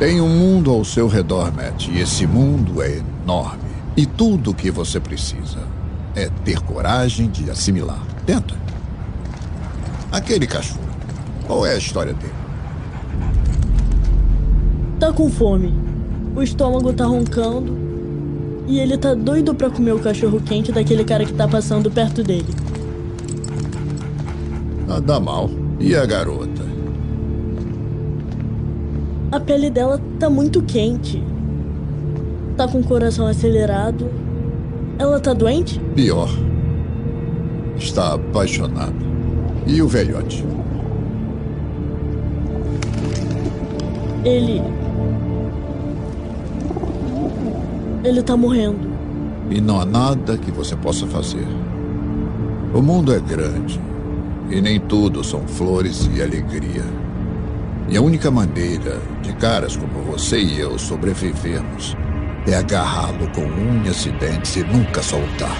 Tem um mundo ao seu redor, Matt, e esse mundo é enorme. E tudo o que você precisa é ter coragem de assimilar. Tenta. Aquele cachorro. Qual é a história dele? Tá com fome. O estômago tá roncando. E ele tá doido pra comer o cachorro quente daquele cara que tá passando perto dele. Nada mal. E a garota? A pele dela tá muito quente. Tá com o coração acelerado. Ela tá doente? Pior. Está apaixonada. E o velhote? Ele. Ele tá morrendo. E não há nada que você possa fazer. O mundo é grande. E nem tudo são flores e alegria. E a única maneira de caras como você e eu sobrevivermos é agarrá-lo com unhas e dentes e nunca soltar.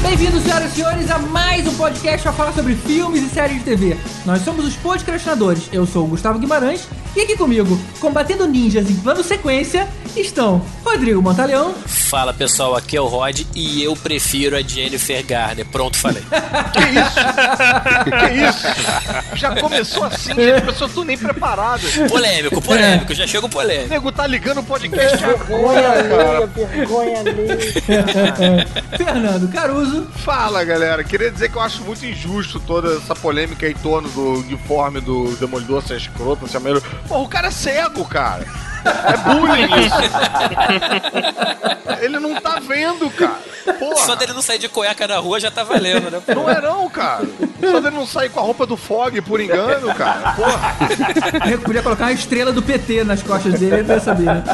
Bem-vindos, senhoras e senhores, a mais um podcast a falar sobre filmes e séries de TV. Nós somos os podcastinadores. Eu sou o Gustavo Guimarães e aqui comigo, combatendo ninjas em plano sequência, estão Rodrigo Montaleão. Fala pessoal, aqui é o Rod e eu prefiro a Jennifer Garner. Pronto, falei. Que isso? que isso? Já começou assim, já começou tudo nem preparado. Polêmico, polêmico, já chega o O polêmico. nego tá ligando o podcast Vergonha agora, cara. alheia, vergonha alheia. Fernando Caruso. Fala, galera. Queria dizer que eu acho muito injusto toda essa polêmica em torno do uniforme do Demolidor ser escroto, ser melhor. Porra, o cara é cego, cara. É bullying isso. Ele não tá vendo, cara. Porra. Só dele não sair de cueca na rua já tá valendo, né? Não é não, cara. Só dele não sair com a roupa do Fog por engano, cara. Porra. Eu podia colocar uma estrela do PT nas costas dele, ele ia saber, né?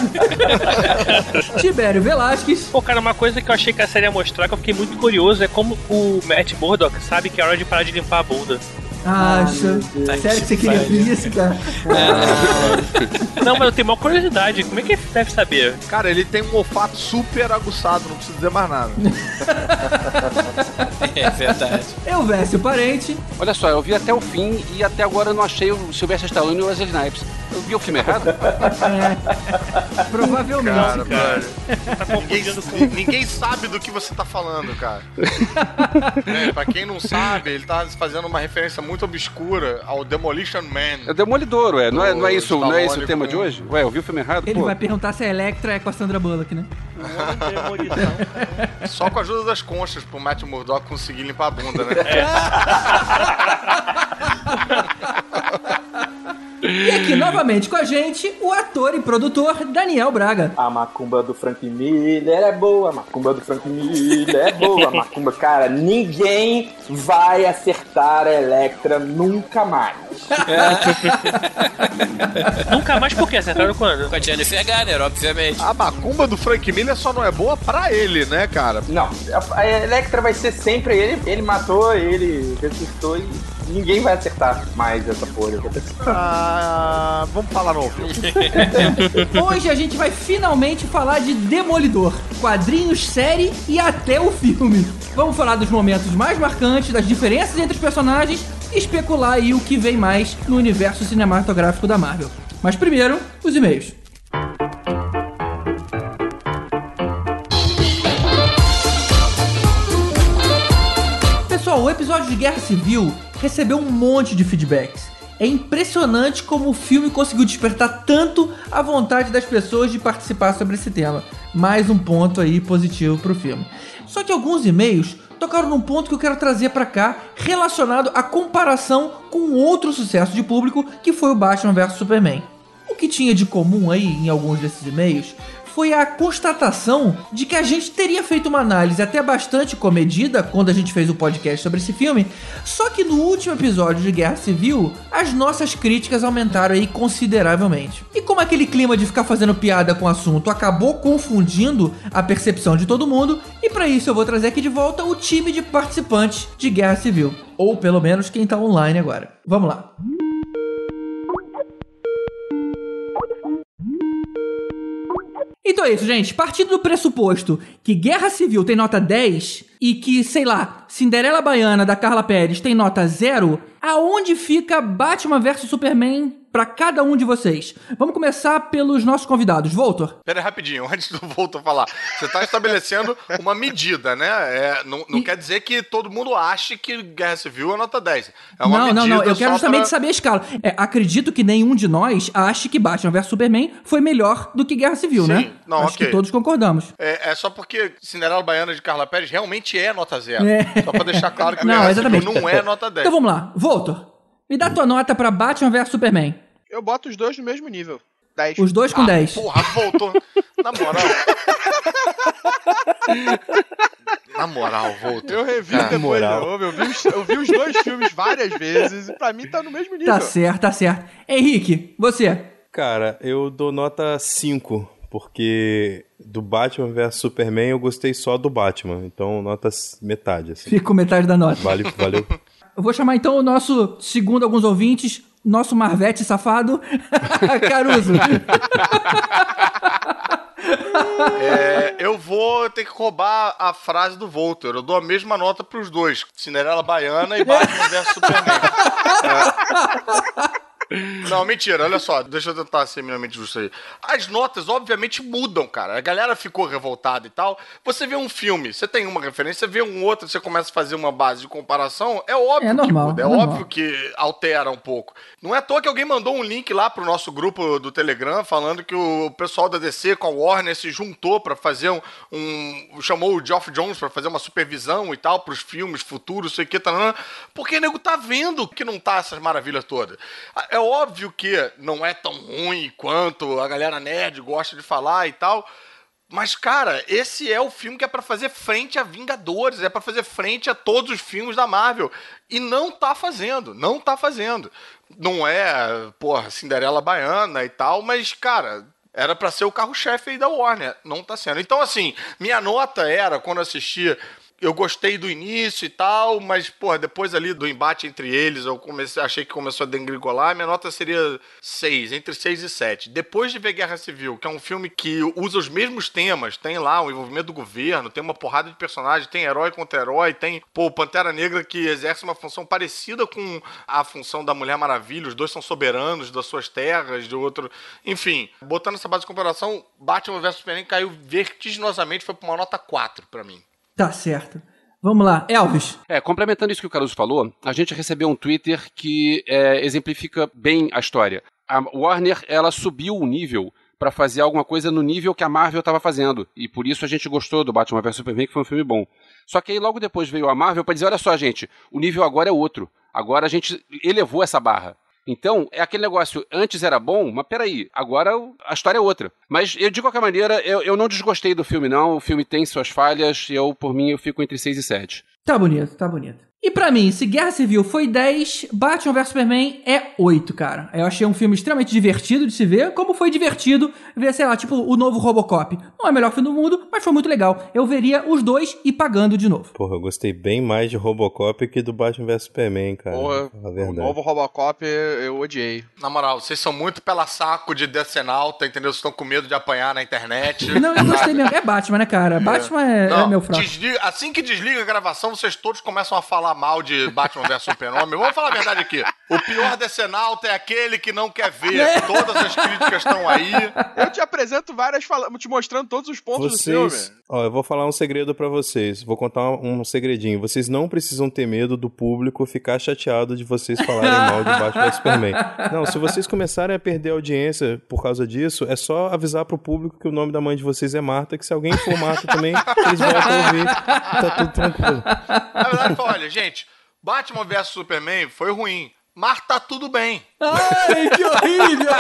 Tibério Velasquez. Pô, cara, uma coisa que eu achei que a série ia mostrar, que eu fiquei muito curioso, é como o Matt Murdock sabe que é hora de parar de limpar a bunda. Acha. Sério que você queria isso, cara? Não, mas eu tenho uma curiosidade, como é que ele deve saber? Cara, ele tem um olfato super aguçado, não preciso dizer mais nada. É verdade. Eu, Vécio Parente. Olha só, eu vi até o fim e até agora eu não achei o Sylvester Stallone e o Wesley Snipes. Eu vi o filme errado? Provavelmente. Cara, cara. Tá Ninguém, com. ninguém sabe do que você tá falando, cara. é, pra quem não sabe, ele tá fazendo uma referência muito obscura ao Demolition Man. É o Demolidor, ué. Não é, não é isso, não é esse o tema com- de hoje? Ué, eu vi o filme errado? Ele Pô. vai perguntar se a Electra é com a Sandra Bullock, né? Só com a ajuda das conchas pro Matt Murdock conseguir limpar a bunda, né? E aqui novamente com a gente, o ator e produtor Daniel Braga. A macumba do Frank Miller é boa, a macumba do Frank Miller é boa, a macumba, cara, ninguém vai acertar a Electra nunca mais. Nunca mais por quê? Acertaram quando? Com a Jennifer Garner, obviamente. A macumba do Frank Miller só não é boa pra ele, né, cara? Não, a a Electra vai ser sempre ele, ele matou, ele ressuscitou e ninguém vai acertar mais essa porra. Ah, vamos falar no filme. Hoje a gente vai finalmente falar de Demolidor, quadrinhos, série e até o filme. Vamos falar dos momentos mais marcantes, das diferenças entre os personagens e especular aí o que vem mais no universo cinematográfico da Marvel. Mas primeiro, os e-mails. Episódio de Guerra Civil recebeu um monte de feedbacks. É impressionante como o filme conseguiu despertar tanto a vontade das pessoas de participar sobre esse tema. Mais um ponto aí positivo pro filme. Só que alguns e-mails tocaram num ponto que eu quero trazer pra cá, relacionado à comparação com outro sucesso de público que foi o Batman vs Superman. O que tinha de comum aí em alguns desses e-mails foi a constatação de que a gente teria feito uma análise até bastante comedida quando a gente fez o podcast sobre esse filme, só que no último episódio de Guerra Civil, as nossas críticas aumentaram aí consideravelmente. E como aquele clima de ficar fazendo piada com o assunto acabou confundindo a percepção de todo mundo, e para isso eu vou trazer aqui de volta o time de participantes de Guerra Civil, ou pelo menos quem tá online agora. Vamos lá. Então é isso, gente. Partindo do pressuposto que Guerra Civil tem nota 10 e que, sei lá, Cinderela Baiana da Carla Pérez tem nota 0, aonde fica Batman vs Superman pra cada um de vocês? Vamos começar pelos nossos convidados. Voltor. Pera aí, rapidinho, antes do Volto falar. Você tá estabelecendo uma medida, né? É, não não E- quer dizer que todo mundo ache que Guerra Civil é nota 10. É uma não, não, medida não. Eu quero justamente pra- saber a escala. É, acredito que nenhum de nós ache que Batman vs Superman foi melhor do que Guerra Civil, Sim. né? Não, Acho ok. que todos concordamos. É, é só porque Cinderela Baiana de Carla Pérez realmente é nota zero. É. Só pra deixar claro que Não, Guerra exatamente. Civil não é nota 10. Então vamos lá. Voltor. Me dá tua nota pra Batman vs Superman. Eu boto os dois no mesmo nível. 10. Os dois com Ah, 10. Porra, voltou. Na moral. Na moral, voltou. Eu revi Cara, depois moral. novo, eu vi, os, eu vi os dois filmes várias vezes e pra mim tá no mesmo nível. Tá certo, tá certo. Henrique, você. Cara, eu dou nota 5, porque do Batman vs Superman eu gostei só do Batman. Então, nota metade, assim. Fica com metade da nota. Vale, valeu. Eu vou chamar então o nosso, segundo alguns ouvintes, nosso Marvete safado, Caruso. É, eu vou ter que roubar a frase do Volter. Eu dou a mesma nota pros dois: Cinderela Baiana e Batman vs Superman. É. Não, mentira, olha só, deixa eu tentar ser minimamente justo aí. As notas, obviamente, mudam, cara. A galera ficou revoltada e tal. Você vê um filme, você tem uma referência, vê um outro, você começa a fazer uma base de comparação, é óbvio É normal, que muda, é é normal. óbvio que altera um pouco. Não é à toa que alguém mandou um link lá pro nosso grupo do Telegram falando que o pessoal da DC com a Warner se juntou pra fazer um, um- chamou o Geoff Jones pra fazer uma supervisão e tal pros filmes futuros, sei o que, tá, porque o nego tá vendo que não tá essas maravilhas todas. É óbvio que não é tão ruim quanto a galera nerd gosta de falar e tal. Mas, cara, esse é o filme que é pra fazer frente a Vingadores, é pra fazer frente a todos os filmes da Marvel. E não tá fazendo, não tá fazendo. Não é, porra, Cinderela Baiana e tal, mas, cara, era pra ser o carro-chefe aí da Warner. Não tá sendo. Então, assim, minha nota era, quando assisti, eu gostei do início e tal, mas, porra, depois ali do embate entre eles, eu comecei, achei que começou a dengringolar, minha nota seria 6, entre 6 e 7. Depois de ver Guerra Civil, que é um filme que usa os mesmos temas, tem lá o envolvimento do governo, tem uma porrada de personagens, tem herói contra herói, tem, pô, Pantera Negra que exerce uma função parecida com a função da Mulher Maravilha, os dois são soberanos das suas terras, de outro... Enfim, botando essa base de comparação, Batman vs Superman caiu vertiginosamente, foi pra uma nota 4 pra mim. Tá certo. Vamos lá, Elvis. É, complementando isso que o Caruso falou, a gente recebeu um Twitter que é, exemplifica bem a história. A Warner, ela subiu o nível pra fazer alguma coisa no nível que a Marvel estava fazendo. E por isso a gente gostou do Batman vs Superman, que foi um filme bom. Só que aí logo depois veio a Marvel pra dizer, olha só, gente, o nível agora é outro. Agora a gente elevou essa barra. Então, é aquele negócio, antes era bom, mas peraí, agora a história é outra. Mas eu, de qualquer maneira, eu, eu não desgostei do filme, não. O filme tem suas falhas, e eu, por mim, eu fico entre 6 e 7. Tá bonito, tá bonito. E pra mim, se Guerra Civil foi 10, Batman vs Superman é 8, cara. Eu achei um filme extremamente divertido de se ver, como foi divertido ver, sei lá, tipo, o novo Robocop. Não é o melhor filme do mundo, mas foi muito legal. Eu veria os dois e pagando de novo. Porra, eu gostei bem mais de Robocop que do Batman vs Superman, cara. Porra, o novo Robocop eu, odiei. Na moral, vocês são muito pela saco de decenalta, entendeu? Vocês estão com medo de apanhar na internet. Não, eu gostei mesmo. É Batman, né, cara? Batman é, é Não, meu fraco. desliga- assim que desliga a gravação, vocês todos começam a falar mal de Batman vs Super-Homem. Vamos falar a verdade aqui. O pior decenalta é aquele que não quer ver. É. Todas as críticas estão aí. Eu te apresento várias, te mostrando todos os pontos do filme. Vocês, ó, eu vou falar um segredo pra vocês. Vou contar um, segredinho. Vocês não precisam ter medo do público ficar chateado de vocês falarem mal de Batman vs Superman. Não, se vocês começarem a perder audiência por causa disso, é só avisar pro público que o nome da mãe de vocês é Marta, que se alguém for Marta também, eles voltam a ouvir. Tá tudo tranquilo. Na verdade, foi, olha, gente, Batman vs Superman foi ruim. Mas tá tudo bem. Ai, que horrível!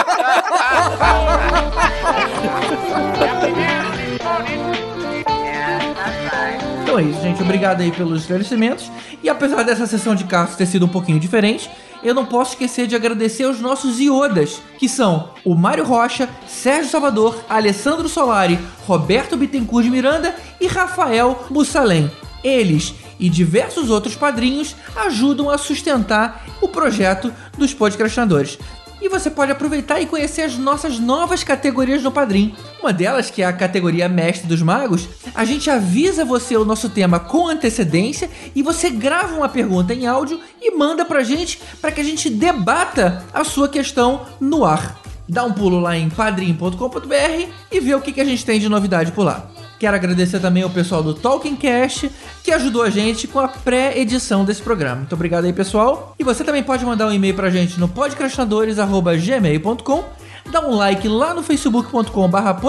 Então é isso, gente. Obrigado aí pelos esclarecimentos. E apesar dessa sessão de casos ter sido um pouquinho diferente, eu não posso esquecer de agradecer aos nossos iodas, que são o Mário Rocha, Sérgio Salvador, Alessandro Solari, Roberto Bittencourt de Miranda e Rafael Bussalem. Eles e diversos outros padrinhos ajudam a sustentar o projeto dos podcastinadores. E você pode aproveitar e conhecer as nossas novas categorias no Padrim. Uma delas, que é a categoria Mestre dos Magos, a gente avisa você o nosso tema com antecedência e você grava uma pergunta em áudio e manda pra gente para que a gente debata a sua questão no ar. Dá um pulo lá em padrim.com.br e vê o que, que a gente tem de novidade por lá. Quero agradecer também ao pessoal do Talking Cash que ajudou a gente com a pré-edição desse programa. Muito obrigado aí, pessoal. E você também pode mandar um e-mail pra gente no podcastinadores.gmail.com dá um like lá no facebook.com barra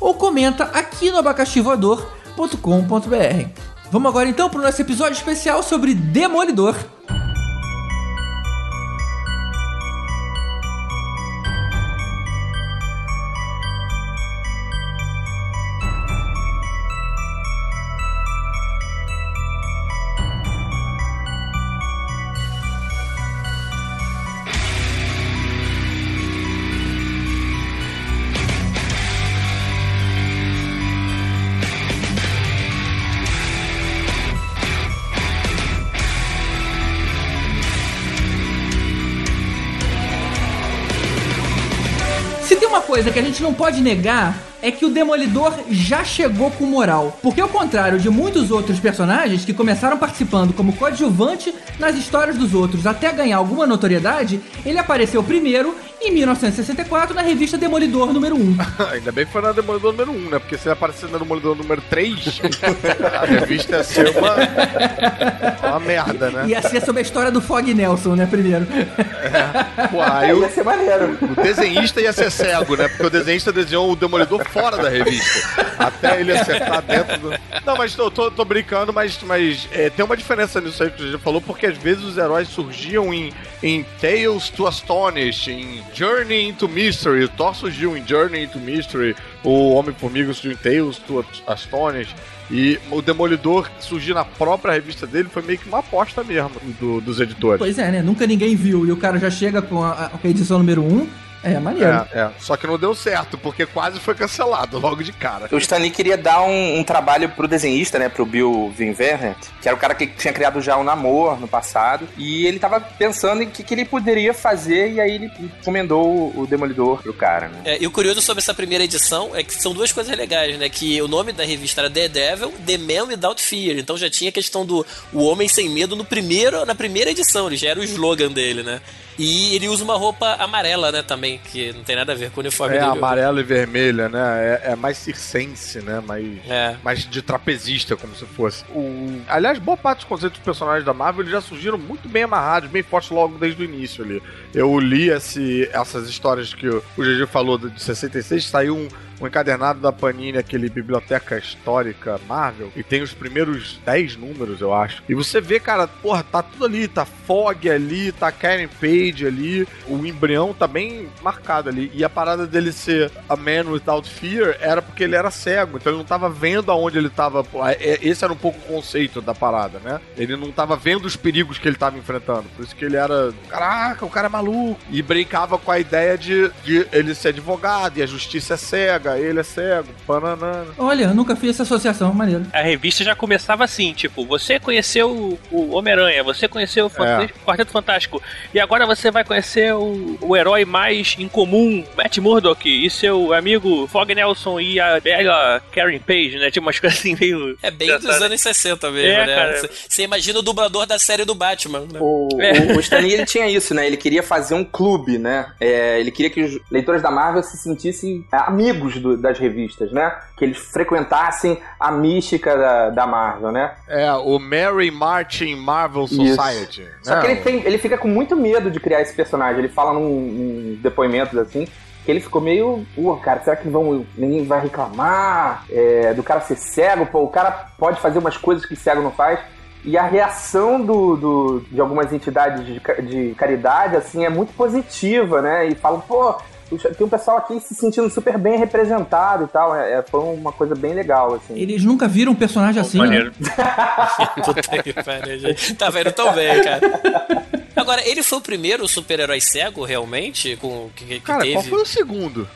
ou comenta aqui no abacaxivoador.com.br. Vamos agora então para o nosso episódio especial sobre Demolidor. Coisa que a gente não pode negar é que o Demolidor já chegou com moral. Porque ao contrário de muitos outros personagens que começaram participando como coadjuvante nas histórias dos outros até ganhar alguma notoriedade, ele apareceu primeiro em 1964 na revista Demolidor número 1. Ainda bem que foi na Demolidor número 1, né? Porque se ele aparecer na Demolidor número 3, a revista ia ser uma, uma merda, né? Ia ser sobre a história do Fog Nelson, né, primeiro. Pô, aí o, Ia ser maneiro. o desenhista ia ser cego, né? Porque o desenhista desenhou o Demolidor fora da revista. Até ele acertar dentro do... Não, mas tô, tô, tô brincando, mas, mas é, tem uma diferença nisso aí que você já falou, porque às vezes os heróis surgiam em, em Tales to Astonish, em Journey into Mystery. O Thor surgiu em Journey into Mystery, o Homem-Formiga surgiu em Tales to Astonish. E o Demolidor surgir na própria revista dele foi meio que uma aposta mesmo do- dos editores. Pois é, né? Nunca ninguém viu e o cara já chega com a, a edição número 1. É, maneiro. É, é. Só que não deu certo, porque quase foi cancelado logo de cara. O Stanley queria dar um, um trabalho pro desenhista, né? Pro Bill Vinverhent, que era o cara que tinha criado já o Namor no passado. E ele tava pensando em o que, que ele poderia fazer, e aí ele encomendou o, o Demolidor pro cara, né? É, e o curioso sobre essa primeira edição é que são duas coisas legais, né? Que o nome da revista era The Devil, The Man Without Fear. Então já tinha a questão do o homem sem medo no primeiro, na primeira edição, ele já era o slogan dele, né? E ele usa uma roupa amarela, né, também, que não tem nada a ver com o uniforme É dele. amarela e vermelha, né? É, é mais circense, né? Mais, É. mais de trapezista, como se fosse. O... Aliás, boa parte dos conceitos dos personagens da Marvel eles já surgiram muito bem amarrados, bem fortes logo desde o início ali. Eu li esse, essas histórias que o o GG falou de 66, saiu um, um encadernado da Panini, aquele Biblioteca Histórica Marvel, e tem os primeiros 10 números, eu acho. E você vê, cara, porra, tá tudo ali, tá Fog ali, tá Karen Page ali, o embrião tá bem marcado ali. E a parada dele ser a Man Without Fear era porque ele era cego, então ele não tava vendo aonde ele tava. é- é- Esse era um pouco o conceito da parada, né? Ele não tava vendo os perigos que ele tava enfrentando. Por isso que ele era. Caraca, o cara é maluco. E brincava com a ideia de, de ele ser advogado e a justiça é cega, ele é cego, pananana. Olha, eu nunca fiz essa associação, maneiro. A revista já começava assim, tipo, você conheceu o, Homem-Aranha, você conheceu o Fant- Quarteto Fantástico, e agora você vai conhecer o, o herói mais incomum, Matt Murdock, e seu amigo Fog Nelson e a bela Karen Page, né? Tipo umas coisas assim meio... É bem dos anos 60 mesmo, É, né? cara. Você- Você imagina o dublador da série do Batman, né? O, É. o, o Stan Lee, ele tinha isso, né? Ele queria fazer um clube, né? É, ele queria que os leitores da Marvel se sentissem é, do- das revistas, né? Que eles frequentassem a mística da, da Marvel, né? É, o Mary Martin Marvel. Society. Só né? que ele, tem, ele fica com muito medo de criar esse personagem. Ele fala num, num depoimentos assim. Que ele ficou meio. Pô, cara, será que vão, ninguém vai reclamar é, do cara ser cego? Pô, o cara pode fazer umas coisas que cego não faz. E a reação do, do- de algumas entidades de, de caridade, assim, é muito positiva, né? E falam, pô, tem um pessoal aqui se sentindo super bem representado e tal. É, é- foi uma coisa bem legal, assim. Eles nunca viram um personagem assim, né? Maneiro. Tá vendo tão bem, cara. Agora, ele foi o primeiro super-herói cego, realmente? Com, que, que Cara, teve. qual foi o segundo?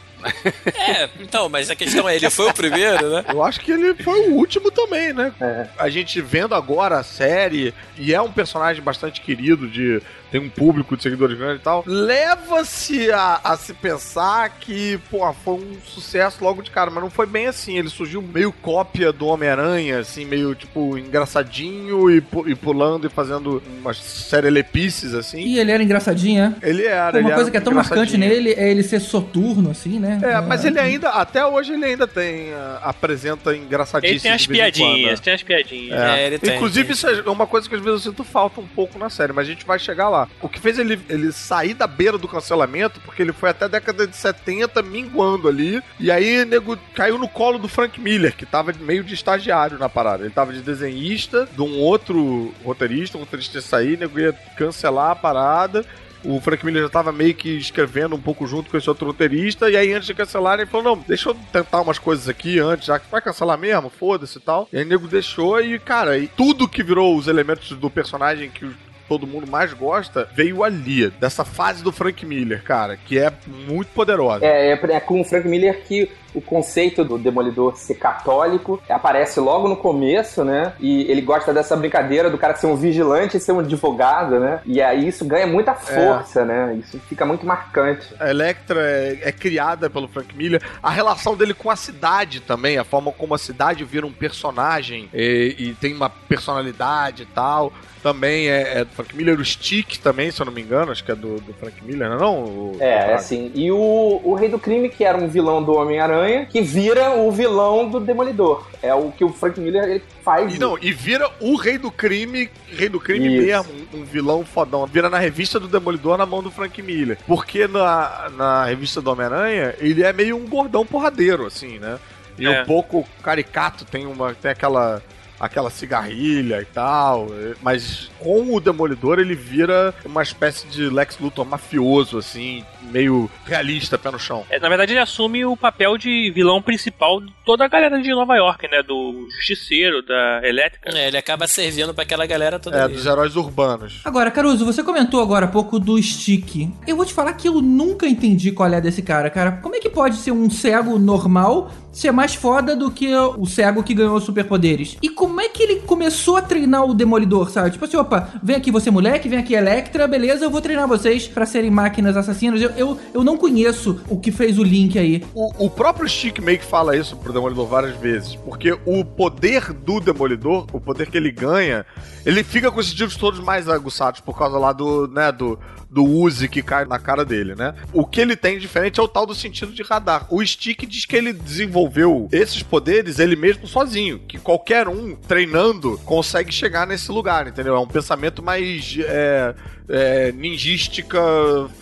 É, então, mas a questão é, ele foi o primeiro, né? Eu acho que ele foi o último também, né? É. A gente vendo agora a série, e é um personagem bastante querido de, tem um público de seguidores grande e tal, leva-se a, a se pensar que, pô, foi um sucesso logo de cara, mas não foi bem assim. Ele surgiu meio cópia do Homem-Aranha, assim, meio, tipo, engraçadinho e, pu- e pulando e fazendo umas serelepices, assim. E ele era engraçadinho, é? Ele era, Pô, ele Uma era coisa que é tão marcante nele é ele ser soturno, assim, né? É, mas ele ainda, até hoje, ele ainda tem, apresenta engraçadíssimo. Ele tem as piadinhas, né? tem as piadinhas. É. É, ele tem, Inclusive, tem. isso é uma coisa que às vezes eu sinto falta um pouco na série, mas a gente vai chegar lá. O que fez ele, ele sair da beira do cancelamento, porque ele foi até a década de 70 minguando ali, e aí nego caiu no colo do Frank Miller, que tava meio de estagiário na parada. Ele tava de desenhista, de um outro roteirista, o roteirista ia sair, nego ia cancelar a parada. O Frank Miller já tava meio que escrevendo um pouco junto com esse outro roteirista, e aí antes de cancelar, ele falou: Não, deixa eu tentar umas coisas aqui antes, já que vai cancelar mesmo, foda-se e tal. E aí o nego deixou, e cara, e tudo que virou os elementos do personagem que todo mundo mais gosta veio ali, dessa fase do Frank Miller, cara, que é muito poderosa. É, é, é com o Frank Miller que o conceito do Demolidor ser católico aparece logo no começo, né? E ele gosta dessa brincadeira do cara ser um vigilante e ser um advogado, né? E aí isso ganha muita força, né? Isso fica muito marcante. A Electra é, é criada pelo Frank Miller. A relação dele com a cidade também, a forma como a cidade vira um personagem e, e tem uma personalidade e tal. Também é, é do Frank Miller. O Stick também, se eu não me engano, acho que é do, do Frank Miller, não é não? O- É, é assim. E o, o Rei do Crime, que era um vilão do Homem-Aranha, que vira o vilão do Demolidor. É o que o Frank Miller ele faz. E, não, e vira o rei do crime, rei do crime Isso. mesmo, um, um vilão fodão. Vira na revista do Demolidor na mão do Frank Miller. Porque na, na revista do Homem-Aranha, ele é meio um gordão porradeiro, assim, né? E É. um pouco caricato, tem uma tem aquela aquela cigarrilha e tal, eh, mas com o Demolidor ele vira uma espécie de Lex Luthor mafioso, assim, meio realista, pé no chão. É, na verdade, ele assume o papel de vilão principal de toda a galera de Nova York, né? Do Justiceiro, da Elétrica. É, ele acaba servindo pra aquela galera toda É, ali. dos heróis urbanos. Agora, Caruso, você comentou agora há pouco do Stick. Eu vou te falar que eu nunca entendi qual é desse cara, cara. Como é que pode ser um cego normal ser mais foda do que o cego que ganhou superpoderes? E como é que ele começou a treinar o Demolidor, sabe? Tipo assim, opa, vem aqui você moleque, vem aqui Electra, beleza, eu vou treinar vocês pra serem máquinas assassinas. Eu, eu, eu não conheço o que fez o link aí. O, o próprio meio que fala isso pro Demolidor várias vezes, porque o poder do Demolidor, o poder que ele ganha, ele fica com os sentidos todos mais aguçados por causa lá do, né, do, do Uzi que cai na cara dele, né? O que ele tem diferente é o tal do sentido de radar. O Stick diz que ele desenvolveu esses poderes ele mesmo sozinho, que qualquer um treinando consegue chegar nesse lugar, entendeu? É um pensamento mais é, é, ninjística,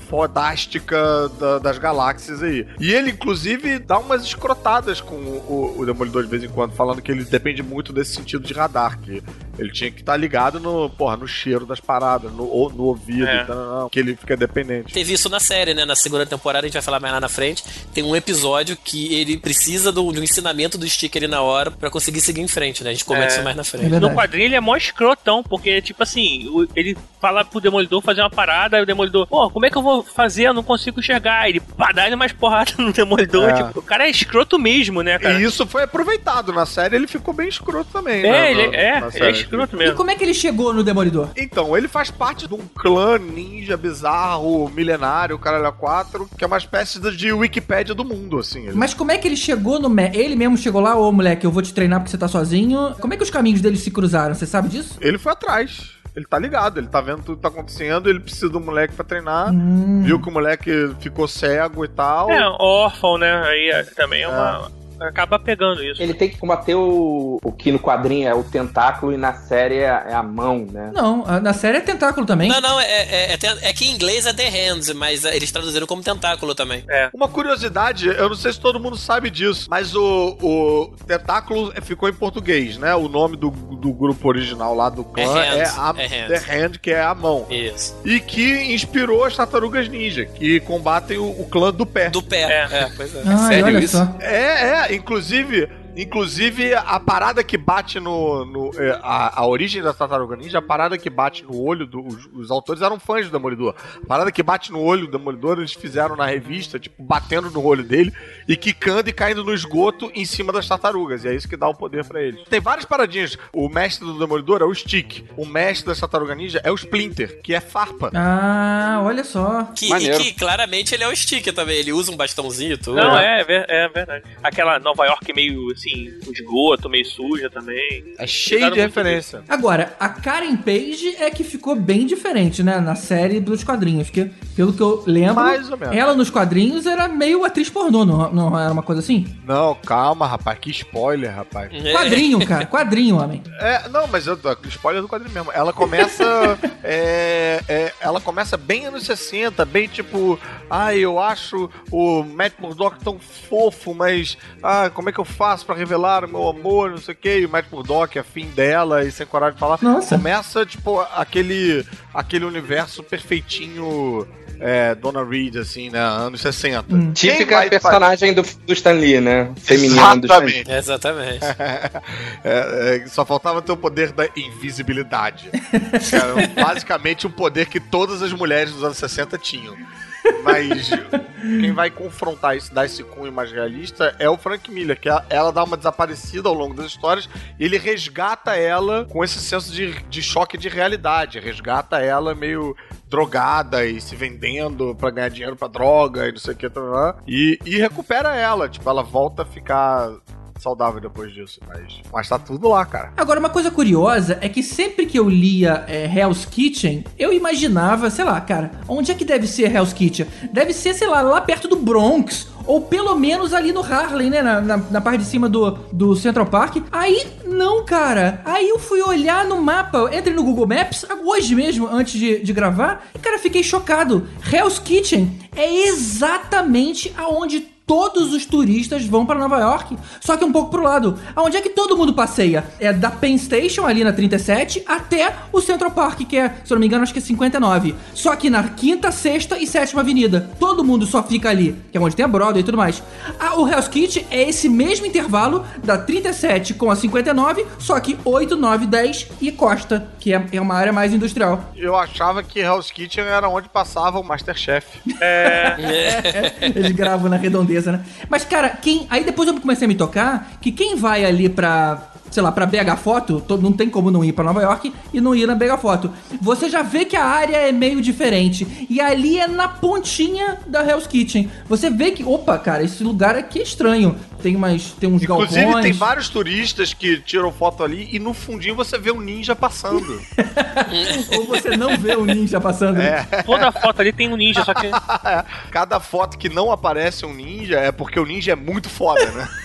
fodástica da- das galáxias aí. E ele, inclusive, dá umas escrotadas com o, o Demolidor de vez em quando, falando que ele depende muito desse sentido de radar, que ele tinha que estar ligado no, porra, no cheiro das paradas, no, ou no ouvido, É. e tal, que ele fica dependente. Teve isso na série, né? Na segunda temporada, a gente vai falar mais lá na frente. Tem um episódio que ele precisa do, de um ensinamento do sticker ali na hora pra conseguir seguir em frente, né? A gente comenta É. isso mais na frente. É. No quadrinho ele é mó escrotão, porque, tipo assim, ele fala pro Demolidor fazer uma parada, aí o Demolidor, pô, como é que eu vou fazer? Eu não consigo enxergar. Ele pá, dá mais porrada no Demolidor. É. Tipo, o cara é escroto mesmo, né, cara? E isso foi aproveitado na série, ele ficou bem escroto também. É, né, ele, na- é, ele é escroto E mesmo. como é que ele chegou no Demolidor? Então, ele faz parte de um clã ninja bizarro, milenário, caralho a quatro, que é uma espécie de- Wikipédia do mundo, assim. Ele- Mas como é que ele chegou no... Ele mesmo chegou lá, ô moleque, eu vou te treinar porque você tá sozinho. Como é que os caminhos dele se cruzaram? Você sabe disso? Ele foi atrás. Ele tá ligado, ele tá vendo tudo que tá acontecendo, ele precisa do moleque pra treinar. Hum. Viu que o moleque ficou cego e tal. É, órfão, né? Aí é, também é uma. Acaba pegando isso. Ele tem que combater o, o que no quadrinho é o tentáculo e na série é, é a mão, né? Não, na série é tentáculo também. Não, não, é, é, é, é que em inglês é The Hands, mas é, eles traduziram como tentáculo também. Uma curiosidade, eu não sei se todo mundo sabe disso, mas o, o Tentáculo ficou em português, né? O nome do, do grupo original lá do clã É é, a é. The Hand, que é a mão. Isso. E que inspirou as tartarugas ninja, que combatem o, o clã do pé. Do pé. É, pois é. Ai, sério isso? só. É, é, inclusive, Inclusive, a parada que bate no. no é, a, a origem da Tartaruga Ninja, a parada que bate no olho do. Os, os autores eram fãs do Demolidor. A parada que bate no olho do Demolidor, eles fizeram na revista, tipo, batendo no olho dele e quicando e caindo no esgoto em cima das tartarugas. E é isso que dá o poder pra eles. Tem várias paradinhas. O mestre do Demolidor é o Stick. O mestre da Tartaruga Ninja é o Splinter, que é farpa. Ah, olha só. Que, e que claramente ele é o Stick também. Ele usa um bastãozinho e tudo. Não, é, é é verdade. Aquela Nova York meio assim, com esgoto, meio suja também. É cheio de referência. Agora, a Karen Page é que ficou bem diferente, né? Na série dos quadrinhos. Que, pelo que eu lembro, Mais ou menos. ela nos quadrinhos era meio atriz pornô, não, não era uma coisa assim? Não, calma, rapaz. Que spoiler, rapaz. É. Quadrinho, cara. Quadrinho, homem. É, não, mas eu tô- spoiler do quadrinho mesmo. Ela começa. é, é, ela começa bem anos 60, bem tipo. Ai, eu acho o Matt Murdock tão fofo, mas. Ah, como é que eu faço pra revelar o meu amor, não sei o que. E o Matt Murdock, afim dela e sem coragem de falar. Nossa. Começa, tipo, aquele, aquele universo perfeitinho. É, Donna Reed, assim, né? Anos 60. Quem Típica vai personagem do, do Stan Lee, né? Feminina do Stan Lee. Exatamente. Exatamente. É, é, só faltava ter o poder da invisibilidade. Basicamente o poder que todas as mulheres dos anos 60 tinham. Mas quem vai confrontar isso, dar esse cunho mais realista, é o Frank Miller, que ela, ela dá uma desaparecida ao longo das histórias e ele resgata ela com esse senso de, de choque de realidade. Resgata ela meio drogada e se vendendo pra ganhar dinheiro pra droga e não sei o que. tá, tá, tá. E, e recupera ela. Tipo, ela volta a ficar saudável depois disso. Mas, mas tá tudo lá, cara. Agora, uma coisa curiosa é que sempre que eu lia é, Hell's Kitchen, eu imaginava, sei lá, cara, onde é que deve ser Hell's Kitchen? Deve ser, sei lá, lá perto do Bronx. Ou pelo menos ali no Harlem, né? Na, na, na parte de cima do, do Central Park. Aí, não, cara. Aí eu fui olhar no mapa, entrei no Google Maps, hoje mesmo, antes de, de gravar, e, cara, fiquei chocado. Hell's Kitchen é exatamente aonde todos os turistas vão para Nova York, só que um pouco pro lado. Aonde é que todo mundo passeia? É da Penn Station, ali na 37, até o Central Park, que é, se eu não me engano, acho que é 59. Só que na quinta, sexta e sétima avenida. Todo mundo só fica ali, que é onde tem a Broadway e tudo mais. Ah, o Hell's Kitchen é esse mesmo intervalo da 37 com a 59, só que 8, 9, 10 e Costa, que é, é uma área mais industrial. Eu achava que Hell's Kitchen era onde passava o Masterchef. Eles gravam na redondeza, né? Mas, cara, quem. Aí depois eu comecei a me tocar que quem vai ali pra. Sei lá, pra BH Foto, to- não tem como não ir pra Nova York e não ir na BH Foto. Você já vê que a área é meio diferente. E ali é na pontinha da Hell's Kitchen. Você vê que, opa, cara, esse lugar aqui é estranho. Tem umas. Tem uns Inclusive, galpões. tem vários turistas que tiram foto ali e no fundinho você vê um ninja passando. Ou você não vê o ninja passando. É. Toda foto ali tem um ninja, só que. Cada foto que não aparece um ninja é porque o ninja é muito foda, né?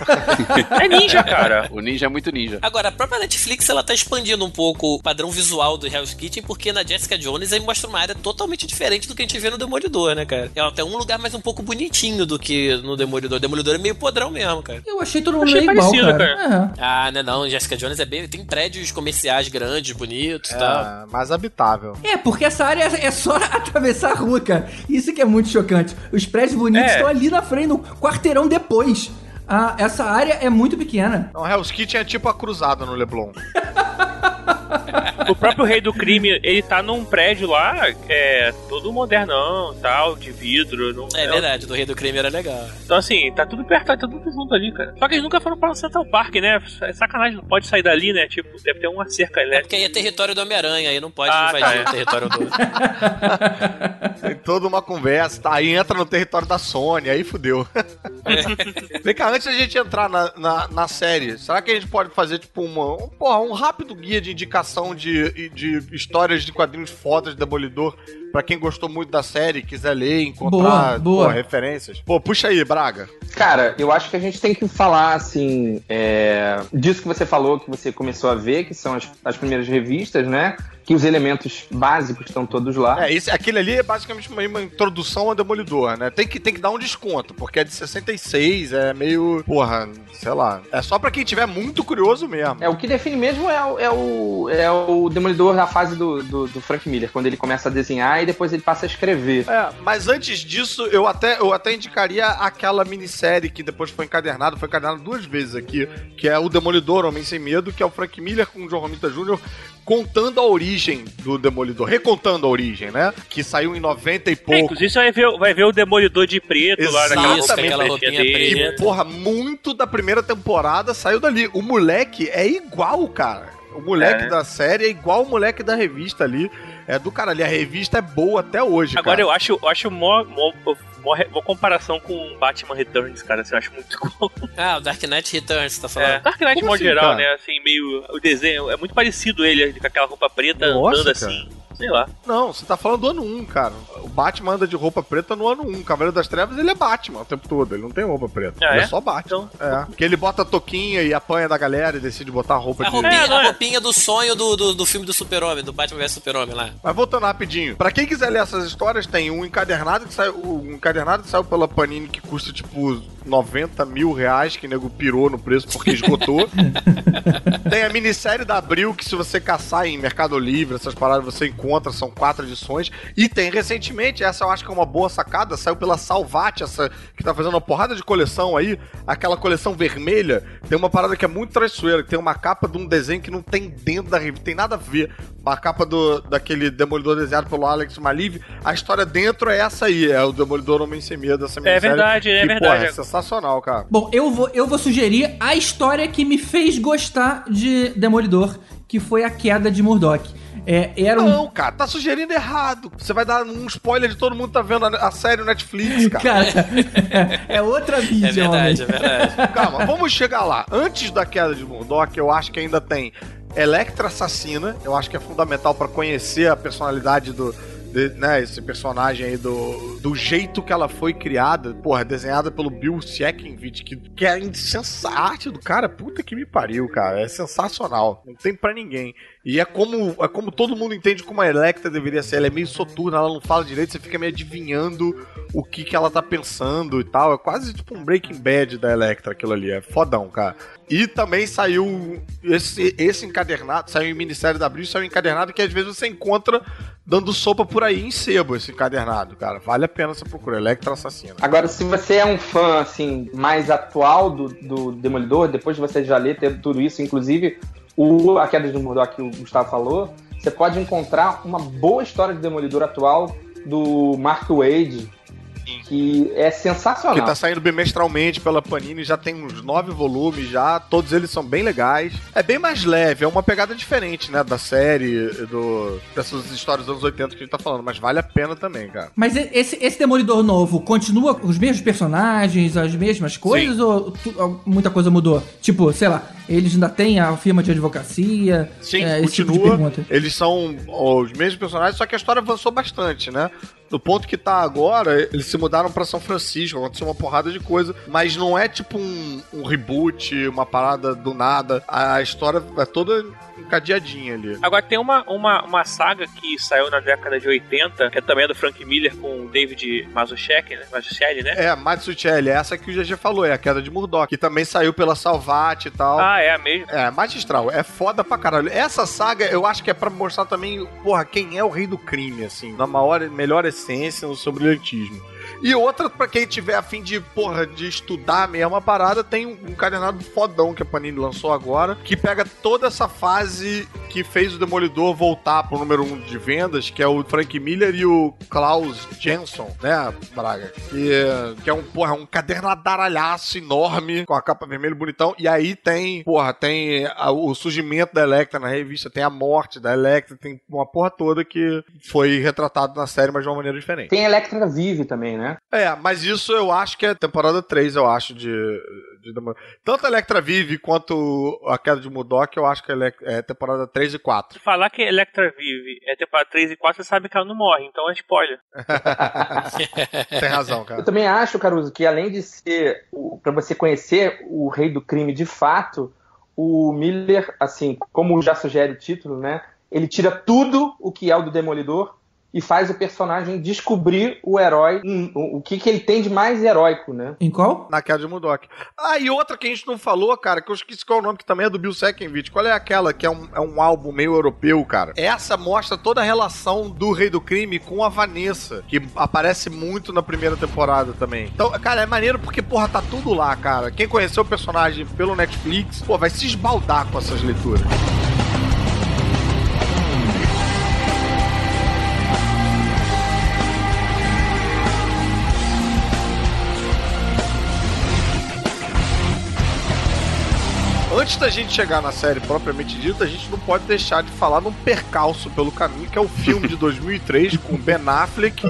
É ninja, cara. O ninja é muito ninja. Agora, a própria Netflix ela tá expandindo um pouco o padrão visual do Hell's Kitchen, porque na Jessica Jones aí mostra uma área totalmente diferente do que a gente vê no Demolidor, né, cara? Ela tem um lugar mais um pouco bonitinho do que no Demolidor. O Demolidor é meio podrão mesmo, cara. Eu achei todo mundo Achei meio igual, parecido, cara. É. Ah, não, não. Jessica Jones é bem. Tem prédios comerciais grandes, bonitos e tal. É, mais habitável. É, porque essa área é só atravessar a rua, cara. Isso que é muito chocante. Os prédios bonitos É. estão ali na frente, no quarteirão depois. Ah, essa área é muito pequena. Então, Hell's Kitchen é tipo a cruzada no Leblon. O próprio rei do crime, ele tá num prédio lá, é todo modernão, tal, de vidro. Não, É verdade, do Rei do Crime era legal. Então, assim, tá tudo perto, tá tudo junto ali, cara. Só que eles nunca foram para o Central Park, né? É sacanagem, não pode sair dali, né? Tipo, deve ter uma cerca É elétrica. porque aí é território do Homem-Aranha, aí não pode Ah, invadir tá, é. o território do. Tem toda uma conversa, tá? Aí entra no território da Sony, aí fudeu. Vem cá, antes da gente entrar na, na, na série, será que a gente pode fazer, tipo, uma, um, porra, um rápido guia de indicação de, de histórias de quadrinhos fodas de Demolidor pra quem gostou muito da série, quiser ler, encontrar Boa, boa. pô, referências? Pô, puxa aí, Braga. Cara, eu acho que a gente tem que falar, assim, é, disso que você falou, que você começou a ver, que são as, as primeiras revistas, né? Que os elementos básicos estão todos lá. É, esse, aquele ali é basicamente uma, uma introdução ao Demolidor, né? Tem que, tem que dar um desconto, porque é de 66, é meio, porra, sei lá. É só pra quem tiver muito curioso mesmo. É, o que define mesmo é, o- é, o, é o Demolidor da fase do, do, do Frank Miller, quando ele começa a desenhar e depois ele passa a escrever. É, mas antes disso, eu até, eu até indicaria aquela minissérie que depois foi encadernado, foi encadernado duas vezes aqui, que é o Demolidor Homem Sem Medo, que é o Frank Miller com o John Romita Jr. contando a origem do Demolidor, recontando a origem, né? Que saiu em 90 e É, pouco. inclusive você vai ver, vai ver o Demolidor de preto lá naquela Isso, roupinha preta. Que, porra, muito da primeira temporada saiu dali. O moleque é igual, cara. O moleque É. da série é igual o moleque da revista ali. É do caralho. A revista é boa até hoje, Agora cara. eu acho, eu acho mó, mó, mó, mó comparação com Batman Returns, cara. Assim, eu acho muito igual. Ah, o Dark Knight Returns, você tá É, falando? Dark Knight, de Como modo assim, geral, cara? né? Assim, meio. O desenho é muito parecido ele, com aquela roupa preta, Nossa, andando cara. assim. Sei lá. Não, você tá falando do ano 1, cara. O Batman anda de roupa preta no ano 1. O Cavaleiro das Trevas, ele é Batman o tempo todo. Ele não tem roupa preta. Ah, ele é? é? só Batman. Então- É. Porque ele bota a toquinha e apanha da galera e decide botar a roupa A de... roupinha, É, a roupinha do sonho do, do, do filme do Super-Homem, do Batman vs Super-Homem lá. Mas voltando rapidinho, pra quem quiser ler essas histórias, tem um encadernado que saiu, um encadernado que saiu pela Panini que custa tipo 90 mil reais, que o nego pirou no preço porque esgotou. tem a minissérie da Abril, que se você caçar em Mercado Livre, essas paradas você encontra, são quatro edições. E tem recentemente, essa eu acho que é uma boa sacada, saiu pela Salvati, essa que tá fazendo uma porrada de coleção aí, aquela coleção vermelha, tem uma parada que é muito traiçoeira, que tem uma capa de um desenho que não tem dentro da revista, tem nada a ver. A capa do, daquele Demolidor desenhado pelo Alex Maliv, a história dentro é essa aí, é o Demolidor Homem Sem Medo, essa minissérie. verdade, é que, verdade. Pô, é sensacional, cara. Bom, eu vou, eu vou sugerir a história que me fez gostar de Demolidor, que foi a queda de Murdoch. É, era um. Não, cara, tá sugerindo errado. Você vai dar um spoiler de todo mundo que tá vendo a, a série no Netflix, cara. Cara, é, é outra mídia, É verdade, é homem. verdade. Calma, vamos chegar lá. Antes da queda de Murdoch, eu acho que ainda tem Electra Assassina. Eu acho que é fundamental pra conhecer a personalidade do. de- né, esse personagem aí do, do jeito que ela foi criada, porra, desenhada pelo Bill Sienkiewicz, que, que é insensa a arte do cara, puta que me pariu, cara, é sensacional, não tem pra ninguém. E é como, é como todo mundo entende como a Electra deveria ser, ela é meio soturna, ela não fala direito, você fica meio adivinhando o que que ela tá pensando e tal, é quase tipo um Breaking Bad da Electra aquilo ali, é fodão, cara. E também saiu esse, esse encadernado, saiu em Ministério da Abril, saiu encadernado que às vezes você encontra dando sopa por aí em sebo esse encadernado, cara. Vale a pena você procurar, Electra Assassina. Agora, se você é um fã, assim, mais atual do, do Demolidor, depois de você já ler tudo isso, inclusive o A Queda de Murdoch que o Gustavo falou, você pode encontrar uma boa história de Demolidor atual do Mark Wade, que é sensacional. Que tá saindo bimestralmente pela Panini, já tem uns nove volumes já, todos eles são bem legais. É bem mais leve, é uma pegada diferente, né, da série, do, dessas histórias dos anos 80 que a gente tá falando, mas vale a pena também, cara. Mas esse, esse Demolidor novo continua com os mesmos personagens, as mesmas coisas, ou tu- muita coisa mudou? Tipo, sei lá, eles ainda têm a firma de advocacia? Sim, é, esse tipo de continua. pergunta. eles são os mesmos personagens, só que a história avançou bastante, né? No ponto que tá agora, eles se mudaram pra São Francisco, aconteceu uma porrada de coisa, mas não é tipo um, um reboot, uma parada do nada. A história é toda encadeadinha ali. Agora tem uma, uma, uma saga que saiu na década de 80, que é também do Frank Miller com o David Mazzucchelli, né? Mazzucchelli, né? É, Matsuchelli, essa que o GG falou, é a queda de Murdoch, que também saiu pela Salvat e tal. Ah, é a mesma. É, magistral, é foda pra caralho. Essa saga eu acho que é pra mostrar também, porra, quem é o rei do crime, assim, na maior, melhor essência, no seu brilhantismo. E outra, pra quem tiver a fim de, porra, de estudar mesmo a parada, tem um encadernado fodão que a Panini lançou agora, que pega toda essa fase que fez o Demolidor voltar pro número um de vendas, que é o Frank Miller e o Klaus Jensen, né, Braga? Que, que é um, porra, um cadernadaralhaço enorme, com a capa vermelha bonitão, e aí tem, porra, tem a- o surgimento da Electra na revista, tem a morte da Electra, tem uma porra toda que foi retratado na série, mas de uma maneira diferente. Tem Electra Vive também, né? É, mas isso eu acho que é temporada 3, eu acho, de. de Tanto a Electra Vive quanto a queda de Murdoch, eu acho que é, é temporada 3 e 4. Falar que Electra vive é temporada 3 e 4, você sabe que ela não morre, então é spoiler. Tem razão, Eu cara. também acho, Caruso, que além de ser para você conhecer o rei do crime de fato, o Miller, assim, como já sugere o título, né? Ele tira tudo o que é o do Demolidor e faz o personagem descobrir o herói, o, o que, que ele tem de mais heróico, né? Em qual? Na queda de Mudok. Ah, e outra que a gente não falou, cara, que eu esqueci qual é o nome, que também é do Bill Seckenvich. Qual é aquela que é um, é um álbum meio europeu, cara? Essa mostra toda a relação do Rei do Crime com a Vanessa, que aparece muito na primeira temporada também. Então, cara, é maneiro porque, porra, tá tudo lá, cara. Quem conheceu o personagem pelo Netflix, pô, vai se esbaldar com essas leituras. Antes da gente chegar na série propriamente dita, a gente não pode deixar de falar num percalço pelo caminho, que é o filme de 2003 com Ben Affleck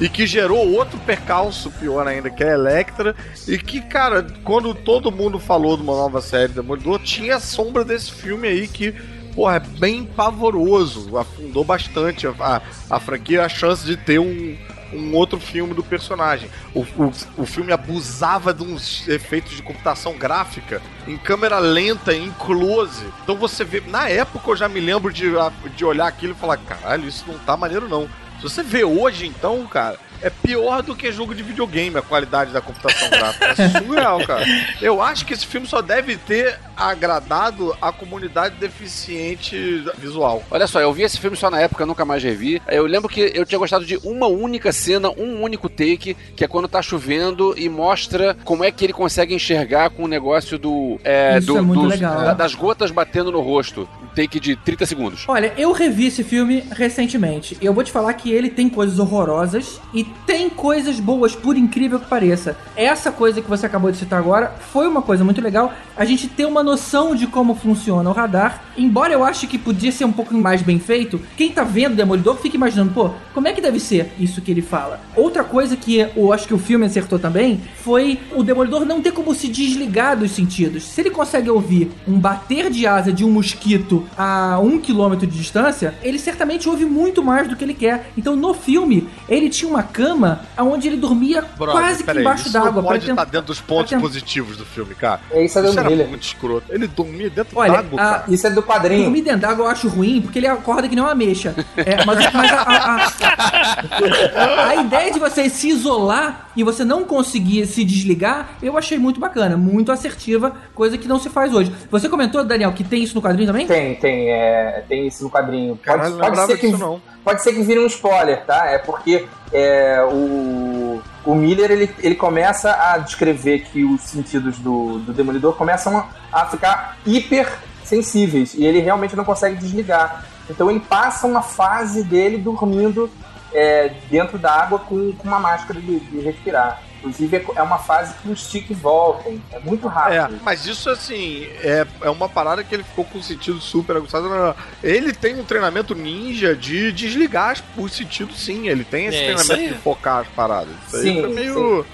e que gerou outro percalço pior ainda, que é Electra. E que, cara, quando todo mundo falou de uma nova série Demolidor, tinha a sombra desse filme aí que porra, é bem pavoroso. Afundou bastante a, a, a franquia, a chance de ter um, um outro filme do personagem. O, o, o filme abusava de uns efeitos de computação gráfica em câmera lenta, em close. Então você vê. Na época eu já me lembro de, de olhar aquilo e falar: caralho, isso não tá maneiro não. Se você vê hoje, então, cara, é pior do que jogo de videogame a qualidade da computação gráfica. É surreal, cara. Eu acho que esse filme só deve ter agradado a comunidade deficiente visual. Olha só, eu vi esse filme só na época, nunca mais revi. Eu lembro que eu tinha gostado de uma única cena, um único take, que é quando tá chovendo e mostra como é que ele consegue enxergar com o negócio do. É, Isso do- é muito dos- legal. da- das gotas batendo no rosto. Um take de 30 segundos. Olha, eu revi esse filme recentemente. E eu vou te falar que ele tem coisas horrorosas e tem coisas boas, por incrível que pareça. Essa coisa que você acabou de citar agora foi uma coisa muito legal. A gente ter uma noção de como funciona o radar. Embora eu ache que podia ser um pouco mais bem feito, quem tá vendo Demolidor fica imaginando, pô, como é que deve ser isso que ele fala? Outra coisa que eu acho que o filme acertou também foi o Demolidor não ter como se desligar dos sentidos. Se ele consegue ouvir um bater de asa de um mosquito a um quilômetro de distância, ele certamente ouve muito mais do que ele quer. Então no filme, ele tinha uma cama onde ele dormia Brother, quase que embaixo isso d'água. Pode estar dentro dos pontos positivos do filme, cara. É isso, é Isso do era Miller. muito escroto. Ele dormia dentro d'água, cara. Isso é do quadrinho. Dormir dentro d'água eu acho ruim, porque ele acorda que nem uma mexa. É, mas mas a, a- a- a ideia de você se isolar e você não conseguir se desligar, eu achei muito bacana, muito assertiva, coisa que não se faz hoje. Você comentou, Daniel, que tem isso no quadrinho também? Tem, tem, é, tem isso no quadrinho. Pode, Caralho, não pode ser que, disso, não. Pode ser que vire um spoiler, tá? É porque é, o, o Miller ele, ele começa a descrever que os sentidos do, do Demolidor começam a, ficar hiper sensíveis e ele realmente não consegue desligar. Então ele passa uma fase dele dormindo é, dentro da água com, com uma máscara de, de respirar. Inclusive é- é uma fase que os tiques voltam. É muito É, rápido. mas isso assim, é, é uma parada que ele ficou com o sentido super aguçado. Não, não. Ele tem um treinamento ninja de desligar os sentidos, sim. Ele tem esse É, treinamento aí. de focar as paradas. Isso aí Sim, foi meio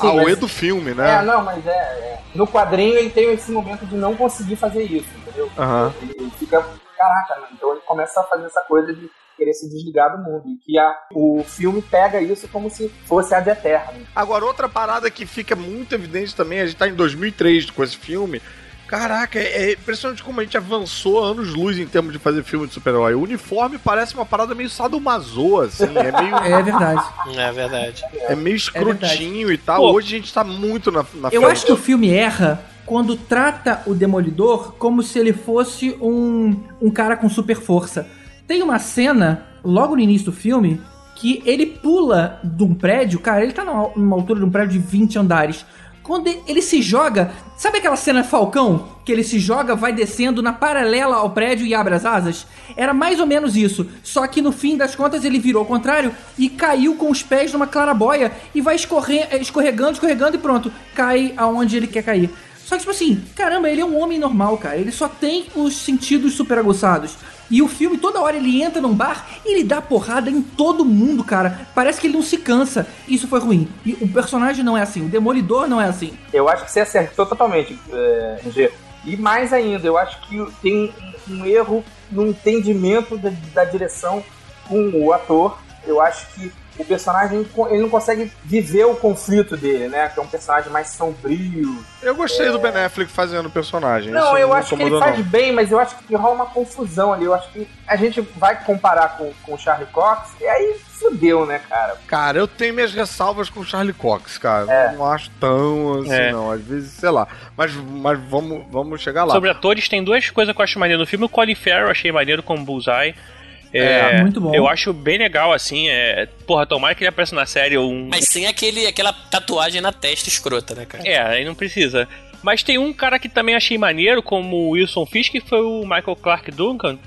Sim, a mas- do filme, É, né? não, mas é, é. No quadrinho ele tem esse momento de não conseguir fazer isso, entendeu? Aham. Ele, ele fica, caraca, né? então ele começa a fazer essa coisa de querer se desligar do mundo. E que a, o filme pega isso como se fosse ad eterno. Agora, outra parada que fica muito evidente também, a gente tá em 2003 com esse filme. Caraca, é é impressionante como a gente avançou anos-luz em termos de fazer filme de super-herói. O uniforme parece uma parada meio sadomaso, assim. É meio, É verdade. É verdade. é meio escrotinho e tal. Pô. Hoje a gente tá muito na, na Eu frente. acho que o filme erra quando trata o Demolidor como se ele fosse um, um cara com super força. Tem uma cena, logo no início do filme, que ele pula de um prédio, cara, ele tá numa, altura de um prédio de 20 andares. Quando ele- se joga, sabe aquela cena Falcão? Que ele se joga, vai descendo na paralela ao prédio e abre as asas? Era mais ou menos isso. Só que no fim das contas ele virou ao contrário e caiu com os pés numa clarabóia e vai escorre- escorregando, escorregando e pronto. Cai aonde ele quer cair. Só que, tipo assim, caramba, ele é um homem normal, cara. Ele só tem os sentidos super aguçados. E o filme, toda hora ele entra num bar e ele dá porrada em todo mundo, cara. Parece que ele não se cansa. Isso foi ruim. E o personagem não é assim. O Demolidor não é assim. Eu acho que você acertou totalmente, é, G. E mais ainda, eu acho que tem um, erro no entendimento da, da direção com o ator. eu acho que o personagem ele não consegue viver o conflito dele, né? Que é um personagem mais sombrio. Eu gostei do Ben Affleck fazendo o personagem. Não, Isso eu não acho que ele faz não. bem, mas eu acho que rola uma confusão ali. Eu acho que a gente vai comparar com, com o Charlie Cox e aí fudeu, né, cara? Cara, eu tenho minhas ressalvas com o Charlie Cox, cara. É. Não acho tão assim, É. não. Às vezes, sei lá. Mas, mas vamos, vamos chegar lá. Sobre atores, tem duas coisas que eu acho maneiro no filme. O Colin Farrell eu achei maneiro como Bullseye. É, muito bom. Eu acho bem legal, assim. É... Porra, tomara que ele apareça na série um. Mas sem aquele, aquela tatuagem na testa escrota, né, cara? É, aí não precisa. Mas tem um cara que também achei maneiro, como o Wilson Fisk, que foi o Michael Clark Duncan.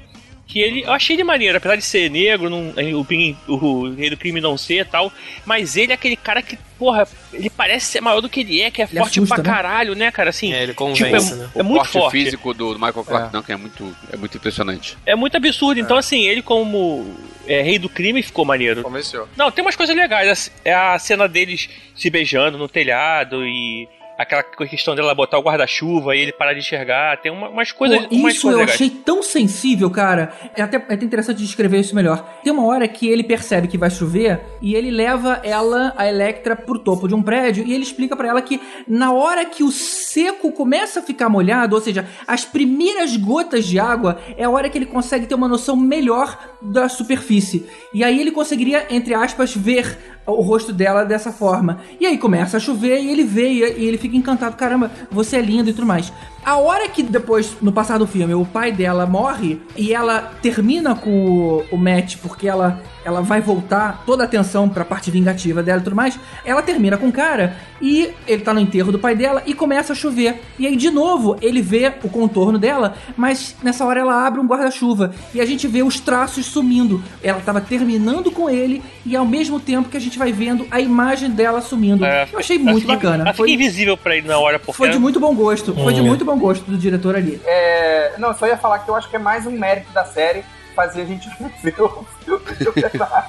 Que ele, eu achei ele maneiro, apesar de ser negro, não, o, pin- o rei do crime não ser e tal. Mas ele é aquele cara que, porra, ele parece ser maior do que ele é, que é Ele forte assusta, pra né? caralho, né, cara? Assim, É, ele tipo, convence, é, né? é o muito forte. físico do, do Michael Clark É. Duncan é muito, é muito impressionante. É muito absurdo. Então, assim, ele como é, rei do crime ficou maneiro. Convenceu. Não, tem umas coisas legais. É a cena deles se beijando no telhado e aquela questão dela botar o guarda-chuva e ele parar de enxergar. Tem uma- umas coisas, Pô, umas isso coisas eu legais. achei tão sensível, cara. É até, é até interessante descrever isso melhor. Tem uma hora que ele percebe que vai chover e ele leva ela, a Electra, pro topo de um prédio e ele explica pra ela que na hora que o seco começa a ficar molhado, ou seja, as primeiras gotas de água, é a hora que ele consegue ter uma noção melhor da superfície. E aí ele conseguiria, entre aspas, ver o rosto dela dessa forma. E aí começa a chover e ele vê e ele fica encantado, caramba, você é lindo e tudo mais. A hora que depois, no passar do filme, o pai dela morre e ela termina com o, o Matt porque ela, ela vai voltar toda a atenção pra parte vingativa dela e tudo mais, ela termina com o cara e ele tá no enterro do pai dela e começa a chover. E aí, de novo, ele vê o contorno dela, mas nessa hora ela abre um guarda-chuva e a gente vê os traços sumindo. Ela tava terminando com ele e ao mesmo tempo que a gente vai vendo a imagem dela sumindo. É, Eu achei muito bacana. Foi, invisível pra ele na hora, porque foi de muito bom gosto. Foi Hum. de muito bom gosto do diretor ali. É, não, eu só ia falar que eu acho que é mais um mérito da série fazer a gente ver o filme de verdade.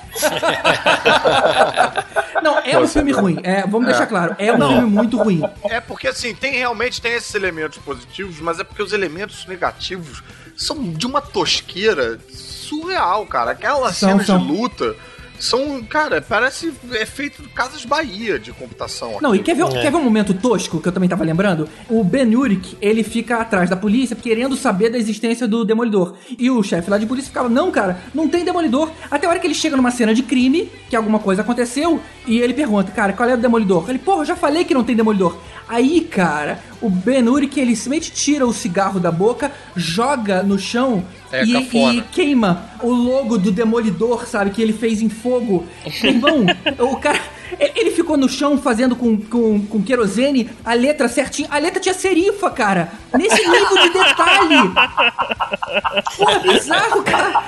Não, é um filme ruim. É, vamos deixar claro. É um Não. filme muito ruim. É porque assim, tem realmente tem esses elementos positivos, mas é porque os elementos negativos são de uma tosqueira surreal, cara. Aquelas São, cenas são. de luta são, cara, parece é feito de Casas Bahia de computação. Não, e aquilo. quer ver, É. quer ver um momento tosco que eu também tava lembrando? O Ben Urich, ele fica atrás da polícia querendo saber da existência do Demolidor. E o chefe lá de polícia ficava, não, cara, não tem Demolidor. Até a hora que ele chega numa cena de crime, que alguma coisa aconteceu, e ele pergunta, cara, qual é o Demolidor? Ele, porra, eu já falei que não tem Demolidor. Aí, cara, o Ben Urich, ele simplesmente tira o cigarro da boca, joga no chão É, e, e queima o logo do Demolidor, sabe? Que ele fez em fogo. Irmão, o cara. Ele- Ele ficou no chão fazendo com, com, com querosene a letra certinha. A letra tinha serifa, cara. Nesse nível de detalhe. Porra, bizarro, cara.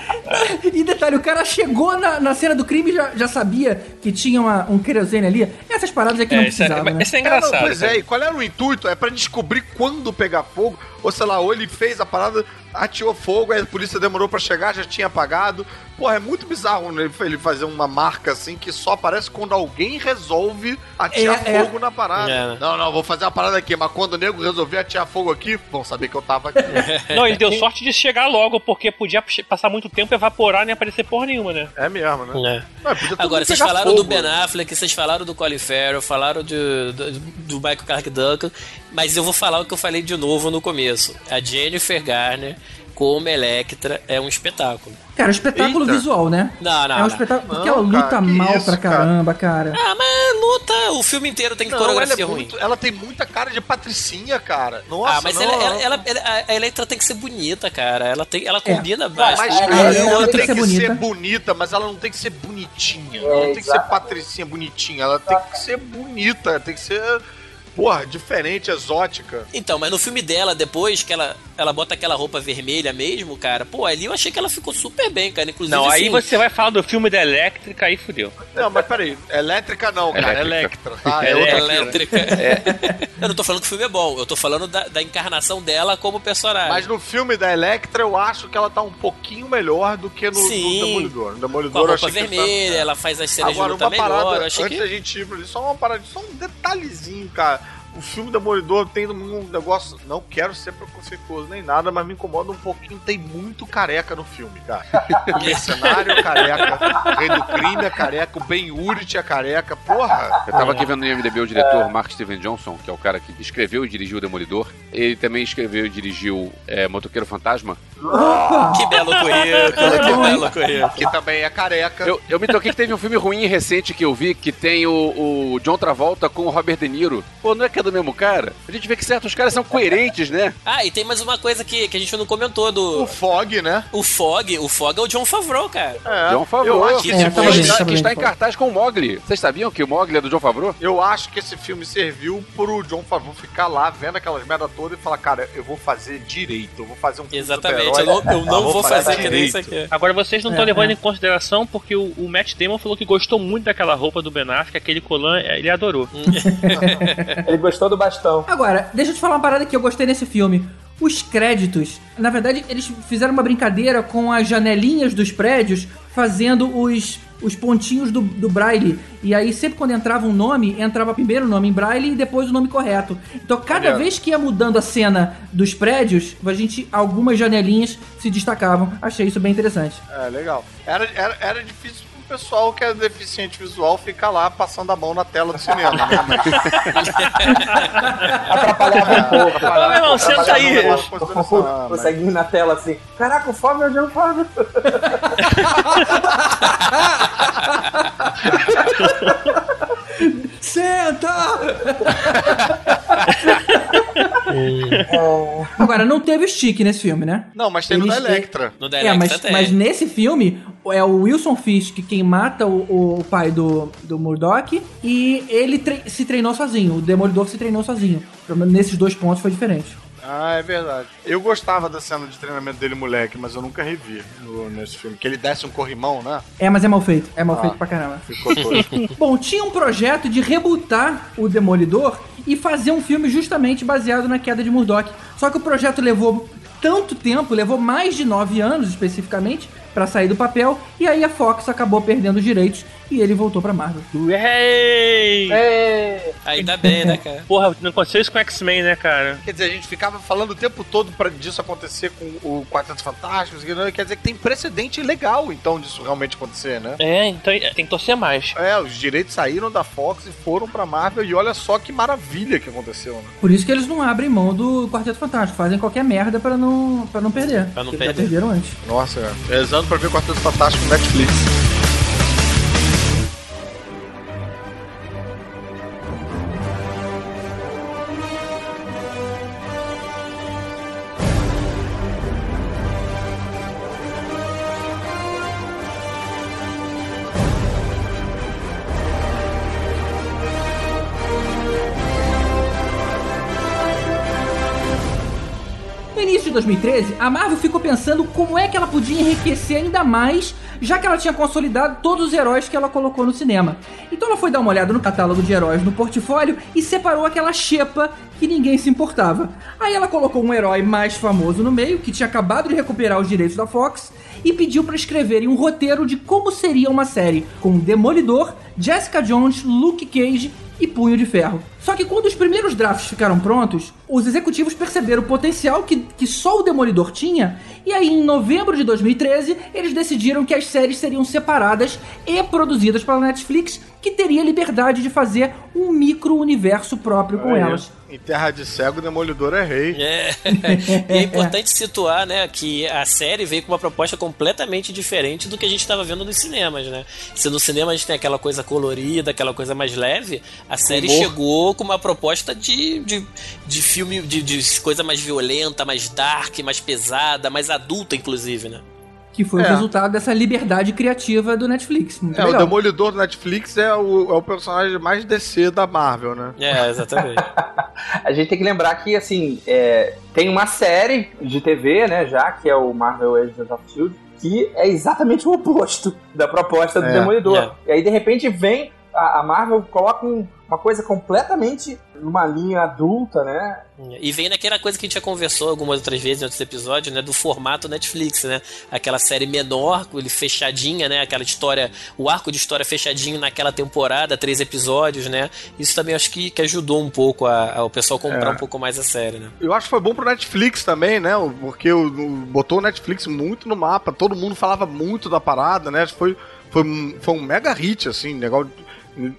E detalhe, o cara chegou na, na cena do crime e já, já sabia que tinha uma- um querosene ali. Essas paradas aqui não É, isso é, precisava, né? isso é É, não, engraçado. pois é, e qual era o intuito? É pra descobrir quando pegar fogo, ou sei lá, ou ele fez a parada, atirou fogo, aí a polícia demorou pra chegar, já tinha apagado. Porra, é muito bizarro né, ele fazer uma marca assim que só aparece quando alguém resolve atirar É, é. fogo na parada. É. Não, não, vou fazer uma parada aqui, mas quando o nego resolver atirar fogo aqui, vão saber que eu tava aqui. Não, ele deu sorte de chegar logo, porque podia passar muito tempo, evaporar e nem aparecer porra nenhuma, né? é mesmo, né? É. Não, Agora, vocês falaram fogo. do Ben Affleck, vocês falaram do Colin Farrell, falaram de, do, do Michael Clark Duncan, mas eu vou falar o que eu falei de novo no começo. A Jennifer Garner como Electra é um espetáculo. Cara, espetáculo Eita. visual, né? Não, não, É um não. espetáculo. Porque Não, ela luta cara, que mal isso, pra cara. caramba, cara. Ah, mas luta, o filme inteiro tem Não, ela, coreografia é ruim. muito, ela tem muita cara de patricinha, cara. Nossa, ah, mas não, ela, ela, não. ela- ela- a Electra tem que ser bonita, cara. Ela, tem, ela combina Mas, bastante. É, cara, ela ela, tem tem que ser que bonita. ser bonita, mas ela não tem que ser bonitinha. É, ela não tem que ser patricinha bonitinha. Ela tem que ser bonita, tem que ser, porra, diferente, exótica. Então, mas no filme dela, depois que ela, ela bota aquela roupa vermelha mesmo, cara, pô, ali eu achei que ela ficou super bem, cara. Inclusive, Não, aí assim, você vai falar do filme da Elétrica, aí fudeu. Não, mas peraí, elétrica não, cara, Elétrica. elétrica, tá? É outra elétrica. Eu não tô falando que o filme é bom, eu tô falando da, da encarnação dela como personagem. Mas no filme da Electra, eu acho que ela tá um pouquinho melhor do que no, no Sim. Demolidor. No com Demolidor, a eu roupa achei que vermelha, ele tá... ela faz as cenas Agora, de luta uma melhor. parada, eu achei antes que... da gente ir pra ali, só uma parada, só um detalhezinho, cara. O filme Demolidor tem um negócio. Não quero ser preconceituoso nem nada, mas me incomoda um pouquinho. Tem muito careca no filme, cara. O mercenário é careca, o rei do crime é careca, o Ben Urich é careca. Porra! Eu tava aqui vendo no IMDB o diretor Mark Steven Johnson, que é o cara que escreveu e dirigiu o Demolidor. Ele também escreveu e dirigiu é, Motoqueiro Fantasma. Que belo currículo, que belo currículo. Que também é careca. Eu, eu me toquei que teve um filme ruim recente que eu vi, que tem o, o John Travolta com o Robert De Niro. Pô, não é que é do mesmo cara? A gente vê que certos caras são coerentes, né? Ah, e tem mais uma coisa que, que a gente não comentou do. O Fog, né? O Fog, o Fog é o John Favreau, cara. É. John Favreau. Eu acho que, É, esse tá filme- bem, que, tá está em cartaz com o Mogli. Vocês sabiam que o Mogli é do John Favreau? eu acho que esse filme serviu pro John Favreau ficar lá vendo aquelas merda todas e falar, cara, eu vou fazer direito, eu vou fazer um filme Exatamente, eu não, eu não Ah, vou fazer que nem direito. isso aqui. Agora vocês não estão É, levando é. em consideração porque o, o Matt Damon falou que gostou muito daquela roupa do Ben Affleck, aquele colã, eh, ele adorou. Ele gostou do bastão. Agora, deixa eu te falar uma parada que eu gostei nesse filme. Os créditos, na verdade, eles fizeram uma brincadeira com as janelinhas dos prédios, fazendo os, os pontinhos do, do braille. E aí, sempre quando entrava um nome, entrava primeiro o nome em braille e depois o nome correto. Então, cada Olha. vez que ia mudando a cena dos prédios, a gente, algumas janelinhas se destacavam. Achei isso bem interessante. É, legal. Era, era, era difícil pessoal que é deficiente visual ficar lá passando a mão na tela do cinema, né? Atrapalhava um pouco. Ô, meu irmão, senta aí. atrapalhava Consegue ir na tela assim. Caraca, o Fábio é o John Fábio. Senta! Agora, não teve stick nesse filme, né? Não, mas tem no da Electra. No da É, Electra mas, tem. mas nesse filme é o Wilson Fisk quem mata o, o pai do, do Murdoch e ele tre- se treinou sozinho. O Demolidor se treinou sozinho. Pelo menos Nesses dois pontos foi diferente. Ah, é verdade. Eu gostava da cena de treinamento dele, moleque, mas eu nunca revi no- nesse filme. Que ele desce um corrimão, né? É, mas é mal feito. É mal Ah. feito pra caramba. Ficou. Bom, tinha um projeto de rebutar o Demolidor e fazer um filme justamente baseado na queda de Murdoch. Só que o projeto levou tanto tempo, levou mais de nove anos especificamente, pra sair do papel, e aí a Fox acabou perdendo os direitos e ele voltou pra Marvel. Yay! É. Ainda bem, né, cara? Porra, não aconteceu isso com X-Men, né, cara? Quer dizer, a gente ficava falando o tempo todo pra disso acontecer com o Quarteto Fantástico, quer dizer que tem precedente legal, então, disso realmente acontecer, né? É, então é, tem que torcer mais. É, os direitos saíram da Fox e foram pra Marvel, e olha só que maravilha que aconteceu, né? Por isso que eles não abrem mão do Quarteto Fantástico, fazem qualquer merda pra não, pra não perder. Pra não Porque Já perder. perderam antes. Nossa, é. Rezando pra ver Quarteto Fantástico no Netflix. 2013, a Marvel ficou pensando como é que ela podia enriquecer ainda mais, já que ela tinha consolidado todos os heróis que ela colocou no cinema. Então ela foi dar uma olhada no catálogo de heróis no portfólio e separou aquela xepa que ninguém se importava. Aí ela colocou um herói mais famoso no meio, que tinha acabado de recuperar os direitos da Fox, e pediu para escreverem um roteiro de como seria uma série com Demolidor, Jessica Jones, Luke Cage e Punho de Ferro. Só que quando os primeiros drafts ficaram prontos, os executivos perceberam o potencial que, que só o Demolidor tinha, e aí em novembro de 2013 eles decidiram que as séries seriam separadas e produzidas pela Netflix, que teria liberdade de fazer um micro-universo próprio com elas. Em Terra de Cego, o Demolidor é rei. É. e é importante situar, né, que a série veio com uma proposta completamente diferente do que a gente estava vendo nos cinemas, né? Se no cinema a gente tem aquela coisa colorida, aquela coisa mais leve, a série Humor. chegou com uma proposta de, de, de filme, de, de coisa mais violenta, mais dark, mais pesada, mais adulta, inclusive, né? Que foi É. o resultado dessa liberdade criativa do Netflix. Muito É, o legal. Demolidor do Netflix é o, é o personagem mais DC da Marvel, né? É, exatamente. A gente tem que lembrar que, assim, é, tem uma série de TV, né, já, que é o Marvel Agents of S.H.I.E.L.D., que é exatamente o oposto da proposta do É, Demolidor. é. E aí, de repente, vem a, a Marvel, coloca um- uma coisa completamente numa linha adulta, né? E vem naquela coisa que a gente já conversou algumas outras vezes em outros episódios, né? Do formato Netflix, né? Aquela série menor, ele fechadinha, né? Aquela história, o arco de história fechadinho naquela temporada, três episódios, né? Isso também acho que, que ajudou um pouco a, a o pessoal comprar É. um pouco mais a série, né? Eu acho que foi bom pro Netflix também, né? Porque o- o- botou o Netflix muito no mapa, todo mundo falava muito da parada, né? Foi, foi, um, foi um mega hit, assim, legal.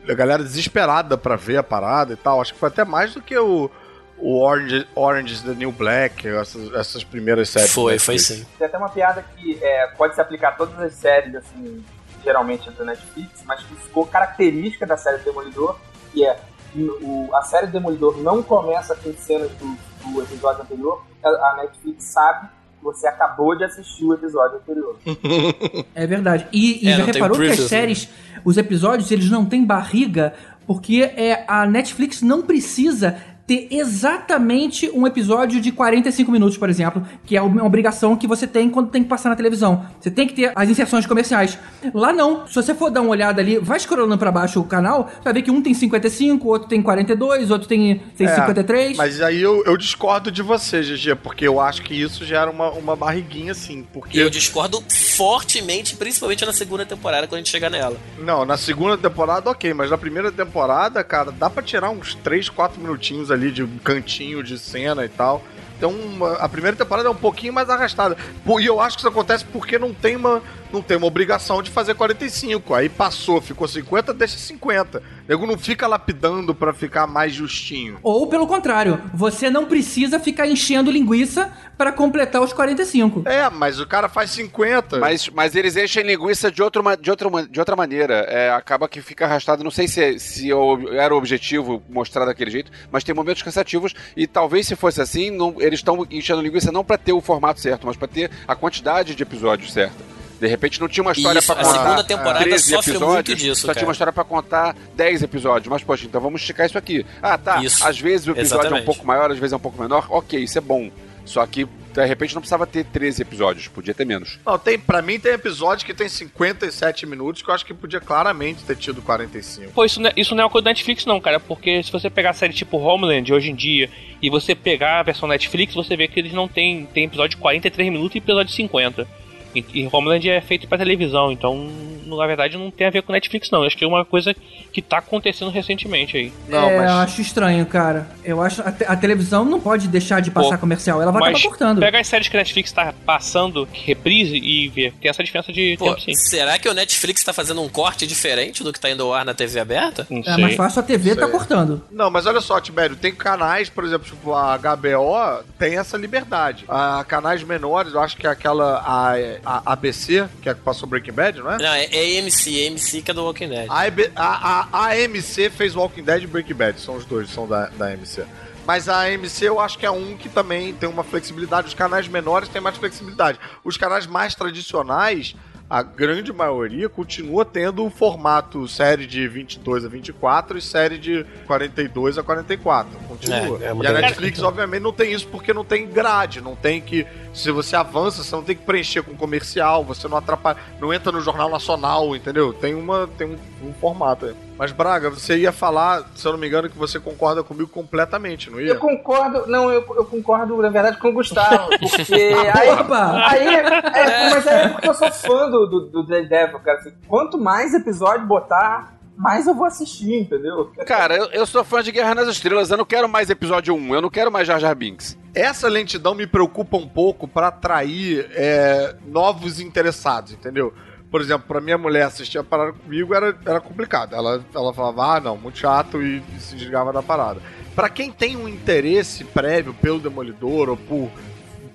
A galera desesperada pra ver a parada e tal. Acho que foi até mais do que o, o Orange, Orange is the New Black, essas, essas primeiras séries. Foi, foi sim. Tem até uma piada que é, pode se aplicar a todas as séries, assim, geralmente do Netflix, mas que ficou característica da série Demolidor, que é o, a série Demolidor não começa com cenas do, do episódio anterior, a, a Netflix sabe que você acabou de assistir o episódio anterior. É verdade. E, e É, já reparou que as né? séries, os episódios, eles não têm barriga, porque é, a Netflix não precisa ter exatamente um episódio de 45 minutos, por exemplo, que é uma obrigação que você tem quando tem que passar na televisão. Você tem que ter as inserções comerciais. Lá não. Se você for dar uma olhada ali, vai scrollando pra baixo o canal, você vai ver que um tem 55, outro tem 42, outro tem, tem É, 53. Mas aí eu, eu discordo de você, GG, porque eu acho que isso gera uma, uma barriguinha, assim. Porque. Eu discordo fortemente, principalmente na segunda temporada, quando a gente chegar nela. Não, na segunda temporada, ok, mas na primeira temporada, cara, dá pra tirar uns 3, 4 minutinhos ali de cantinho de cena e tal. Então, a primeira temporada é um pouquinho mais arrastada. E eu acho que isso acontece porque não tem uma, não tem uma obrigação de fazer 45. Aí passou, ficou 50, deixa 50. O nego não fica lapidando pra ficar mais justinho. Ou pelo contrário, você não precisa ficar enchendo linguiça pra completar os 45. É, mas o cara faz 50. Mas, mas eles enchem linguiça de, outro, de, outra, ma- de outra maneira. É, acaba que fica arrastado. Não sei se, é- se eu- era o objetivo mostrar daquele jeito, mas tem momentos cansativos. E talvez se fosse assim, não- eles estão enchendo linguiça não pra ter o formato certo, mas pra ter a quantidade de episódios certa. De repente não tinha uma história Isso, pra a contar. segunda temporada 13 sofre episódios, muito disso, Só cara. tinha uma história pra contar 10 episódios. Mas, poxa, então vamos esticar isso aqui. Ah, tá. Isso. Às vezes o episódio é um Exatamente. pouco maior, às vezes é um pouco menor. Ok, isso é bom. Só que, de repente, não precisava ter 13 episódios. Podia ter menos. Não, tem, pra mim tem episódio que tem 57 minutos que eu acho que podia claramente ter tido 45. Pô, isso não, é, isso não é uma coisa da Netflix, não, cara. Porque se você pegar a série tipo Homeland hoje em dia e você pegar a versão Netflix, você vê que eles não têm tem episódio de 43 minutos e episódio de 50. E, e Homeland é feito pra televisão, então na verdade não tem a ver com Netflix, não. Eu acho que é uma coisa que tá acontecendo recentemente aí. Não, é, mas- eu acho estranho, cara. Eu acho a, te- a televisão não pode deixar de passar Pô, comercial, ela vai Mas acabar cortando. pega as séries que a Netflix tá passando, reprise, e vê. Tem essa diferença de Pô, tempo, sim. será que o Netflix tá fazendo um corte diferente do que tá indo ao ar na TV aberta? Não É sei. mais fácil a TV tá Sei. cortando. Não, mas olha só, Tibério, tem canais, por exemplo, tipo a HBO, tem essa liberdade. A canais menores, eu acho que é aquela a, a ABC, que é a que passou Breaking Bad, não é? Não, é, é AMC, AMC que é do Walking Dead. A, EB a, a, a AMC fez Walking Dead e Breaking Bad, são os dois, são da, da AMC. Mas a AMC eu acho que é um que também tem uma flexibilidade. Os canais menores têm mais flexibilidade. Os canais mais tradicionais, a grande maioria, continua tendo o formato série de 22 a 24 e série de 42 a 44. Continua. É, é e a. Netflix, obviamente, não tem isso porque não tem grade, não tem que. Se você avança, você não tem que preencher com comercial, você não atrapalha, não entra no Jornal Nacional, entendeu? Tem, uma, tem um, um formato aí. Mas, Braga, você ia falar, se eu não me engano, que você concorda comigo completamente, não ia? Eu concordo, não, eu, eu concordo, na verdade, com o Gustavo, porque aí, aí é, mas aí é porque eu sou fã do, do, do Daredevil, cara. Assim, quanto mais episódio botar, mais eu vou assistir, entendeu? Cara, eu, eu sou fã de Guerra nas Estrelas. Eu não quero mais episódio 1. Eu não quero mais Jar Jar Binks. Essa lentidão me preocupa um pouco pra atrair é, novos interessados, entendeu? Por exemplo, pra minha mulher assistir a parada comigo era, era complicado. Ela, ela falava, ah, não, muito chato e, e se desligava da parada. Pra quem tem um interesse prévio pelo Demolidor ou por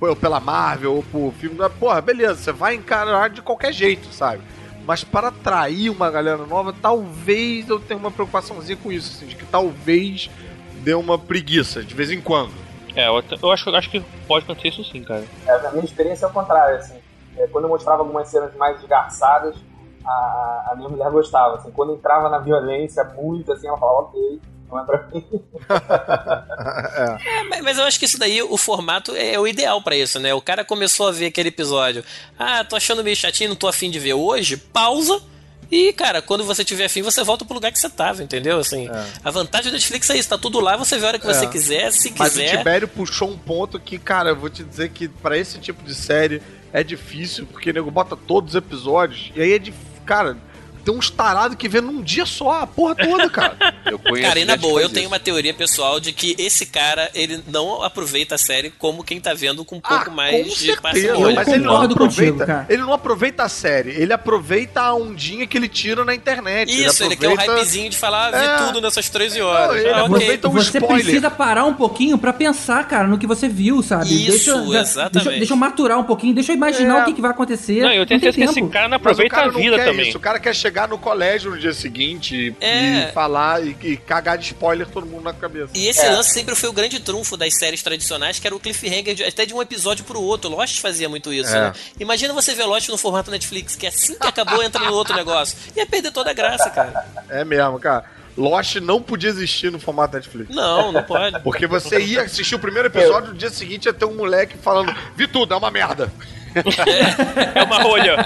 ou pela Marvel ou por filme, porra, beleza, você vai encarar de qualquer jeito, sabe? Mas para atrair uma galera nova, talvez eu tenha uma preocupaçãozinha com isso, assim, de que talvez dê uma preguiça de vez em quando. É, eu, eu acho, eu acho que pode acontecer isso sim, cara. É, a minha experiência é o contrário, assim. É, quando eu mostrava algumas cenas mais esgarçadas, a, a minha mulher gostava, assim. Quando entrava na violência muito, assim, ela falava, ok, não é pra mim. É, mas, mas eu acho que isso daí, o formato é o ideal pra isso, né? O cara começou a ver aquele episódio. Ah, tô achando meio chatinho, não tô afim de ver hoje. Pausa. E, cara, quando você tiver afim, você volta pro lugar que você tava, entendeu? Assim, a vantagem da Netflix é isso, tá tudo lá, você vê a hora que você É. quiser, se Mas o quiser. Tibério puxou um ponto que, cara, eu vou te dizer que pra esse tipo de série é difícil, porque o nego bota todos os episódios, e aí é difícil. Cara, tem uns tarados que vê num dia só a porra toda, cara. Eu conheço Cara, e na boa, eu tenho uma teoria pessoal de que esse cara, ele não aproveita a série como quem tá vendo com um pouco mais Ah, Com de certeza, parcimônia. mas ele não aproveita. contigo, cara. ele não aproveita a série, ele aproveita a ondinha que ele tira na internet. Isso, ele, aproveita... quer um hypezinho de falar, vi É. tudo nessas 13 horas. Não, ele Ah, aproveita o Você spoiler. precisa parar um pouquinho pra pensar, cara, no que você viu, sabe? Isso, deixa, exatamente. Deixa, deixa eu maturar um pouquinho, deixa eu imaginar É. o que, que vai acontecer. Não, eu tenho certeza que esse cara não Mas o aproveita cara a não vida quer também. isso. O cara quer chegar no colégio no dia seguinte e, É. e falar e, e cagar de spoiler todo mundo na cabeça. E esse lance sempre foi o grande trunfo das séries tradicionais, que era o cliffhanger de- até de um episódio pro outro. Lost fazia muito isso, É. né? Imagina você ver Lost no formato Netflix, que assim que acabou entra no outro negócio. Ia perder toda a graça, cara. É mesmo, cara. Lost não podia existir no formato Netflix. Não, não pode. Porque você ia assistir o primeiro episódio, no dia seguinte ia ter um moleque falando: Vi tudo, é uma merda. É uma rolha.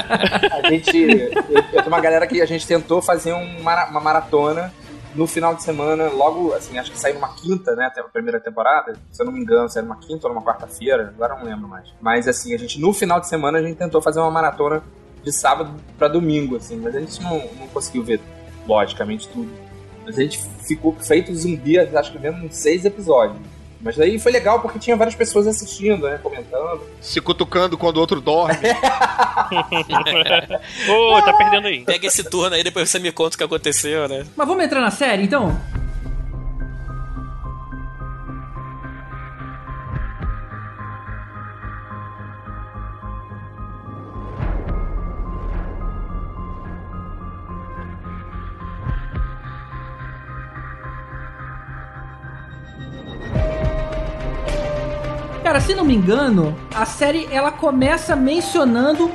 A gente. Eu, eu tenho uma galera que a gente tentou fazer um mara- uma maratona no final de semana, logo, assim, acho que saiu numa quinta, né? A primeira temporada. Se eu não me engano, saiu numa quinta ou numa quarta-feira, agora não lembro mais. Mas assim, a gente, no final de semana, a gente tentou fazer uma maratona de sábado pra domingo, assim, mas a gente não, não conseguiu ver, logicamente, tudo. Mas a gente ficou feito zumbi, acho que vendo seis episódios. Mas daí foi legal porque tinha várias pessoas assistindo, né? Comentando. Se cutucando quando o outro dorme. Ô, tá perdendo aí. Pega esse turno aí, depois você me conta o que aconteceu, né? Mas vamos entrar na série, então? Cara, se não me engano, a série ela começa mencionando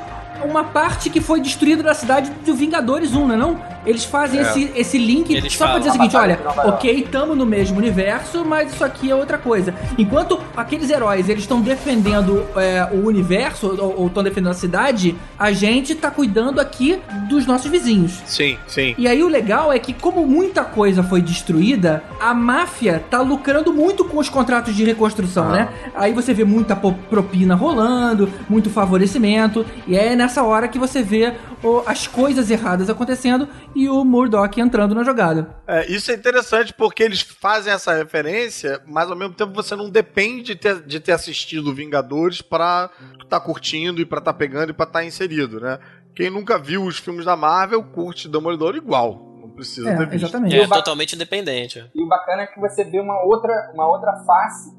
uma parte que foi destruída da cidade do Vingadores 1, não é não? Eles fazem É. esse, esse link Eles só pra dizer o seguinte, olha, ok, tamo no mesmo universo, mas isso aqui é outra coisa. Enquanto aqueles heróis, eles estão defendendo é, o universo, ou estão defendendo a cidade, a gente tá cuidando aqui dos nossos vizinhos. sim, sim. E aí o legal é que como muita coisa foi destruída, a máfia tá lucrando muito com os contratos de reconstrução, Ah. né? Aí você vê muita propina rolando, muito favorecimento, e é nessa hora que você vê o- as coisas erradas acontecendo e o Murdoch entrando na jogada. É, isso é interessante porque eles fazem essa referência, mas ao mesmo tempo você não depende de ter, de ter assistido Vingadores pra estar curtindo e pra estar pegando e pra estar inserido, né? Quem nunca viu os filmes da Marvel curte Demolidor igual. Não precisa ter É, visto. exatamente. É totalmente independente. E o bacana é que você vê uma outra, uma outra face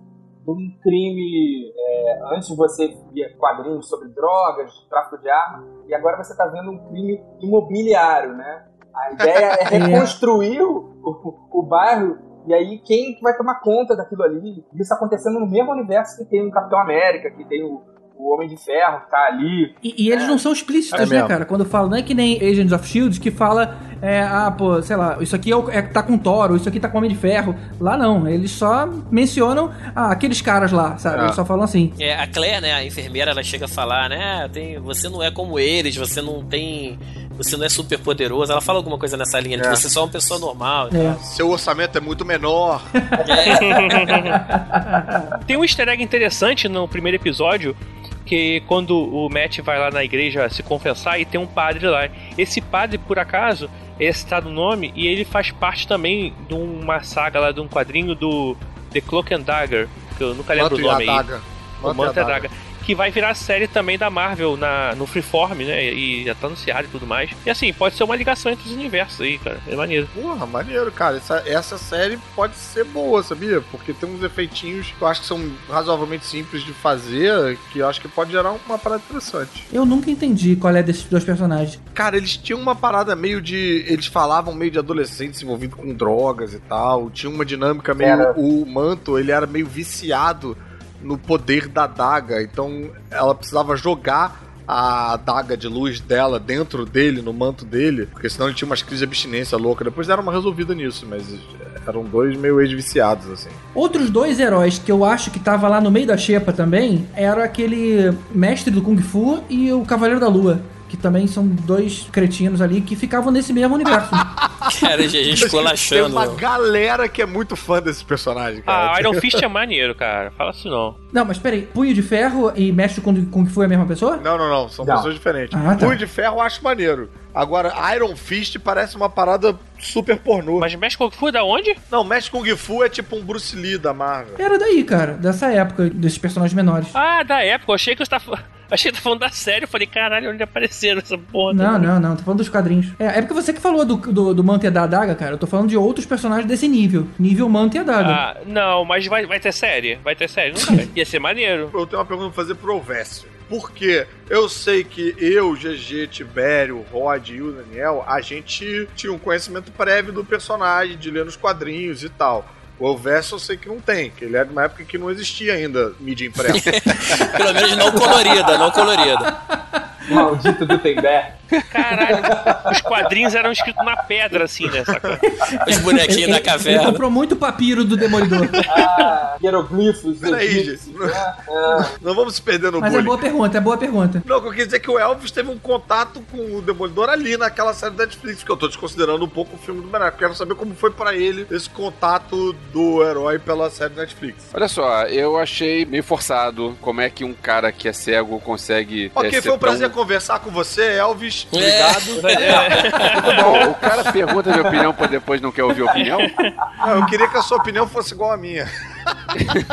de um crime. é, antes você via quadrinhos sobre drogas, tráfico de arma, e agora você está vendo um crime imobiliário, né? A ideia é reconstruir o, o, o bairro. E aí, quem que vai tomar conta daquilo ali? Isso acontecendo no mesmo universo que tem o Capitão América, que tem o, o Homem de Ferro que tá ali. E, e eles não são explícitos, É né, mesmo. cara? Quando falam, não é que nem Agents of Shield que fala, é, ah, pô, sei lá, isso aqui é, o- é, tá com Thor, ou isso aqui tá com Homem de Ferro. Lá não, eles só mencionam ah, aqueles caras lá, sabe? É. Eles só falam assim. É, a Claire, né, a enfermeira, ela chega a falar, né, tem, você não é como eles, você não tem, você não é super poderoso. Ela fala alguma coisa nessa linha, de É. que você só é uma pessoa normal. É. Seu orçamento é muito menor. Tem um easter egg interessante no primeiro episódio. Que quando o Matt vai lá na igreja se confessar e tem um padre lá. Esse padre, por acaso, é citado o nome e ele faz parte também de uma saga lá, de um quadrinho do The Cloak and Dagger, que eu nunca lembro Manto o e a nome aí. adaga. O Manto e a Daga. Que vai virar série também da Marvel na, no Freeform, né? E já tá anunciado e tudo mais. E assim, pode ser uma ligação entre os universos aí, cara. É maneiro. Porra, maneiro, cara. Essa, essa série pode ser boa, sabia? Porque tem uns efeitinhos que eu acho que são razoavelmente simples de fazer, que eu acho que pode gerar uma parada interessante. Eu nunca entendi qual é desses dois personagens. Cara, eles tinham uma parada meio de. Eles falavam meio de adolescentes envolvidos com drogas e tal. Tinha uma dinâmica meio. Era. O manto, ele era meio viciado no poder da daga. Então ela precisava jogar a adaga de luz dela dentro dele, no manto dele, porque senão ele tinha umas crises de abstinência louca. Depois deram uma resolvida nisso, mas eram dois meio ex-viciados, assim. Outros dois heróis que eu acho que tava lá no meio da xepa também, era aquele mestre do Kung Fu e o Cavaleiro da Lua. Que também são dois cretinos ali que ficavam nesse mesmo universo. Cara, a gente ficou Tem uma galera que é muito fã desse personagem, cara. Ah, Iron Fist é maneiro, cara. Fala assim não. Não, mas peraí, Punho de Ferro e Mestre Kung, Kung Fu é a mesma pessoa? Não, não, não. São Não. pessoas diferentes. Ah, tá. Punho de Ferro eu acho maneiro. Agora, Iron Fist parece uma parada super pornô. Mas Mesh Kung Fu é da onde? Não, Mestre Kung Fu é tipo um Bruce Lee da Marvel. Era daí, cara, dessa época, desses personagens menores. Ah, da época. Eu achei que você tava. Achei que tá falando da série. Eu falei, caralho, onde apareceram essa porra? Não, não, não, tô falando dos quadrinhos. É, é porque você que falou do, do, do Manta e da Adaga, cara. Eu tô falando de outros personagens desse nível. Nível Manta e Adaga. Ah, não, mas vai, vai ter série? Vai ter série? Não vai. Ia ser maneiro. Eu tenho uma pergunta pra fazer pro Elvésio. Porque eu sei que eu, GG, Tibério, Rod e o Daniel, a gente tinha um conhecimento prévio do personagem, de ler nos quadrinhos e tal. O Elvésio eu sei que não tem, que ele é de uma época que não existia ainda mídia impressa. Pelo menos não colorida, não colorida. Maldito Gutenberg. Caralho, os quadrinhos eram escritos na pedra, assim, né? Saca? Os bonequinhos ele, da ele caverna. comprou muito papiro do Demolidor. Ah, hieroglifos. Peraí, gente. né? Ah, não vamos se perder no Mas é bullying. boa pergunta, é boa pergunta. Não, o que eu quis dizer é que o Elvis teve um contato com o Demolidor ali naquela série da Netflix, que eu tô desconsiderando um pouco o filme do Affleck. Quero saber como foi pra ele esse contato do herói pela série da Netflix. Olha só, eu achei meio forçado como é que um cara que é cego consegue. Ok, é, ser foi um prazer tão- conversar com você, Elvis. É. Obrigado. Muito bom. O cara pergunta minha opinião pra depois não quer ouvir a opinião. Não, eu queria que a sua opinião fosse igual à minha.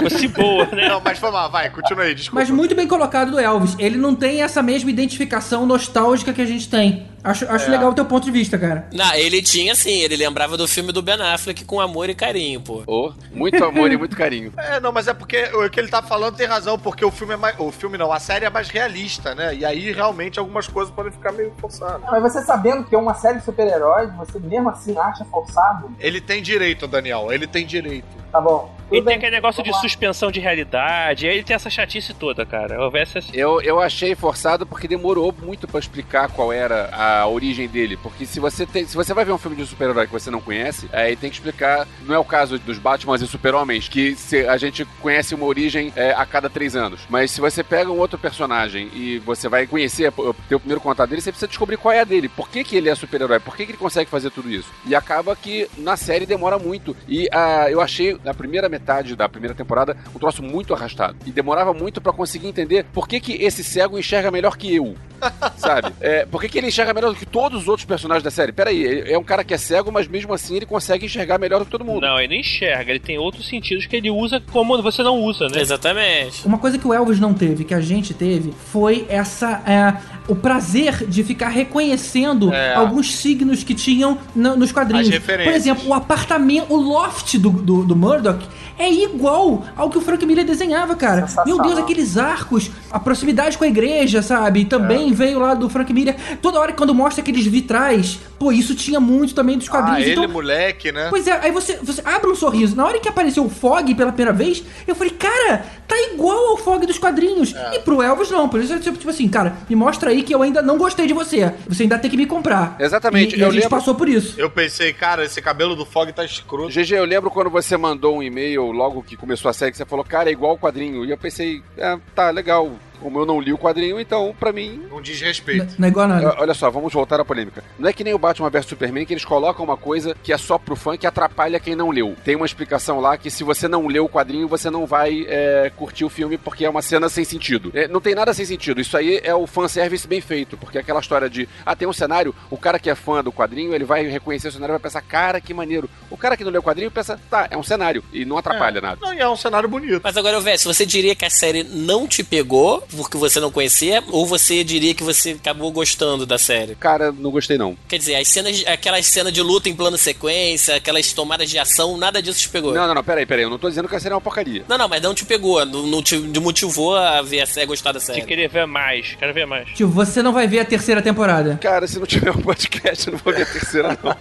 Fosse boa, né? Não, mas foi mal, vai, continua aí, desculpa. Mas muito bem colocado do Elvis. Ele não tem essa mesma identificação nostálgica que a gente tem. Acho, acho legal o teu ponto de vista, cara. Não, ele tinha sim, ele lembrava do filme do Ben Affleck com amor e carinho, pô. Oh, muito amor e muito carinho. É, não, mas é porque o que ele tá falando tem razão, porque o filme é mais. O filme não, a série é mais realista, né? E aí realmente algumas coisas podem ficar meio forçadas. Mas você sabendo que é uma série de super-heróis, você mesmo assim acha forçado? Ele tem direito, Daniel, ele tem direito. Tá bom. Tudo Ele tem aquele negócio de Vamos lá. suspensão de realidade, aí ele tem essa chatice toda, cara. Assim. Eu, eu achei forçado porque demorou muito pra explicar qual era a origem dele. Porque se você tem, se você vai ver um filme de super-herói que você não conhece, aí tem que explicar. Não é o caso dos Batman e Super-Homens, que se- a gente conhece uma origem é, a cada três anos. Mas se você pega um outro personagem e você vai conhecer, ter o primeiro contato dele, você precisa descobrir qual é a dele. Por que, que ele é super-herói? Por que, que ele consegue fazer tudo isso? E acaba que na série demora muito. E ah, eu achei, na primeira metade da primeira temporada, um troço muito arrastado. E demorava muito pra conseguir entender por que, que esse cego enxerga melhor que eu. Sabe? É, por que, que ele enxerga melhor do que todos os outros personagens da série? Peraí, ele é um cara que é cego, mas mesmo assim ele consegue enxergar melhor do que todo mundo. Não, ele não enxerga, ele tem outros sentidos que ele usa como você não usa, né? Exatamente. Uma coisa que o Elvis não teve, que a gente teve, foi essa. é, o prazer de ficar reconhecendo É. alguns signos que tinham no- nos quadrinhos. Por exemplo, o apartamento, o loft do, do, do Murdoch é igual ao que o Frank Miller desenhava, cara. Meu Deus, aqueles arcos, a proximidade com a igreja, sabe? É. Também veio lá do Frank Miller. Toda hora quando mostra aqueles vitrais, pô, isso tinha muito também dos Ah, quadrinhos. ele, então, moleque, né? Pois é, aí você, você abre um sorriso. Na hora que apareceu o Fog pela primeira vez, eu falei, cara, tá igual ao Fog dos quadrinhos. É. E pro Elvis não. Por isso é tipo, tipo assim, cara, me mostra aí que eu ainda não gostei de você. Você ainda tem que me comprar. Exatamente, E, e a gente lembro- passou por isso. Eu pensei, cara, esse cabelo do Fog tá escroto. GG, eu lembro quando você mandou um e-mail logo que começou a série, que você falou, cara, é igual o quadrinho. E eu pensei, é, tá, legal. Como eu não li o quadrinho, então, pra mim. Não diz respeito. Não é igual a nada. Olha só, vamos voltar à polêmica. Não é que nem o Batman vs Superman que eles colocam uma coisa que é só pro fã que atrapalha quem não leu. Tem uma explicação lá que se você não leu o quadrinho, você não vai é, curtir o filme porque é uma cena sem sentido. É, não tem nada sem sentido. Isso aí é o fanservice bem feito. Porque é aquela história de, ah, tem um cenário, o cara que é fã do quadrinho, ele vai reconhecer o cenário e vai pensar, cara, que maneiro. O cara que não leu o quadrinho pensa, tá, é um cenário. E não atrapalha nada. Não, e é um cenário bonito. Mas agora, Vé, se você diria que a série não te pegou porque você não conhecia, ou você diria que você acabou gostando da série? Cara, não gostei não. Quer dizer, as cenas, aquelas cenas de luta em plano sequência, aquelas tomadas de ação, nada disso te pegou. Não, não, não, peraí, peraí. Eu não tô dizendo que a série é uma porcaria. Não, não, mas não te pegou, não, não te motivou a ver a série, gostar da De série. querer ver mais, quero ver mais. Tipo, você não vai ver a terceira temporada. Cara, se não tiver um podcast, eu não vou ver a terceira, não.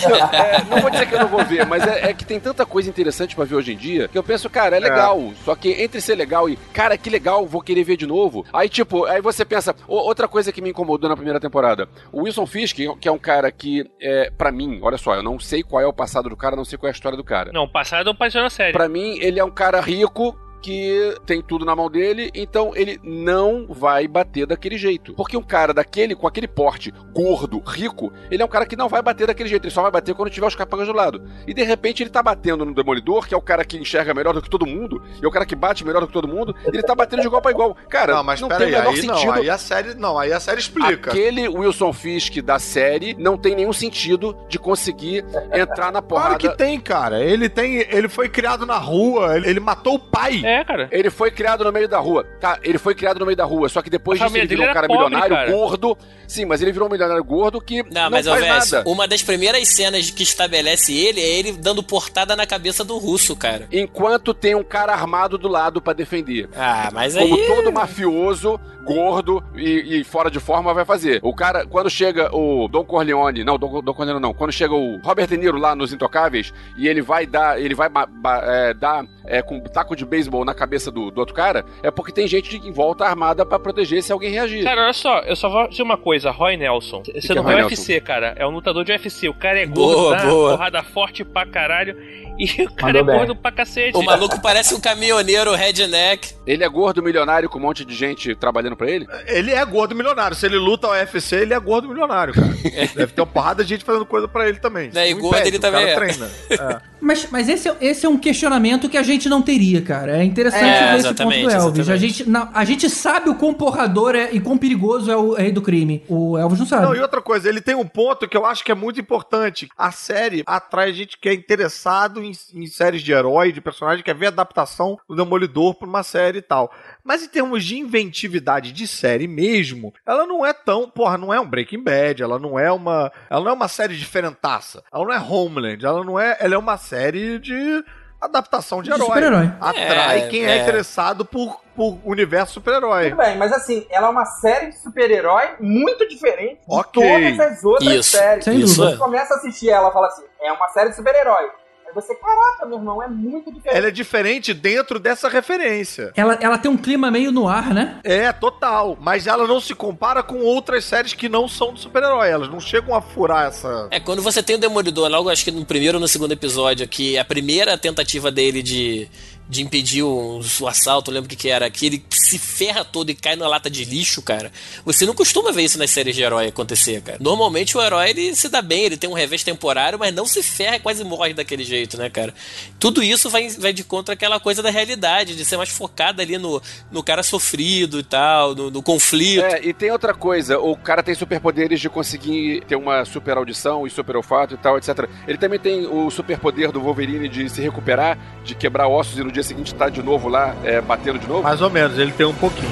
Não, é, não vou dizer que eu não vou ver, mas é, é que tem tanta coisa interessante pra ver hoje em dia que eu penso, cara, é legal. Só que entre ser legal e, cara, que legal, vou querer ver de novo. Aí, tipo, aí você pensa, "Ô, outra coisa que me incomodou na primeira temporada. O Wilson Fisk, que é um cara que, é, para mim, olha só, eu não sei qual é o passado do cara, não sei qual é a história do cara. Não, o passado não apareceu na série. Pra mim, ele é um cara rico que tem tudo na mão dele, então ele não vai bater daquele jeito. Porque um cara daquele, com aquele porte gordo, rico, ele é um cara que não vai bater daquele jeito, ele só vai bater quando tiver os capangas do lado. E de repente ele tá batendo no Demolidor, que é o cara que enxerga melhor do que todo mundo, e é o cara que bate melhor do que todo mundo, e ele tá batendo de igual pra igual. Cara, Não, mas não tem o menor aí sentido. não, aí a série, não, aí a série explica. Aquele Wilson Fisk da série não tem nenhum sentido de conseguir entrar na porrada. Claro que tem, cara. Ele tem, ele foi criado na rua, ele, ele matou o pai. É, cara. Ele foi criado no meio da rua. Tá, ele foi criado no meio da rua. Só que depois disso ele virou um cara pobre, milionário, cara. gordo. Sim, mas ele virou um milionário gordo que não, Não, mas faz Vess, nada. uma das primeiras cenas que estabelece ele é ele dando portada na cabeça do russo, cara. Enquanto tem um cara armado do lado pra defender. Ah, mas aí. Como todo mafioso, gordo e, e fora de forma vai fazer. O cara, quando chega o Don Corleone, não, Don, Don Corleone não, quando chega o Robert De Niro lá nos Intocáveis e ele vai dar, ele vai ba- ba- é, dar é, com um taco de beisebol na cabeça do, do outro cara, é porque tem gente em volta armada pra proteger se alguém reagir. Cara, olha só, eu só vou dizer uma coisa, Roy Nelson. Você que não é Roy UFC, cara. É um lutador de UFC. O cara é Boa, gordo, dá boa. porrada forte pra caralho. E o cara Mandou é bem. gordo pra cacete. O maluco parece um caminhoneiro redneck. Ele é gordo, milionário, com um monte de gente trabalhando pra ele? Ele é gordo milionário. Se ele luta ao UFC, ele é gordo milionário, cara. Deve ter uma porrada de gente fazendo coisa pra ele também. Né, e gordo impede, ele o cara também é. treina. É. Mas, mas esse, é- esse é um questionamento que a gente não teria, cara. É interessante É, ver esse ponto do Elvis. A exatamente. gente, não, a gente sabe o quão porrador é, e quão perigoso é o rei do crime. O Elvis não sabe. Não, e outra coisa, ele tem um ponto que eu acho que é muito importante. A série atrai gente que é interessado em, em séries de herói, de personagem, quer ver a adaptação do Demolidor pra uma série e tal. Mas em termos de inventividade de série mesmo, ela não é tão, porra, não é um Breaking Bad, ela não é uma, ela não é uma série diferentaça. Ela não é Homeland, ela não é, ela é uma série de adaptação de De herói. super-herói. Atrai É, quem é, é. interessado por, por universo super-herói. Tudo bem, mas assim, ela é uma série de super-herói muito diferente de todas as outras Isso. séries. Sem Isso dúvida. Você começa a assistir ela e fala assim, é uma série de super-herói. Aí você, caraca, meu irmão, é muito diferente. Ela é diferente dentro dessa referência. Ela, ela tem um clima meio no ar, né? É, total. Mas ela não se compara com outras séries que não são de super-herói. Elas não chegam a furar essa. É, quando você tem o Demolidor, logo acho que no primeiro ou no segundo episódio, que a primeira tentativa dele de, de impedir o, o assalto, lembro o que, que era, que ele se ferra todo e cai na lata de lixo, cara. Você não costuma ver isso nas séries de herói acontecer, cara. Normalmente o herói ele se dá bem, ele tem um revés temporário, mas não se ferra e quase morre daquele jeito, né, cara? Tudo isso vai, vai de contra aquela coisa da realidade, de ser mais focada ali no, no cara sofrido e tal, no, no conflito. É, e tem outra coisa, o cara tem superpoderes de conseguir ter uma super audição e super olfato e tal, etc. Ele também tem o superpoder do Wolverine de se recuperar, de quebrar ossos e no dia seguinte estar de novo lá, é, batendo de novo. Mais ou menos, ele tem um pouquinho.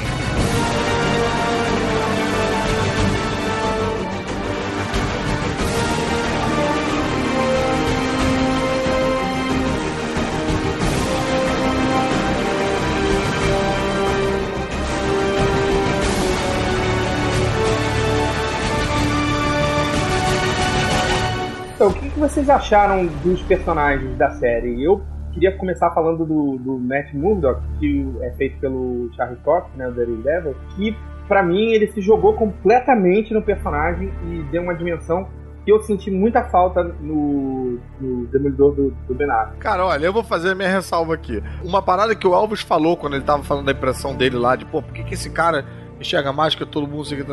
Então, o que, que vocês acharam dos personagens da série? Eu queria começar falando do, do Matt Murdock, que é feito pelo Charlie Cox, né, o Daredevil, que pra mim ele se jogou completamente no personagem e deu uma dimensão que eu senti muita falta no, no Demolidor do, do Ben Affleck. Cara, olha, eu vou fazer a minha ressalva aqui. Uma parada que o Elvis falou quando ele tava falando da impressão dele lá, de pô, por que, que esse cara enxerga mais que todo mundo? sei que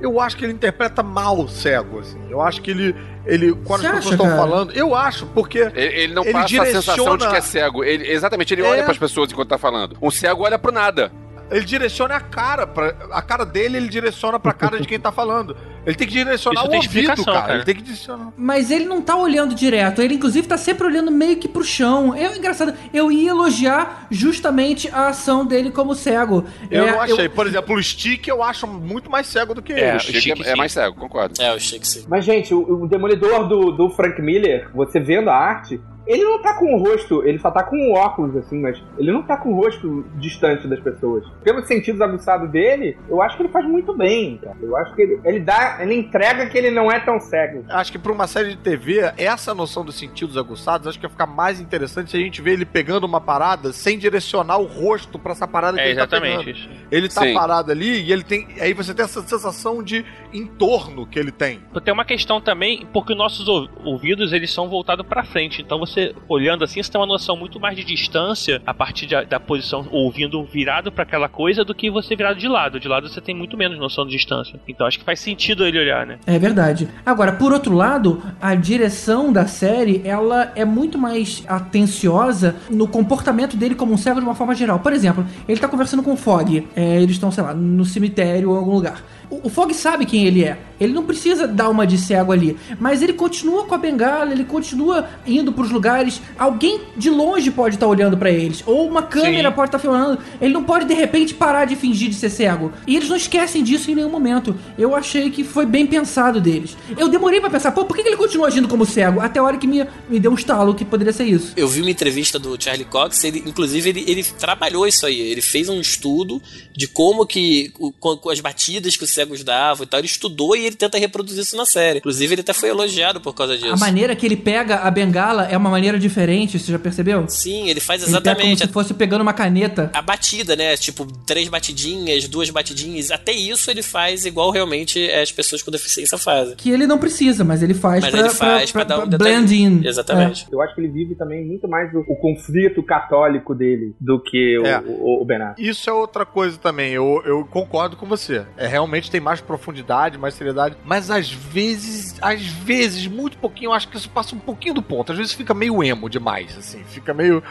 Eu acho que ele interpreta mal o cego, assim. Eu acho que ele. ele quando Você as pessoas estão falando, eu acho, porque. Ele, ele não Ele passa a sensação de direciona- que é cego. Ele, exatamente, ele É. olha pras pessoas enquanto tá falando. Um cego olha pro nada. Ele direciona a cara. Pra, a cara dele, ele direciona pra cara de quem tá falando. Ele tem que direcionar Isso o tem ouvido, cara. cara. Ele tem que direcionar. Mas ele não tá olhando direto. Ele, inclusive, tá sempre olhando meio que pro chão. É engraçado. Eu ia elogiar justamente a ação dele como cego. Eu É, não achei. Por exemplo, o Stick eu acho muito mais cego do que ele. o Chico Chique, é, é sim. mais cego, concordo. É, eu achei que sim. Mas, gente, o, o Demolidor do, do Frank Miller, você vendo a arte, ele não tá com o rosto, ele só tá com o óculos, assim, mas ele não tá com o rosto distante das pessoas. Pelos sentidos aguçados dele, eu acho que ele faz muito bem, cara. Eu acho que ele, ele dá, ele entrega que ele não é tão cego. Acho que pra uma série de TV, essa noção dos sentidos aguçados, acho que ia ficar mais interessante se a gente ver ele pegando uma parada sem direcionar o rosto pra essa parada que É ele tá exatamente pegando. isso. Ele tá Sim. parado ali e ele tem. Aí você tem essa sensação de entorno que ele tem. Tem uma questão também, porque nossos ou- ouvidos eles são voltados pra frente, então você você olhando assim, você tem uma noção muito mais de distância a partir de, da posição ouvindo virado para aquela coisa do que você virado de lado. De lado você tem muito menos noção de distância. Então acho que faz sentido ele olhar, né? É verdade. Agora, por outro lado, a direção da série, ela é muito mais atenciosa no comportamento dele como um cego de uma forma geral. Por exemplo, ele tá conversando com o Fog. É, eles estão, sei lá, no cemitério ou em algum lugar. O, o Fog sabe quem ele é. Ele não precisa dar uma de cego ali. Mas ele continua com a bengala, ele continua indo pros lugares. Alguém de longe pode estar olhando pra eles. Ou uma câmera Sim. pode estar filmando. Ele não pode, de repente, parar de fingir de ser cego. E eles não esquecem disso em nenhum momento. Eu achei que foi bem pensado deles. Eu demorei pra pensar, pô, por que ele continua agindo como cego? Até a hora que me, me deu um estalo que poderia ser isso. Eu vi uma entrevista do Charlie Cox, ele, inclusive ele, ele trabalhou isso aí. Ele fez um estudo de como que, o- com, com as batidas que os cegos davam e tal. Ele estudou e ele tenta reproduzir isso na série. Inclusive, ele até foi elogiado por causa disso. A maneira que ele pega a bengala é uma maneira diferente, você já percebeu? Sim, ele faz Ele pega como exatamente. se fosse pegando uma caneta. A batida, né? Tipo, três batidinhas, duas batidinhas. Até isso ele faz igual realmente as pessoas com deficiência fazem. Que ele não precisa, mas ele faz Mas pra, ele faz pra dar um blend in. Exatamente. Eu acho que ele vive também muito mais o, o conflito católico dele do que o, É. o, o Affleck. Isso é outra coisa também. Eu, eu concordo com você. É realmente tem mais profundidade, mais seriedade. Mas às vezes, às vezes, muito pouquinho, eu acho que isso passa um pouquinho do ponto. Às vezes fica meio emo demais, assim. Fica meio.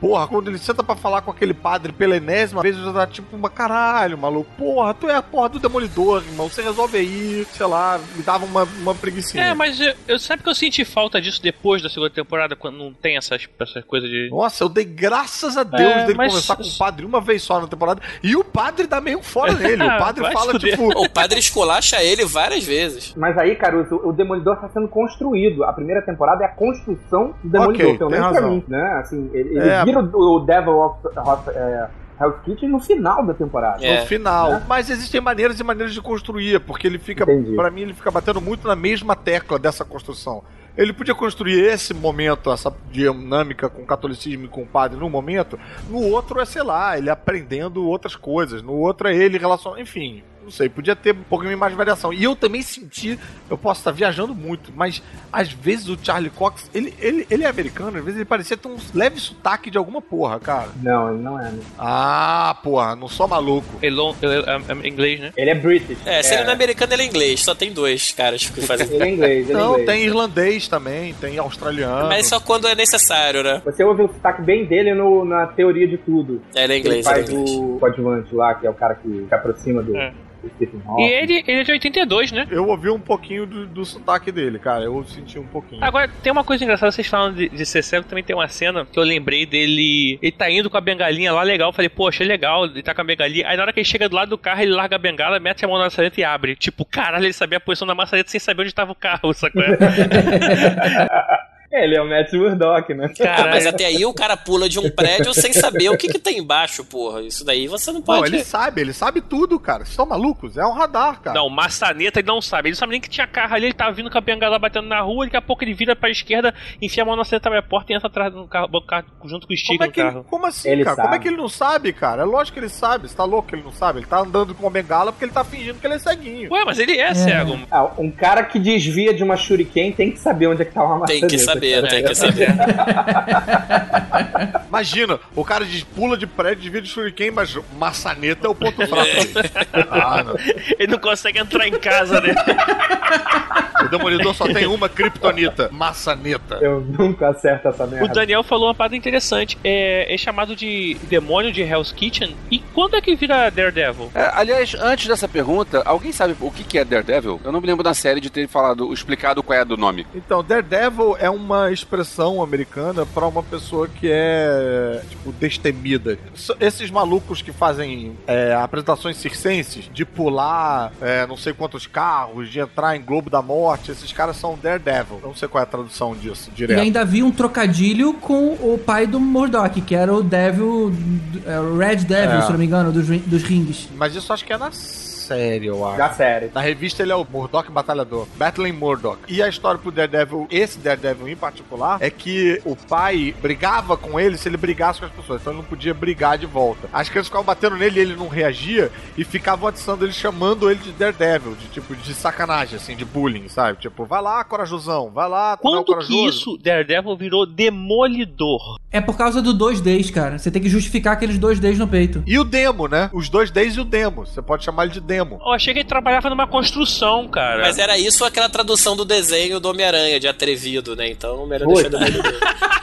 Porra, quando ele senta pra falar com aquele padre pela enésima vez, já dá tipo uma caralho, maluco. Porra, tu é a porra do demolidor, irmão. Você resolve aí, sei lá, me dava uma, uma preguiçinha. É, mas eu, eu sabe que eu senti falta disso depois da segunda temporada, quando não tem essas, essas coisas de. Nossa, eu dei graças a Deus É, dele mas- conversar com o padre uma vez só na temporada. E o padre dá meio fora nele. O padre fala, se fuder. tipo. O padre esculacha ele várias vezes. Mas aí, Caruso, o Demolidor está sendo construído. A primeira temporada é a construção do Demolidor, Ok, pelo tem menos pra razão. mim, né? Assim, ele, ele É. vira o, o Devil of, of é, Hell's Kitchen no final da temporada. É. no final. Né? Mas existem maneiras e maneiras de construir, porque ele fica. Pra mim, ele fica batendo muito na mesma tecla dessa construção. Ele podia construir esse momento, essa dinâmica com o catolicismo e com o padre num momento, no outro é, sei lá, ele aprendendo outras coisas, no outro é ele relacionando, enfim, não sei, podia ter um pouquinho mais de variação. E eu também senti, eu posso estar viajando muito, mas às vezes o Charlie Cox, ele, ele, ele é americano, às vezes ele parecia ter um leve sotaque de alguma porra, cara. Não, ele não é. Né? Ah, porra, não sou maluco. Ele é, é inglês, né? Ele é British. É, se ele não é americano, ele é inglês. Só tem dois caras que fazem. Ele é inglês, ele é Não, inglês. tem irlandês também, tem australiano. Mas só quando é necessário, né? Você ouve o sotaque bem dele no, na teoria de tudo. É, ele é inglês, ele ele é faz inglês. o coadjuvante lá, que é o cara que se aproxima do, É. E ele, ele é de 82, né? Eu ouvi um pouquinho do, do sotaque dele, cara. Eu senti um pouquinho. Agora, tem uma coisa engraçada, vocês falam de, de ser cego, também tem uma cena que eu lembrei dele. Ele tá indo com a bengalinha lá legal. Eu falei, poxa, é legal, ele tá com a bengalinha. Aí na hora que ele chega do lado do carro, ele larga a bengala, mete a mão na maçaneta e abre. Tipo, caralho, ele sabia a posição da maçaneta sem saber onde tava o carro, sacou? É, ele é o Matt Murdock, né? Ah, mas Caralho. até aí o cara pula de um prédio sem saber o que, que tem embaixo, porra. Isso daí você não Não, pode. ele sabe, ele sabe tudo, cara. Vocês são malucos? É um radar, cara. Não, maçaneta ele não sabe. Ele não sabe nem que tinha carro ali, ele tava vindo com a bengala batendo na rua, daqui a pouco ele vira pra esquerda, enfia a mão na maçaneta, abre a porta e entra atrás do carro, carro junto com o Stig Como é, que ele, como assim, Ele cara? Como é sabe. que ele não sabe, cara? É lógico que ele sabe. Você tá louco que ele não sabe? Ele tá andando com uma bengala porque ele tá fingindo que ele é ceguinho. Ué, mas ele é, cego. Ah, um cara que desvia de uma shuriken tem que saber onde é que tá uma Tem maçaneta. que saber, cara. tem que saber. Imagina, o cara de, pula de prédio, desvia de shuriken, mas maçaneta é o ponto fraco. dele. ah, não. Ele não consegue entrar em casa, né? O Demolidor só tem uma kryptonita, maçaneta. Eu nunca acerto essa O merda. Daniel falou uma parada interessante. É, é chamado de demônio de Hell's Kitchen. E quando é que vira Daredevil? É, aliás, antes dessa pergunta, alguém sabe o que que é Daredevil? Eu não me lembro da série de ter falado, explicado qual é do nome. Então, Daredevil é uma expressão americana pra uma pessoa que é, tipo, destemida. Esses malucos que fazem é, apresentações circenses, de pular é, não sei quantos carros, de entrar em Globo da Morte, esses caras são Daredevil. Eu não sei qual é a tradução disso, E direto. ainda vi um trocadilho com o pai do Murdoch, que era o Devil, é, o Red Devil, É. se não me engano, dos, dos rings. Mas isso acho que é na série, eu acho. Da série. Na revista ele é o Murdoch Batalhador, Battling Murdoch. E a história pro Daredevil, esse Daredevil em particular, é que o pai brigava com ele se ele brigasse com as pessoas, então ele não podia brigar de volta. As crianças ficavam batendo nele e ele não reagia e ficavam atiçando ele, chamando ele de Daredevil, de tipo, de sacanagem, assim, de bullying, sabe? Tipo, vai lá, corajosão, vai lá, tu é Quando que isso, Daredevil, virou Demolidor? É por causa do 2Ds, cara. Você tem que justificar aqueles 2Ds no peito. E o demo, né? Os dois Ds e o demo. Você pode chamar ele de demo. Eu achei que ele trabalhava numa construção, cara. Mas era isso ou aquela tradução do desenho do Homem-Aranha, de atrevido, né? Então o Homem-Aranha Puta. deixou demolidor.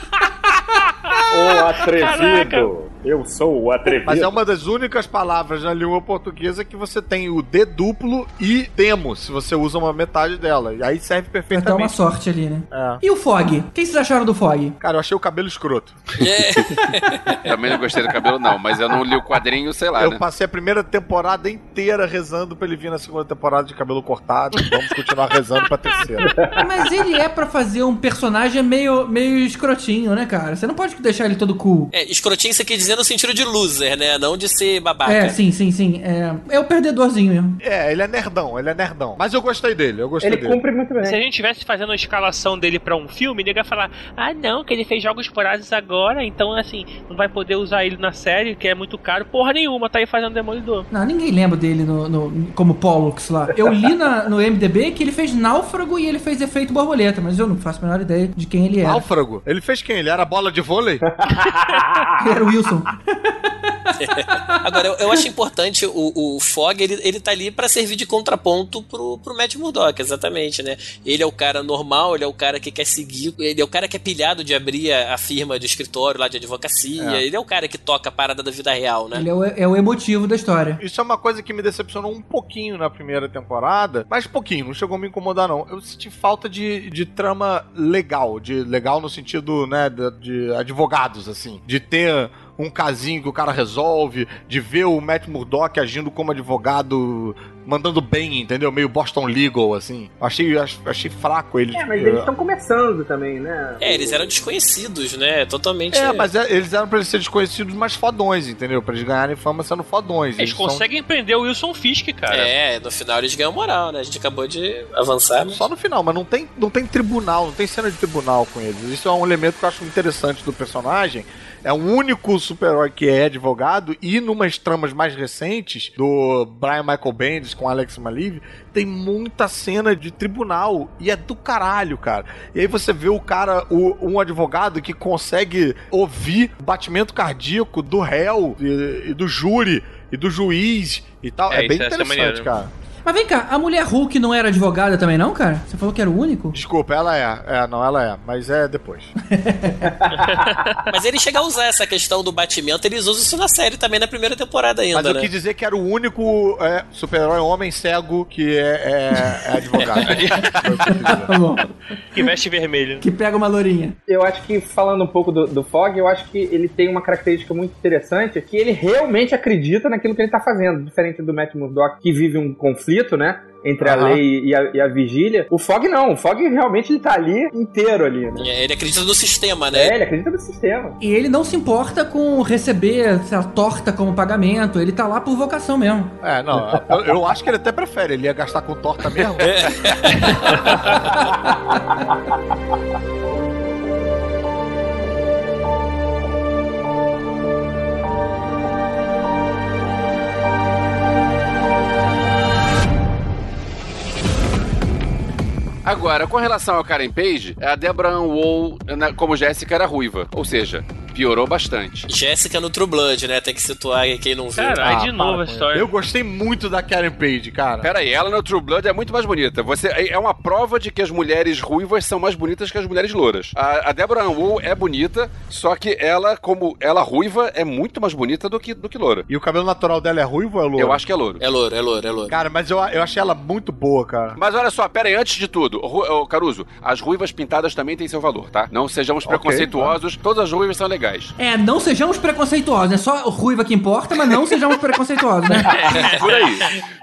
O atrevido. Caraca. Eu sou o atrevido. Mas é uma das únicas palavras na língua portuguesa que você tem o D duplo e demo, se você usa uma metade dela. E aí serve Vai dar uma perfeitamente. sorte ali, né? É. E o Fog? O que vocês acharam do Fog? Cara, eu achei o cabelo escroto. É. Também não gostei do cabelo, não, mas eu não li o quadrinho, sei lá, eu né? passei a primeira temporada inteira rezando pra ele vir na segunda temporada de cabelo cortado. Vamos continuar rezando pra terceira. Mas ele é pra fazer um personagem meio, meio escrotinho, né, cara? Você não pode deixar ele todo cool. É, escrotinho você quer dizer no sentido de loser, né? Não de ser babaca. É, sim, sim, sim. É, é o perdedorzinho mesmo. É, ele é nerdão, ele é nerdão. Mas eu gostei dele, eu gostei Ele dele. cumpre muito Se a bem. gente tivesse fazendo a escalação dele pra um filme, ele ia falar: Ah, não, que ele fez jogos vorazes agora, então assim, não vai poder usar ele na série, que é muito caro. Porra nenhuma, tá aí fazendo Demolidor. Não, ninguém lembra dele no, no- como Pollux lá. Eu li na- no MDB que ele fez Náufrago e ele fez Efeito Borboleta, mas eu não faço a menor ideia de quem ele era. Náufrago. Ele fez quem? Ele era bola de vôlei? Ele era o Wilson. Agora, eu, eu acho importante o, o Fog, ele, ele tá ali pra servir de contraponto pro, pro Matt Murdock, exatamente, né? Ele é o cara normal, ele é o cara que quer seguir, ele é o cara que é pilhado de abrir a, a firma de escritório lá de advocacia, É. ele é o cara que toca a parada da vida real, né? Ele é o, é o emotivo da história. Isso é uma coisa que me decepcionou um pouquinho na primeira temporada, mas pouquinho, não chegou a me incomodar não. Eu senti falta de, de trama legal, de legal no sentido, né, de, de advogados, assim, de ter um casinho que o cara resolve, de ver o Matt Murdock agindo como advogado, mandando bem, entendeu? Meio Boston Legal, assim. Achei, ach- achei fraco ele. É, mas eles estão começando também, né? É, eles eram desconhecidos, né? Totalmente. É, mas é- eles eram pra eles serem desconhecidos, mas fodões, entendeu? Pra eles ganharem fama sendo fodões. Eles são- conseguem prender o Wilson Fisk, cara. É, no final eles ganham moral, né? A gente acabou de avançar. né? Só no final, mas não tem, não tem tribunal, não tem cena de tribunal com eles. Isso é um elemento que eu acho interessante do personagem. É o único super-herói que é advogado e numas tramas mais recentes do Brian Michael Bendis com Alex Maliv, tem muita cena de tribunal e é do caralho, cara. E aí você vê o cara, o- um advogado que consegue ouvir o batimento cardíaco do réu e, e do júri e do juiz e tal. É, É, bem é- é interessante, maneiro. cara. Mas vem cá, a mulher Hulk não era advogada também, não, cara? Você falou que era o único? Desculpa, ela é. É, não, ela é. Mas é depois. Mas ele chega a usar essa questão do batimento, eles usam isso na série também na primeira temporada ainda, Mas eu né? quis dizer que era o único é, super-herói homem cego que é, é- é advogado. Tá. Que veste vermelho. Que pega uma lourinha. Eu acho que, falando um pouco do, do Fog, eu acho que ele tem uma característica muito interessante, que ele realmente acredita naquilo que ele tá fazendo, diferente do Matt Murdock, que vive um conflito, né? Entre a lei e a, e a vigília. O Fog não, o Fog realmente ele tá ali inteiro ali, né? É, Ele acredita no sistema, né? É, ele acredita no sistema. E ele não se importa com receber lá, torta como pagamento. Ele tá lá por vocação mesmo. É, não. Eu, eu acho que ele até prefere. Ele ia gastar com torta mesmo. Agora, com relação ao Karen Page, a Deborah na- como Jéssica, era ruiva. Ou seja, piorou bastante. Jéssica no True Blood, né? Tem que situar aí quem não viu. Caralho, de Ah, novo para a história. Eu gostei muito da Karen Page, cara. Pera aí, ela no True Blood é muito mais bonita. Você, é é uma prova de que as mulheres ruivas são mais bonitas que as mulheres louras. A, a Deborah Ann Wool é bonita, só que ela, como ela ruiva, é muito mais bonita do que, do que loura. E o cabelo natural dela é ruivo ou é louro? Eu acho que é louro. É louro, é louro, é louro. Cara, mas eu, eu achei ela muito boa, cara. Mas olha só, pera aí, antes de tudo, Ru- Caruso, as ruivas pintadas também têm seu valor, tá? Não sejamos preconceituosos, todas as ruivas são legais. É, não sejamos preconceituosos. É só o ruiva que importa, mas não sejamos preconceituosos, né? Por aí.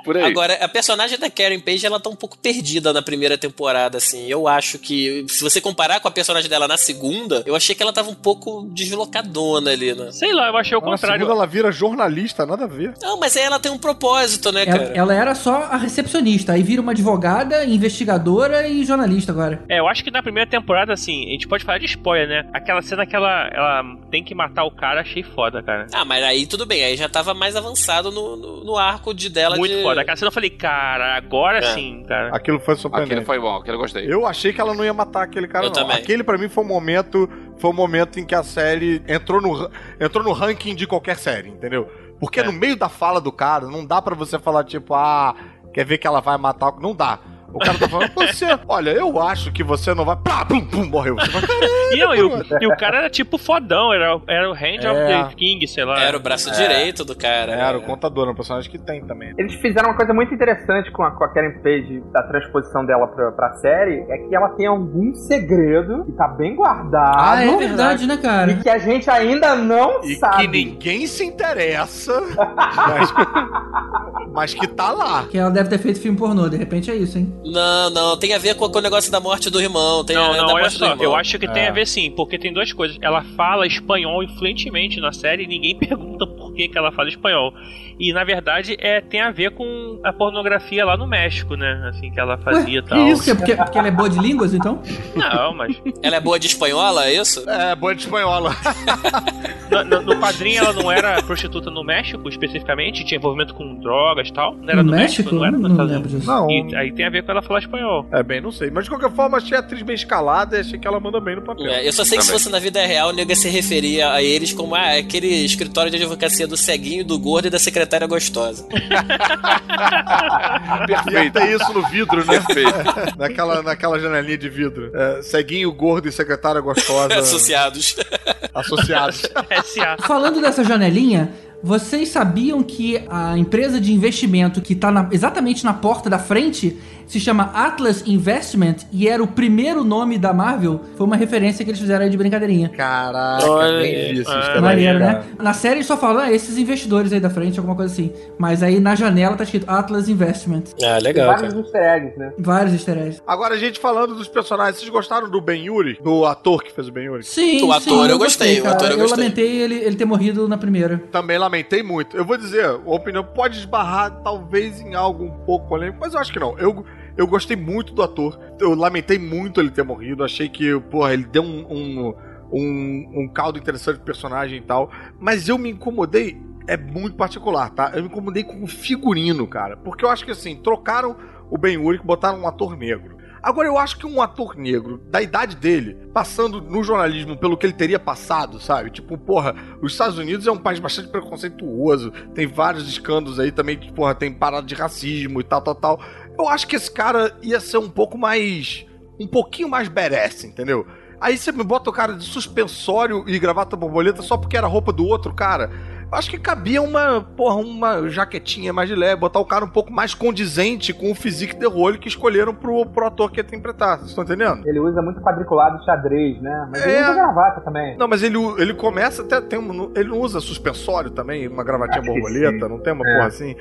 Por aí. Agora, a personagem da Karen Page, ela tá um pouco perdida na primeira temporada, assim. Eu acho que, se você comparar com a personagem dela na segunda, eu achei que ela tava um pouco deslocadona ali, né? Sei lá, eu achei o Na contrário. segunda ela vira jornalista, nada a ver. Não, mas aí ela tem um propósito, né, Ela, cara? ela era só a recepcionista, aí vira uma advogada, investigadora e jornalista agora. É, eu acho que na primeira temporada, assim, a gente pode falar de spoiler, né? Aquela cena que ela, ela tem que matar o cara, achei foda, cara. Ah, mas aí tudo bem, aí já tava mais avançado no, no, no arco de dela Muito de... foda. Aquela cena eu falei, cara, agora É. sim, cara. Aquilo foi surpreendente. Aquele foi bom, aquele eu gostei. Eu achei que ela não ia matar aquele cara, Eu não. também. Aquele, pra mim, foi um momento. Foi um momento em que a série entrou no, entrou no ranking de qualquer série, entendeu? Porque É. no meio da fala do cara, não dá pra você falar, tipo, ah, quer ver que ela vai matar. o- Não dá. O cara tá falando, você, olha, eu acho que você não vai. Pá, pum, pum, morreu. Você fala, "Caralho, E, não, e, o, e o cara era tipo fodão, era, era o Hand É. of the King, sei lá. Era o braço direito do cara. Era o contador, é um personagem que tem também. Eles fizeram uma coisa muito interessante com a, com a Karen Page, da transposição dela pra, pra série, é que ela tem algum segredo que tá bem guardado. Ah, é verdade, né, E cara? que a gente ainda não E sabe. que ninguém se interessa, mas, mas que tá lá. Que ela deve ter feito filme pornô, de repente é isso, hein? Não, não, tem a ver com, com o negócio da morte do irmão. Tem Não, a, não, da olha morte do só, irmão. eu acho que tem É. a ver sim, porque tem duas coisas. Ela fala espanhol influentemente na série e ninguém pergunta por que, que ela fala espanhol. E na verdade é, tem a ver com a pornografia lá no México, né? Assim, que ela fazia e tal. isso? Que é porque, porque ela é boa de línguas, então? Não, mas Ela é boa de espanhola, é isso? É, boa de espanhola. no, no, no quadrinho ela não era prostituta no México especificamente, tinha envolvimento com drogas e tal. Não era No no, México? México? Não era nos Não Estados lembro Unidos. disso. Não. E aí tem a ver com ela falar espanhol. É, bem, não sei. Mas de qualquer forma, achei a atriz bem escalada e achei que ela manda bem no papel. É, eu só sei que se Também. fosse na vida real, o nego ia se referia a eles como ah, aquele escritório de advocacia do ceguinho, do gordo e da secretária gostosa. Ia Perfeito. ter isso no vidro, né? Perfeito. naquela, naquela janelinha de vidro. É, ceguinho, gordo e secretária gostosa Associados. associados. SA. Falando dessa janelinha, vocês sabiam que a empresa de investimento que tá exatamente na porta da frente se chama Atlas Investment e era o primeiro nome da Marvel? Foi uma referência que eles fizeram aí de brincadeirinha. Caraca, Olha Ah, easter egg, Maneiro, né? Na série eles só falam, ah, esses investidores aí da frente, alguma coisa assim. Mas aí na janela tá escrito Atlas Investment. Ah, Tem legal, vários cara. easter eggs, né? Vários easter eggs. Agora, gente, falando dos personagens, vocês gostaram do Ben Yuri? Do ator que fez o Ben Yuri? Sim, O ator sim, eu gostei, o cara. ator eu gostei. lamentei ele, ele ter morrido na primeira. Também lamentei muito. Eu vou dizer, a opinião pode esbarrar talvez em algo um pouco polêmico, mas eu acho que não. Eu, eu gostei muito do ator. Eu lamentei muito ele ter morrido. Achei que, porra, ele deu um, um, um, um caldo interessante pro personagem e tal. Mas eu me incomodei. É muito particular, tá? Eu me incomodei com o figurino, cara. Porque eu acho que assim, trocaram o Ben Urich, botaram um ator negro. Agora, eu acho que um ator negro, da idade dele, passando no jornalismo pelo que ele teria passado, sabe? Tipo, porra, os Estados Unidos é um país bastante preconceituoso, tem vários escândalos aí também, que, porra, tem parada de racismo e tal, tal, tal. Eu acho que esse cara ia ser um pouco mais. um pouquinho mais badass, entendeu? Aí você me bota o cara de suspensório e gravata borboleta só porque era roupa do outro cara. Acho que cabia uma, porra, uma jaquetinha mais de leve, botar o cara um pouco mais condizente com o physique de role que escolheram pro, pro ator que ia interpretar. Vocês estão entendendo? Ele usa muito quadriculado xadrez, né? Mas ele É. usa gravata também. Não, mas ele, ele começa até. Tem um, ele não usa suspensório também, uma gravatinha borboleta, não tem uma É. porra assim.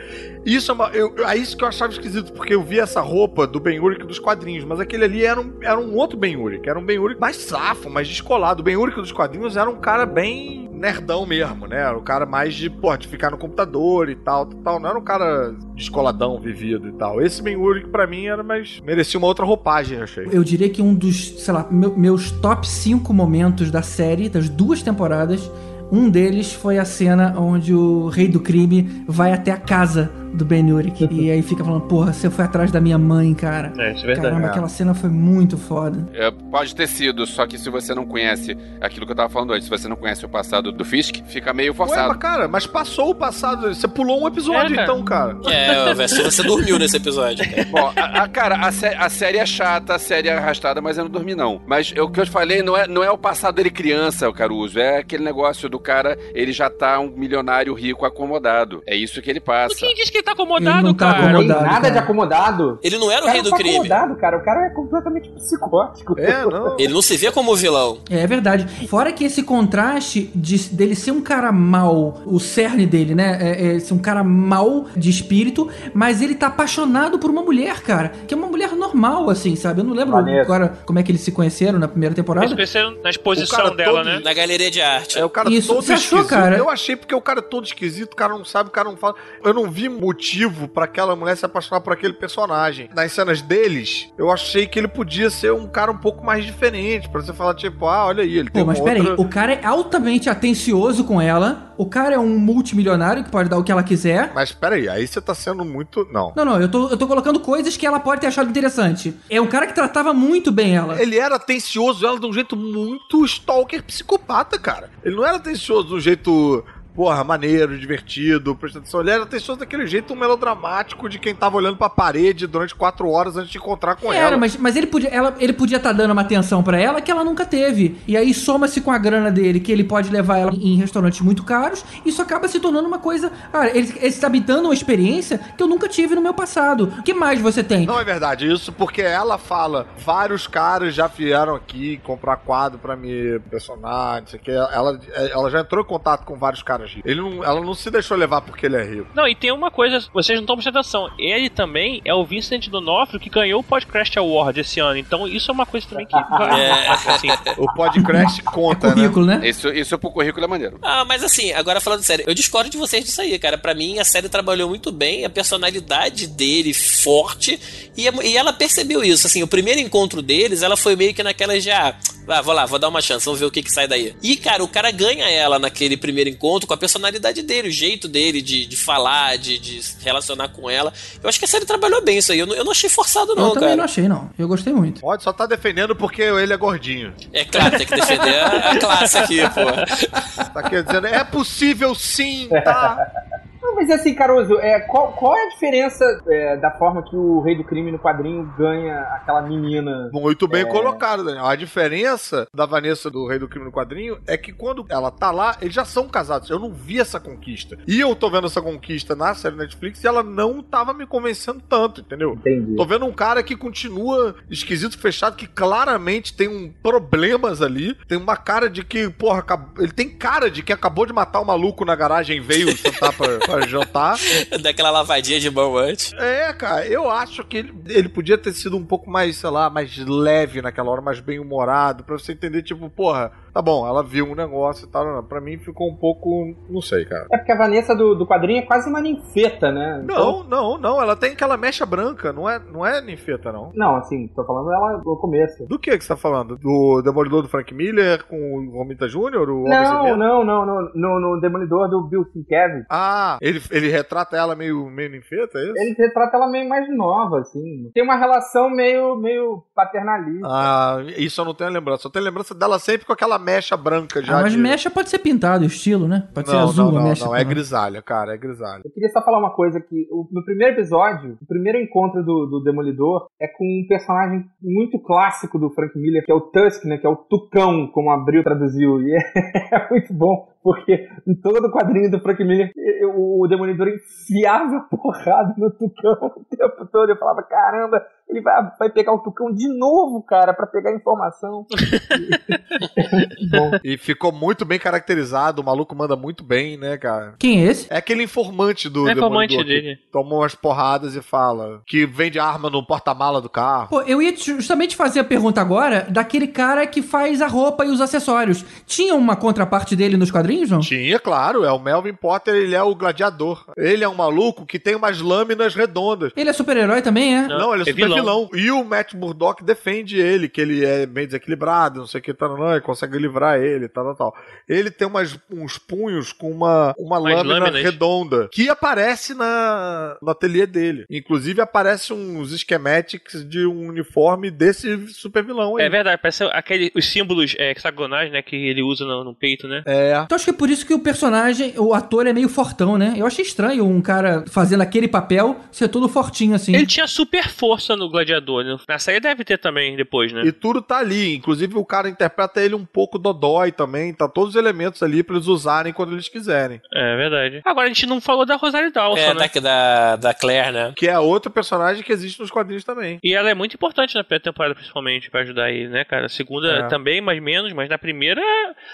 Isso é uma. Eu, é isso que eu achava esquisito, porque eu vi essa roupa do Ben Urich dos quadrinhos, mas aquele ali era um, era um outro Ben Urich, era um Ben Urich mais safo, mais descolado. O Ben Urich dos quadrinhos era um cara bem nerdão mesmo, né? Era um cara mais de, porra, de ficar no computador e tal, tal. Não era um cara descoladão, vivido e tal. Esse Ben Urich, pra mim, era mais. merecia uma outra roupagem, eu achei. Eu diria que um dos, sei lá, meu- meus top 5 momentos da série, das duas temporadas, um deles foi a cena onde o rei do crime vai até a casa do Ben Urich. e aí fica falando, porra, você foi atrás da minha mãe, cara. É, isso é verdade. Caramba, É. aquela cena foi muito foda. É, pode ter sido, só que se você não conhece aquilo que eu tava falando antes, se você não conhece o passado do Fisk, fica meio Ué, forçado. mas cara, mas passou o passado. Você pulou um episódio, É, cara. então, cara. É, você dormiu nesse episódio. cara. Bom, a, a- cara, a, sé- a série é chata, a série é arrastada, mas eu não dormi, não. Mas o que eu te falei não é, não é o passado dele criança, o Caruso. É aquele negócio do cara, ele já tá um milionário rico acomodado. É isso que ele passa. Quem diz que ele tá acomodado, Ele não tá cara. acomodado. Nada cara. de acomodado. Ele não era o cara rei do tá crime. acomodado, cara. O cara é completamente psicótico. É, não. Ele não se vê como vilão. É verdade. Fora que esse contraste de- dele ser um cara mal, o cerne dele, né? É, é ser um cara mal de espírito, mas ele tá apaixonado por uma mulher, cara. Que é uma mulher normal, assim, sabe? Eu não lembro agora como é que eles se conheceram na primeira temporada. Eles conheceram na O exposição dela, todo- né? Na galeria de arte. É o cara Isso, todo você achou, esquisito. cara? Eu achei porque o cara é todo esquisito, o cara não sabe, o cara não fala. Eu não vi motivo pra aquela mulher se apaixonar por aquele personagem. Nas cenas deles, eu achei que ele podia ser um cara um pouco mais diferente, pra você falar tipo, ah, olha aí, ele tem Pô, mas uma peraí, outra... o cara é altamente atencioso com ela, o cara é um multimilionário que pode dar o que ela quiser. Mas peraí, aí você tá sendo muito... Não. Não, não, eu tô, eu tô colocando coisas que ela pode ter achado interessante. É um cara que tratava muito bem ela. Ele era atencioso ela de um jeito muito stalker psicopata, cara. Ele não era atencioso de um jeito, porra, maneiro, divertido, prestando atenção. Ele era atencioso daquele jeito melodramático de quem tava olhando pra parede durante quatro horas antes de encontrar com Era, ela. mas, mas ele podia ela, ele podia estar dando uma atenção pra ela que ela nunca teve. E aí soma-se com a grana dele, que ele pode levar ela em restaurantes muito caros, isso acaba se tornando uma coisa. Cara, ele, ele está dando uma experiência que eu nunca tive no meu passado. O que mais você tem? Não é verdade isso, porque ela fala, vários caras já vieram aqui comprar quadro pra me personagem, isso aqui. Ela, ela já entrou em contato com vários caras Ele não, ela não se deixou levar porque ele é rico. Não, e tem uma coisa, vocês não estão prestando atenção. Ele também é o Vincent D'Onofrio que ganhou o Podcast Award esse ano. Então isso é uma coisa também que É. assim. O podcast conta, né? Currículo, né? Isso, isso pro currículo é maneiro. Ah, mas assim, agora falando sério, eu discordo de vocês disso aí, cara. Pra mim, a série trabalhou muito bem, a personalidade dele forte, e, e ela percebeu isso. Assim, o primeiro encontro deles, ela foi meio que naquela já. Ah, vou lá, vou dar uma chance, vamos ver o que, que sai daí. E, cara, o cara ganha ela naquele primeiro encontro com a personalidade dele, o jeito dele de, de falar, de, de se relacionar com ela. Eu acho que a série trabalhou bem isso aí. Eu não, eu não achei forçado, não, eu também cara. não achei, não. Eu gostei muito. Pode, só tá defendendo porque ele é gordinho. É claro, tem que defender a, a classe aqui, pô. Tá aqui dizendo, é possível sim, tá? Mas assim, Caruso, é, qual, qual é a diferença é, da forma que o Rei do Crime no quadrinho ganha aquela menina? Muito bem É. colocado, Daniel. A diferença da Vanessa do Rei do Crime no quadrinho é que quando ela tá lá, eles já são casados. Eu não vi essa conquista. E eu tô vendo essa conquista na série Netflix e ela não tava me convencendo tanto, entendeu? Entendi. Tô vendo um cara que continua esquisito, fechado, que claramente tem um problemas ali. Tem uma cara de que, porra, ele tem cara de que acabou de matar o maluco na garagem e veio sentar pra, pra jantar. Daquela lavadinha de mão antes. É, cara, eu acho que ele, ele podia ter sido um pouco mais, sei lá, mais leve naquela hora, mais bem humorado, pra você entender, tipo, porra, tá bom, ela viu um negócio e tal. Pra mim ficou um pouco. Não sei, cara. É porque a Vanessa do, do quadrinho é quase uma ninfeta, né? Então- Não, não, não, ela tem aquela mecha branca, não é, não é ninfeta, não. Não, assim, tô falando ela no começo. Do que que você tá falando? Do Demolidor do Frank Miller com o Romita Jr., o Não, Medo? não, não, no, no, no Demolidor do Bill Sienkiewicz. Ah, ele, ele retrata ela meio, meio ninfeta, é isso? Ele retrata ela meio mais nova, assim. Tem uma relação meio, meio paternalista. Ah, isso eu não tenho lembrança. Eu tenho lembrança dela sempre com aquela mecha branca já. Ah, mas de... mecha pode ser pintado, estilo, né? Pode ser não, azul não, a não, mecha. não, é também. grisalha, cara, é grisalha. Eu queria só falar uma coisa que o- no primeiro episódio, o primeiro encontro do, do Demolidor é com um personagem muito clássico do Frank Miller, que é o Tusk, né? Que é o Tucão, como o Abril traduziu. E é, é muito bom, porque em todo o quadrinho do Frank Miller, e- e- o, Demolidor enfiava porrada no Tucão o tempo todo. Eu falava, caramba, ele vai, vai pegar o Tucão de novo, cara, pra pegar informação. bom. E ficou muito bem caracterizado, o maluco manda muito bem, né, cara? Quem é esse? É aquele informante do É informante Demolidor que dele. Toma umas porradas e fala que vende arma no porta-mala do carro. Pô, eu ia justamente fazer a pergunta agora daquele cara que faz a roupa e os acessórios. Tinha uma contraparte dele nos quadrinhos, não? Tinha, claro, é o Melvin Potter, ele é o gladiador. Ele é um maluco que tem umas lâminas redondas. Ele é super-herói também, é? Não, Não, ele é, é super vilão. vilão. E o Matt Murdock defende ele, que ele é meio desequilibrado, não sei o que, tal, não, ele consegue livrar ele, tal, tal, tal. Ele tem umas, uns punhos com uma, uma lâmina lâminas. redonda que aparece na, no ateliê dele. Inclusive aparece uns schematics de um uniforme desse super vilão aí. É verdade, parece aquele, os símbolos é, hexagonais, né, que ele usa no, no peito, né? É. Então acho que é por isso que o personagem, o ator é meio fortão, né? Eu achei estranho um cara fazendo aquele papel ser todo fortinho assim. Ele tinha super força no, gladiador. né? Na série deve ter também depois, né? E tudo tá ali. Inclusive, o cara interpreta ele um pouco dodói também. Tá todos os elementos ali pra eles usarem quando eles quiserem. É verdade. Agora a gente não falou da Rosário Dawson, É, né? da, da, da Claire, né? Que é outro personagem que existe nos quadrinhos também. E ela é muito importante na primeira temporada, principalmente, pra ajudar ele, né, cara? A segunda É. também, mais menos, mas na primeira,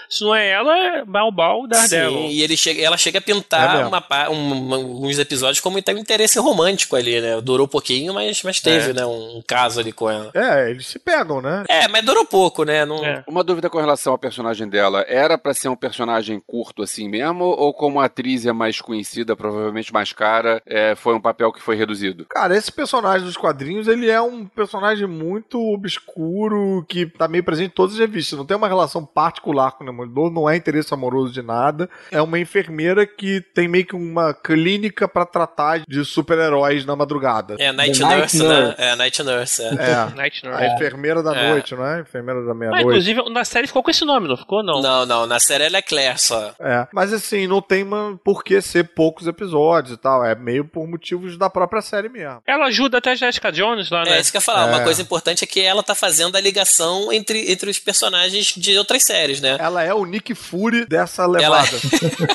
se não é ela, é Daredevil. Sim, e ele chega, ela chega a É pintar mesmo. uma, um- alguns episódios como tem um interesse romântico ali, né? Durou pouquinho, mas, mas teve, É. né? Um caso ali com ela. É, eles se pegam, né? É, mas durou pouco, né? Não... É. Uma dúvida com relação ao personagem dela. Era pra ser um personagem curto assim mesmo? Ou como a atriz é mais conhecida, provavelmente mais cara, é, foi um papel que foi reduzido? Cara, esse personagem dos quadrinhos, ele é um personagem muito obscuro, que tá meio presente em todas as revistas. Não tem uma relação particular com o Demolidor, não é interesse amoroso de nada. É uma enfermeira que tem meio que uma clínica pra tratar de super-heróis na madrugada. É, Night Night Nurse, né? Nurse. É, Night Nurse, é. É. Night Nurse. A enfermeira da É. noite, não é? Enfermeira da Ah, meia-noite. inclusive, na série ficou com esse nome, não ficou? Não. Não, não, na série ela é Claire só. É, mas assim, não tem uma, por que ser poucos episódios e tal. É meio por motivos da própria série mesmo. Ela ajuda até a Jessica Jones lá, né? É, isso que eu ia falar. Uma É. coisa importante é que ela tá fazendo a ligação entre, entre os personagens de outras séries, né? Ela é o Nick Fury dessa levada.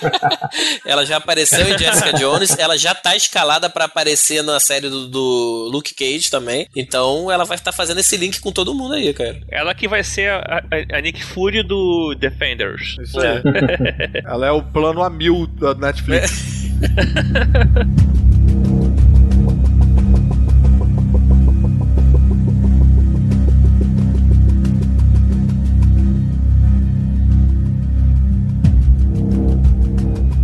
Ela já apareceu em Jessica Jones, ela já tá escalada pra aparecer na série do, do Luke Cage também. Então ela vai estar fazendo esse link com todo mundo aí, cara. Ela que vai ser a, a- a Nick Fury do Defenders. Isso aí. Ela é o plano a mil da Netflix.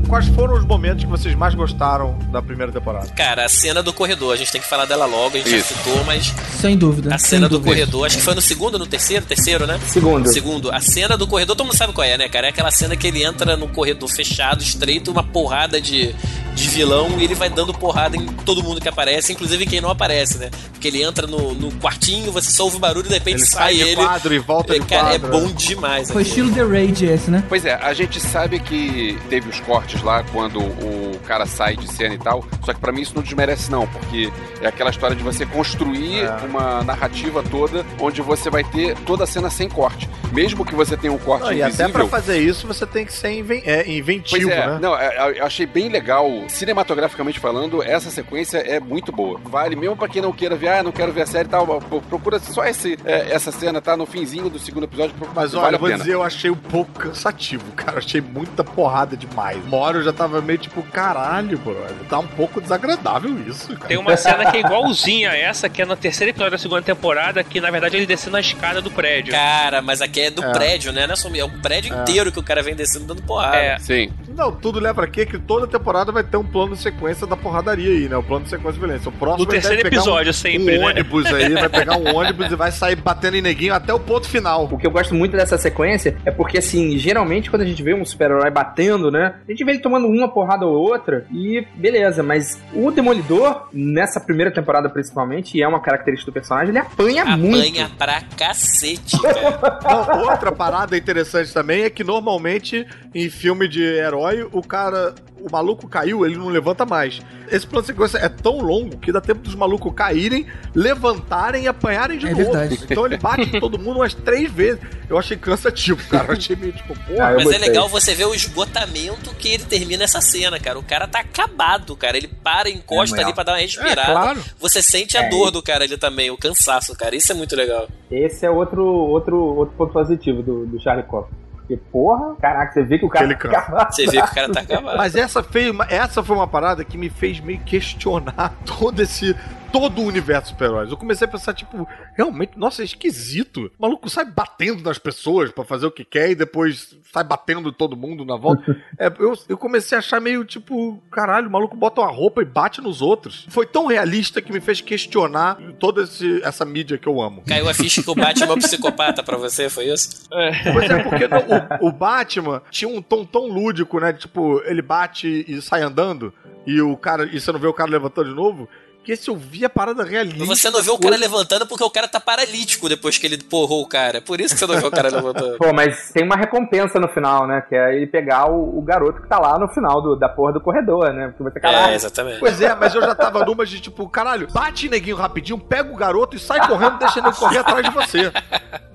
Quais foram os momentos que vocês mais gostaram da primeira temporada? Cara, a cena do corredor, a gente tem que falar dela logo, a gente Isso. já citou, mas Sem dúvida. a sem cena do dúvida. corredor, acho que foi no segundo no terceiro? Terceiro, né? Segundo. Segundo, a cena do corredor, todo mundo sabe qual é, né, cara? É aquela cena que ele entra no corredor fechado, estreito, uma porrada de, de vilão e ele vai dando porrada em todo mundo que aparece, inclusive quem não aparece, né? Porque ele entra no, no quartinho, você só ouve o barulho e de repente Ele sai sai de ele. quadro e volta de cara, é quadro. bom demais. Foi aquilo. estilo The Rage esse, né? Pois é, a gente sabe que teve os cortes lá quando o cara sai de cena e tal, só que pra mim isso não desmerece não, porque é aquela história de você construir É. uma narrativa toda onde você vai ter toda a cena sem corte. Mesmo que você tenha um corte Não, e até invisível... pra fazer isso você tem que ser inven- é, Pois inventivo, é, né? não, é, eu achei bem legal, cinematograficamente falando, essa sequência é muito boa. Vale mesmo pra quem não queira ver, ah, não quero ver a série e tal, pro- procura só esse, é, essa cena, tá no finzinho do segundo episódio, Mas olha, vale eu a vou pena. dizer, eu achei um pouco cansativo, cara. Eu achei muita porrada demais. Uma hora eu já tava meio tipo, caralho, brother. Tá um pouco desagradável isso, cara. Tem uma cena que é igualzinha a essa, que é no terceiro episódio da segunda temporada, que na verdade ele descendo a escada do prédio. Cara, mas aqui é do É. prédio, né? Não é só- É o prédio inteiro que o cara vem descendo dando porrada. É. Sim. Não, tudo leva a quê? Que toda temporada vai ter um plano de sequência da porradaria aí, né? O plano de sequência de violência. O próximo No terceiro episódio, um, sempre, um né? ônibus aí, vai pegar um ônibus e vai sair batendo em neguinho até o ponto final. O que eu gosto muito dessa sequência é porque, assim, geralmente quando a gente vê um super-herói batendo, né? A gente vê ele tomando uma porrada ou outra e beleza, mas o Demolidor, nessa primeira temporada principalmente, e é uma característica do personagem, ele apanha, muito. Apanha pra cacete, cara. Não, outra parada interessante também é que normalmente em filme de herói, o cara. O maluco caiu, ele não levanta mais. Esse plano de sequência é tão longo que dá tempo dos malucos caírem, levantarem e apanharem de É novo. verdade. Então ele bate em todo mundo umas três vezes. Eu achei cansativo, cara. Eu achei meio tipo, porra. Ah, Mas é legal você ver o esgotamento que ele termina essa cena, cara. O cara tá acabado, cara. Ele para, encosta É, ali pra dar uma respirada. É, claro. Você sente a É, dor do cara ali também, o cansaço, cara. Isso é muito legal. Esse é outro, outro, outro ponto positivo do, do Charlie Cox. Porque, porra, caraca, você vê que o cara Ele tá acabado. Você vê que o cara tá acabado. Mas essa, fez, essa foi uma parada que me fez meio questionar todo esse. Todo o universo super-heróis. Eu comecei a pensar, tipo, realmente, nossa, é esquisito. O maluco sai batendo nas pessoas pra fazer o que quer e depois sai batendo todo mundo na volta. É, eu, eu comecei a achar meio tipo, caralho, o maluco bota uma roupa e bate nos outros. Foi tão realista que me fez questionar toda esse- essa mídia que eu amo. Caiu a ficha que o Batman é um psicopata pra você, foi isso? Pois é, porque no- o, o Batman tinha um tom tão lúdico, né? Tipo, ele bate e sai andando, e o cara. E você não vê o cara levantando de novo. Porque se eu vi a parada realista. Você não vê o cara levantando porque o cara tá paralítico depois que ele porrou o cara. Por isso que você não vê o cara levantando. Pô, mas tem uma recompensa no final, né? Que é ele pegar o, o garoto que tá lá no final do- da porra do corredor, né? Porque você, caralho. É, exatamente. Pois é, mas eu já tava numa de tipo, caralho, bate neguinho rapidinho, pega o garoto e sai correndo, deixa ele correr atrás de você.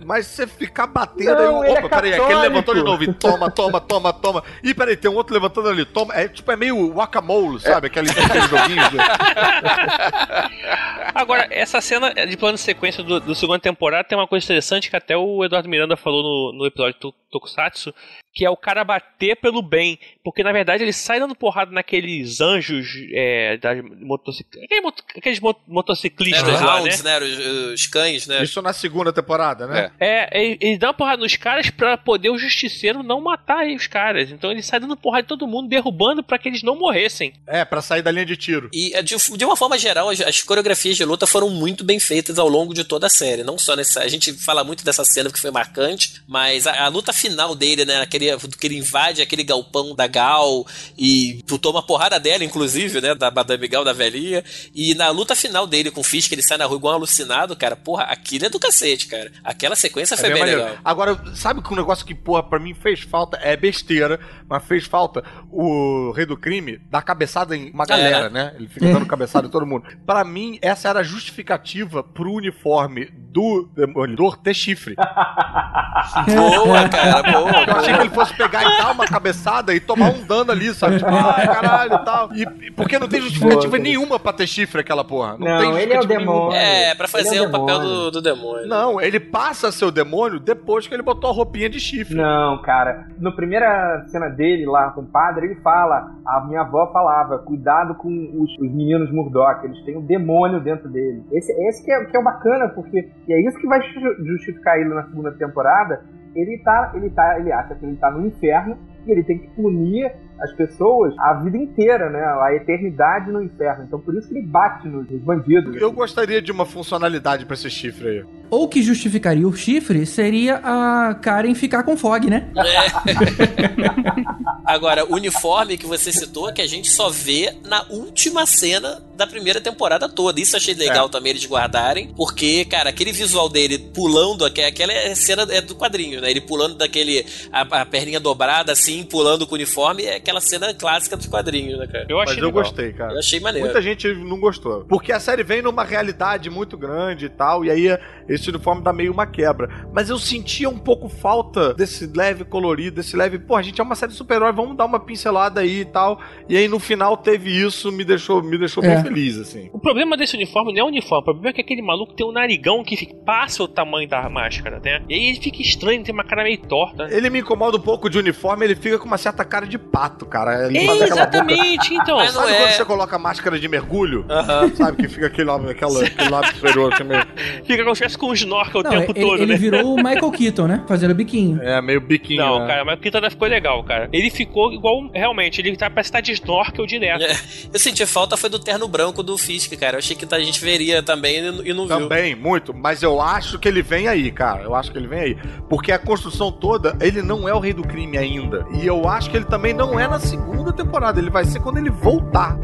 Mas você ficar batendo Não, aí, ele opa, é peraí, aquele levantou de novo e toma, toma, toma, toma. Ih, peraí, tem um outro levantando ali, toma. É tipo, é meio guacamole, sabe? Aquele, aquele joguinho. Agora, essa cena de plano de sequência do, do segunda temporada tem uma coisa interessante que até o Eduardo Miranda falou no, no episódio Tokusatsu, que é o cara bater pelo bem. Porque na verdade ele sai dando porrada naqueles anjos é, das motocic... aqueles, moto- aqueles mo- motociclistas os lá, né? rounds, né? Os, os cães, né? Isso na segunda temporada, né? É, ele, ele dá uma porrada nos caras pra poder o justiceiro não matar aí os caras. Então ele sai dando porrada em todo mundo, derrubando pra que eles não morressem. É, pra sair da linha de tiro. E é, de, de uma forma geral, as, as coreografias de luta foram muito bem feitas ao longo de toda a série. Não só nessa. A gente fala muito dessa cena que foi marcante, mas a, a luta final dele, né? Aquele, que ele invade aquele galpão da Gal e tu toma porrada dela, inclusive, né? Da Madame Gal, da velhinha. E na luta final dele com o Fisk, ele sai na rua igual um alucinado, cara. Porra, aquilo é do cacete, cara. Aquela sequência foi É bem, bem legal. Agora, sabe que um negócio que, porra, pra mim fez falta, é besteira, mas fez falta o Rei do Crime dar cabeçada em uma galera, É. né? Ele fica dando cabeçada em todo mundo. Pra mim, essa era a justificativa pro uniforme do Demolidor ter chifre. Boa, cara, boa. Eu achei que ele fosse pegar e dar uma cabeçada e tomar um dano ali, sabe? Tipo, ai, caralho e tal. E, porque não tem justificativa Boa. nenhuma pra ter chifre aquela porra. Não, Não, tem ele é o demônio. É, pra fazer é o papel demônio. do, do demônio. Não, ele passa a ser o demônio depois que ele botou a roupinha de chifre. Não, cara. Na primeira cena dele lá com o padre, ele fala: a minha avó falava, cuidado com os, os meninos Murdoch, eles têm um demônio dentro deles. Esse, esse que, é, que é o bacana, porque. E é isso que vai ju- justificar ele na segunda temporada. Ele tá, ele tá, ele acha que ele tá no inferno e ele tem que punir as pessoas a vida inteira, né? A eternidade no inferno. Então por isso que ele bate nos, nos bandidos. Eu gostaria de uma funcionalidade pra esse chifre aí. Ou que justificaria o chifre seria a Karen ficar com fog, né? Agora, o uniforme que você citou, que a gente só vê na última cena da primeira temporada toda. Isso eu achei legal também eles guardarem, porque, cara, aquele visual dele pulando, aque- aquela é- cena é do quadrinho, né? Ele pulando daquele, a, a perninha dobrada assim, pulando com o uniforme, é aquela cena clássica dos quadrinhos, né, cara? Eu Mas achei eu legal. gostei, cara. Eu achei maneiro. Muita gente não gostou. Porque a série vem numa realidade muito grande e tal, e aí esse uniforme dá meio uma quebra. Mas eu sentia um pouco falta desse leve colorido, desse leve. Pô, a gente é uma série de super-herói, vamos dar uma pincelada aí e tal. E aí no final teve isso, me deixou, me deixou É. bem feliz, assim. O problema desse uniforme não é o uniforme, o problema é que aquele maluco tem um narigão que fica- passa o tamanho da máscara, né? E aí ele fica estranho, tem uma cara meio torta. Ele me incomoda um pouco de uniforme, ele fica com uma certa cara de pato, cara. Ele É, faz boca. exatamente, então. Mas não Sabe é. quando você coloca máscara de mergulho? Aham. Sabe que fica aquele, lábio- aquela, aquele lábio superior assim meio. Fica como se com um snorkel o Não, tempo ele, todo, ele né? virou o Michael Keaton, né? Fazendo biquinho. É, meio biquinho. Não, né? cara, mas o Kitana ficou legal, cara. Ele ficou igual, realmente, ele tá, parece que tá de snorkel direto. É. Eu senti falta foi do terno branco do Fisk, cara. Eu achei que a gente veria também e não viu. Também, muito. Mas eu acho que ele vem aí, cara. Eu acho que ele vem aí. Porque a construção toda, ele não é o rei do crime ainda. E eu acho que ele também não é na segunda temporada. Ele vai ser quando ele voltar.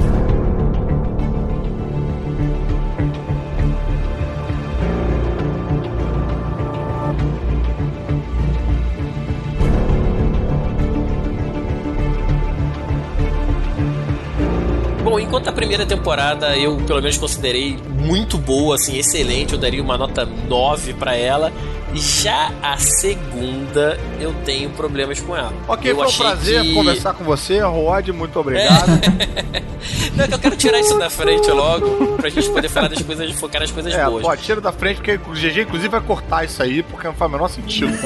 Bom, enquanto a primeira temporada eu pelo menos considerei muito boa, assim, excelente, eu daria uma nota 9 pra ela. Já a segunda eu tenho problemas com ela. Ok, eu foi um prazer que- conversar com você, Rod. Muito obrigado. Não, é que eu quero tirar isso da frente logo, pra gente poder falar das coisas, focar nas coisas É, boas. pô, tira da frente, porque o GG, inclusive, vai cortar isso aí, porque não faz o menor sentido.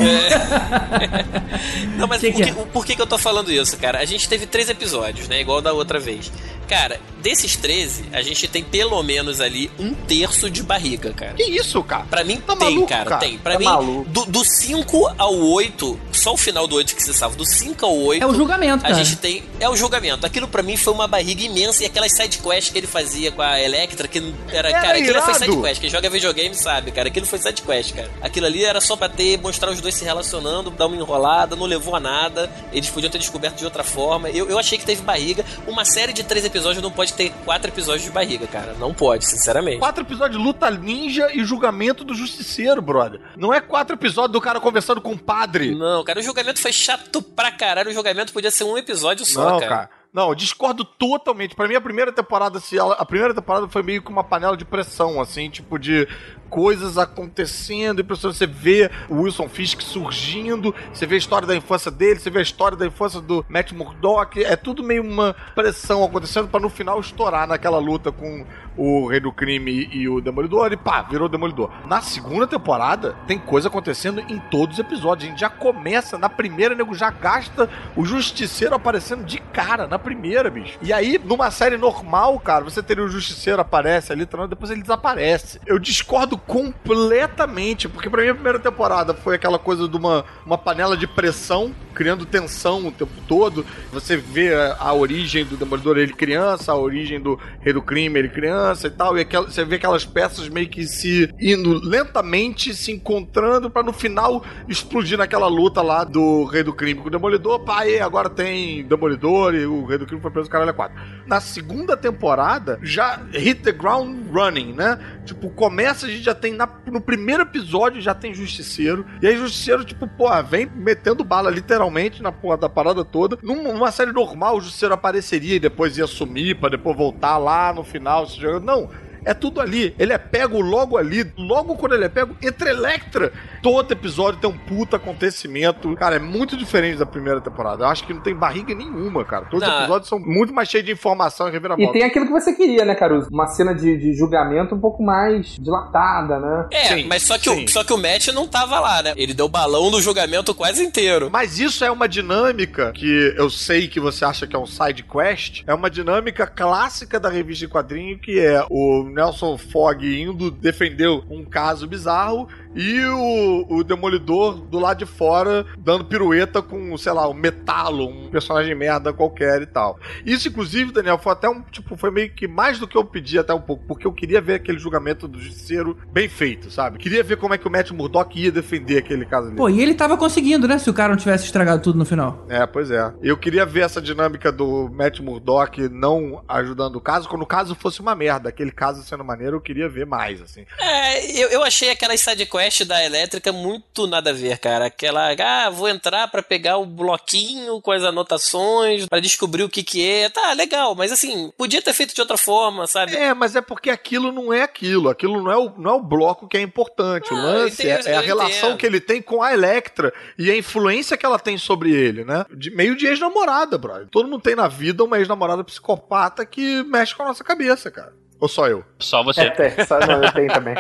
Não, mas Que por, que que, é? por que, que eu tô falando isso, cara? A gente teve três episódios, né? Igual da outra vez. Cara, desses 13, a gente tem pelo menos ali um terço de barriga, cara. Que isso, cara? Pra mim Tá tem, maluco, cara, cara? tem. Pra Tá mim, maluco. do, do 5 ao 8, só o final do 8 que se salva, do 5 ao 8. É o julgamento, A cara. gente tem. É o julgamento. Aquilo pra mim foi uma barriga imensa e aquelas sidequests que ele fazia com a Electra, que era. Era cara, aquilo foi irado. sidequest. Quem joga videogame sabe, cara. Aquilo foi sidequest, cara. Aquilo ali era só pra ter, mostrar os dois se relacionando, dar uma enrolada, não levou a nada. Eles podiam ter descoberto de outra forma. Eu, eu achei que teve barriga. Uma série de três episódios não pode ter quatro episódios de barriga, cara. Não pode, sinceramente. Quatro episódios de luta ninja e julgamento do justiceiro, brother. Não é quatro episódios do cara conversando com o padre. Não, cara, o julgamento foi chato pra caralho. O julgamento podia ser um episódio só, Não, cara. cara. Não, eu discordo totalmente. Pra mim, a primeira temporada, se ela, a primeira temporada foi meio que uma panela de pressão, assim, tipo de coisas acontecendo e pessoas você vê o Wilson Fisk surgindo, você vê a história da infância dele, você vê a história da infância do Matt Murdock, é tudo meio uma pressão acontecendo pra no final estourar naquela luta com o Rei do Crime e o Demolidor e pá, virou Demolidor. Na segunda temporada, tem coisa acontecendo em todos os episódios. A gente já começa na primeira, nego já gasta o Justiceiro aparecendo de cara na primeira, bicho. E aí, numa série normal, cara, você teria o Justiceiro aparece ali, treinando, depois ele desaparece. Eu discordo completamente, porque pra mim a primeira temporada foi aquela coisa de uma, uma panela de pressão, criando tensão o tempo todo. Você vê a, a origem do Demolidor, ele criança, a origem do Rei do Crime, ele criança e tal, e aquela, você vê aquelas peças meio que se indo lentamente, se encontrando pra no final explodir naquela luta lá do Rei do Crime com o Demolidor. Pá, e agora tem Demolidor e o Rei do Crime foi preso caralho a quatro. Na segunda temporada, já hit the ground running, né? Tipo, começa, a gente já tem na- no primeiro episódio já tem Justiceiro. E aí, Justiceiro, tipo, porra, vem metendo bala literalmente na porra da parada toda. Num- Numa série normal, o Justiceiro apareceria e depois ia sumir pra depois voltar lá no final. se jogar. Não. É tudo ali. Ele é pego logo ali. Logo quando ele é pego, entre Electra. Todo episódio tem um puta acontecimento. Cara, é muito diferente da primeira temporada. Eu acho que não tem barriga nenhuma, cara. Todos os Não. episódios são muito mais cheios de informação e E reviravolta. tem aquilo que você queria, né, Caruso? Uma cena de, de julgamento um pouco mais dilatada, né? É, Sim, mas só que, sim. o, só que o Matt não tava lá, né? Ele deu balão no julgamento quase inteiro. Mas isso é uma dinâmica que eu sei que você acha que é um side quest. É uma dinâmica clássica da revista de quadrinho que é o Nelson Fogg indo defender um caso bizarro e o, o Demolidor do lado de fora dando pirueta com, sei lá, um metalo, um personagem merda qualquer e tal. Isso, inclusive, Daniel, foi até um, tipo, foi meio que mais do que eu pedi até um pouco, porque eu queria ver aquele julgamento do justiceiro bem feito, sabe? Queria ver como é que o Matt Murdock ia defender aquele caso ali. Pô, e ele tava conseguindo, né? Se o cara não tivesse estragado tudo no final. É, pois é. Eu queria ver essa dinâmica do Matt Murdock não ajudando o caso, quando o caso fosse uma merda. Aquele caso sendo maneiro, eu queria ver mais, assim. É, eu, eu achei aquela sidequest da elétrica muito nada a ver, cara. Aquela, ah, vou entrar pra pegar o bloquinho com as anotações, pra descobrir o que que é. Tá, legal, mas assim, podia ter feito de outra forma, sabe? É, mas é porque aquilo não é aquilo. Aquilo não é o, não é o bloco que é importante. o Ah, lance eu entendo, é, é a relação entendo. que ele tem com a Electra e a influência que ela tem sobre ele, né? De, meio de ex-namorada, brother. Todo mundo tem na vida uma ex-namorada psicopata que mexe com a nossa cabeça, cara. Ou só eu? Só você. É, tem, só, não, eu tenho também.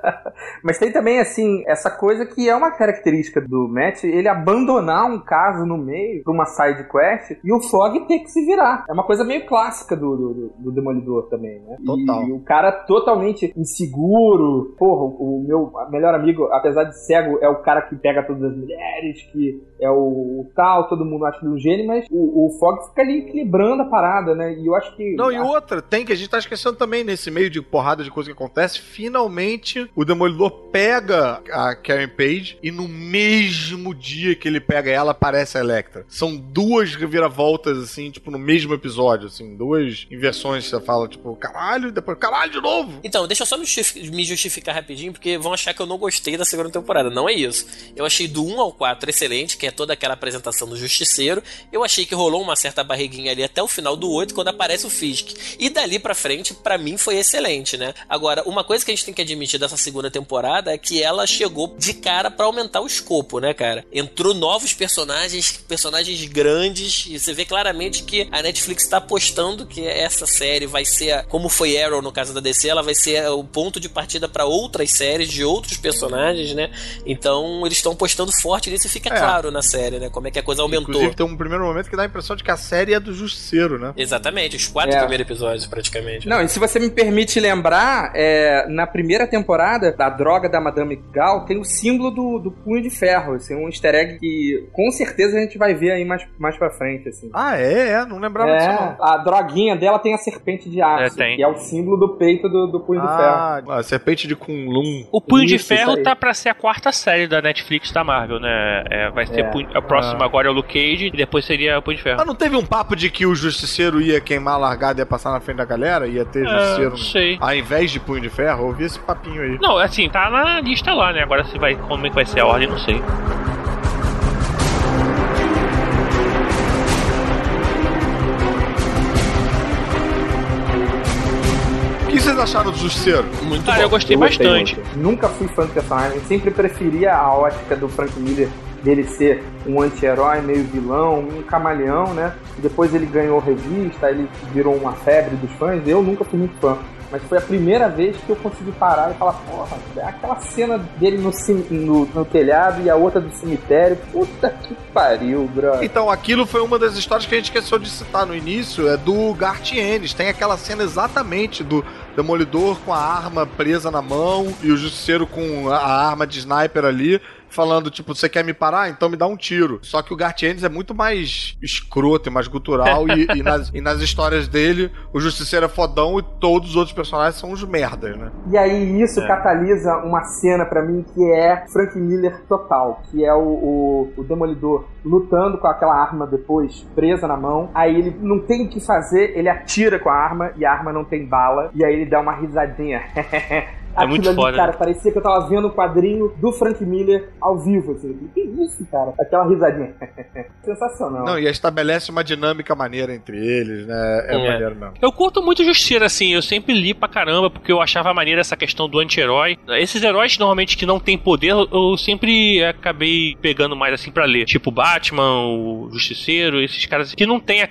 Mas tem também, assim, essa coisa que é uma característica do Matt, ele abandonar um caso no meio pra uma side quest e o Fog ter que se virar. É uma coisa meio clássica do, do, do Demolidor também, né? Total. E o cara totalmente inseguro. Porra, o meu melhor amigo, apesar de cego, é o cara que pega todas as mulheres, que é o, o tal, todo mundo acha ele um gênio, mas o, o Fog fica ali equilibrando a parada, né? E eu acho que. Não, e outra, tem que a gente tá esquecendo também, nesse meio de porrada de coisa que acontece, finalmente o Demolidor pega a Karen Page e no mesmo dia que ele pega ela, aparece a Electra. São duas reviravoltas, assim, tipo, no mesmo episódio, assim, duas inversões, você fala, tipo, caralho, e depois, caralho, de novo! Então, deixa eu só me justifi- me justificar rapidinho, porque vão achar que eu não gostei da segunda temporada. Não é isso. Eu achei do 1 ao 4 excelente, que é toda aquela apresentação do Justiceiro. Eu achei que rolou uma certa barriguinha ali até o final do 8, quando aparece o Fisk. E dali pra frente, pra mim, foi excelente, né? Agora, uma coisa que a gente tem que admitir dessa segunda temporada é que ela chegou de cara pra aumentar o escopo, né, cara? Entrou novos personagens, personagens grandes, e você vê claramente que a Netflix tá apostando que essa série vai ser, como foi Arrow no caso da DC, ela vai ser o ponto de partida pra outras séries de outros personagens, né? Então, eles estão apostando forte nisso e fica É. claro na série, né? Como é que a coisa aumentou. Inclusive, tem um primeiro momento que dá a impressão de que a série é do Justiceiro, né? Exatamente, os quatro É. primeiros episódios, praticamente. Não, e se você você me permite lembrar, é, na primeira temporada da droga da Madame Gal, tem o símbolo do, do punho de ferro. Assim, um easter egg que com certeza a gente vai ver aí mais, mais pra frente. Assim. Ah, é? é? Não lembrava É, disso, não. a droguinha dela tem a serpente de aço, É, tem. que é o símbolo do peito do, do punho de ferro. Ah, a serpente de Kunlun. O Punho de Isso, Ferro isso aí. tá pra ser a quarta série da Netflix da Marvel, né? É, vai ser É. Punho- a próxima agora é o Luke Cage e depois seria o Punho de Ferro. Mas não teve um papo de que o justiceiro ia queimar a largada e ia passar na frente da galera? Ia ter Justiceiro não sei. ao invés de punho de ferro? Eu ouvi esse papinho aí. Não, assim, tá na lista lá, né? Agora se vai, como é que vai ser a ordem, não sei. O que vocês acharam do justiceiro? Muito Cara, bom. eu gostei Eu gostei bastante. muito. Nunca fui fã do personagem, sempre preferia a ótica do Frank Miller dele ser um anti-herói, meio vilão, um camaleão, né? Depois ele ganhou revista, ele virou uma febre dos fãs. Eu nunca fui muito fã. Mas foi a primeira vez que eu consegui parar e falar, porra, é aquela cena dele no, no, no telhado e a outra do cemitério. Puta que pariu, brother. Então, aquilo foi uma das histórias que a gente esqueceu de citar no início, é do Garth. Tem aquela cena exatamente do Demolidor com a arma presa na mão e o Justiceiro com a arma de sniper ali, falando, tipo, você quer me parar? Então me dá um tiro. Só que o Garth Ennis é muito mais escroto e mais gutural e, e nas, e nas histórias dele, o Justiceiro é fodão e todos os outros personagens são uns merdas, né? E aí isso catalisa uma cena pra mim que é Frank Miller total, que é o, o, o Demolidor lutando com aquela arma depois presa na mão. Aí ele não tem o que fazer, ele atira com a arma e a arma não tem bala. E aí ele dá uma risadinha. Aquilo muito ali, foda, cara, né? parecia que eu tava vendo um quadrinho do Frank Miller ao vivo, assim. Que isso, cara? Aquela risadinha. Sensacional. Não, e estabelece uma dinâmica maneira entre eles, né? É, É. maneiro mesmo. Eu curto muito Justiceiro, assim, eu sempre li pra caramba, porque eu achava maneira essa questão do anti-herói. Esses heróis, normalmente, que não tem poder, eu sempre acabei pegando mais, assim, pra ler. Tipo Batman, o Justiceiro, esses caras que não tem, a,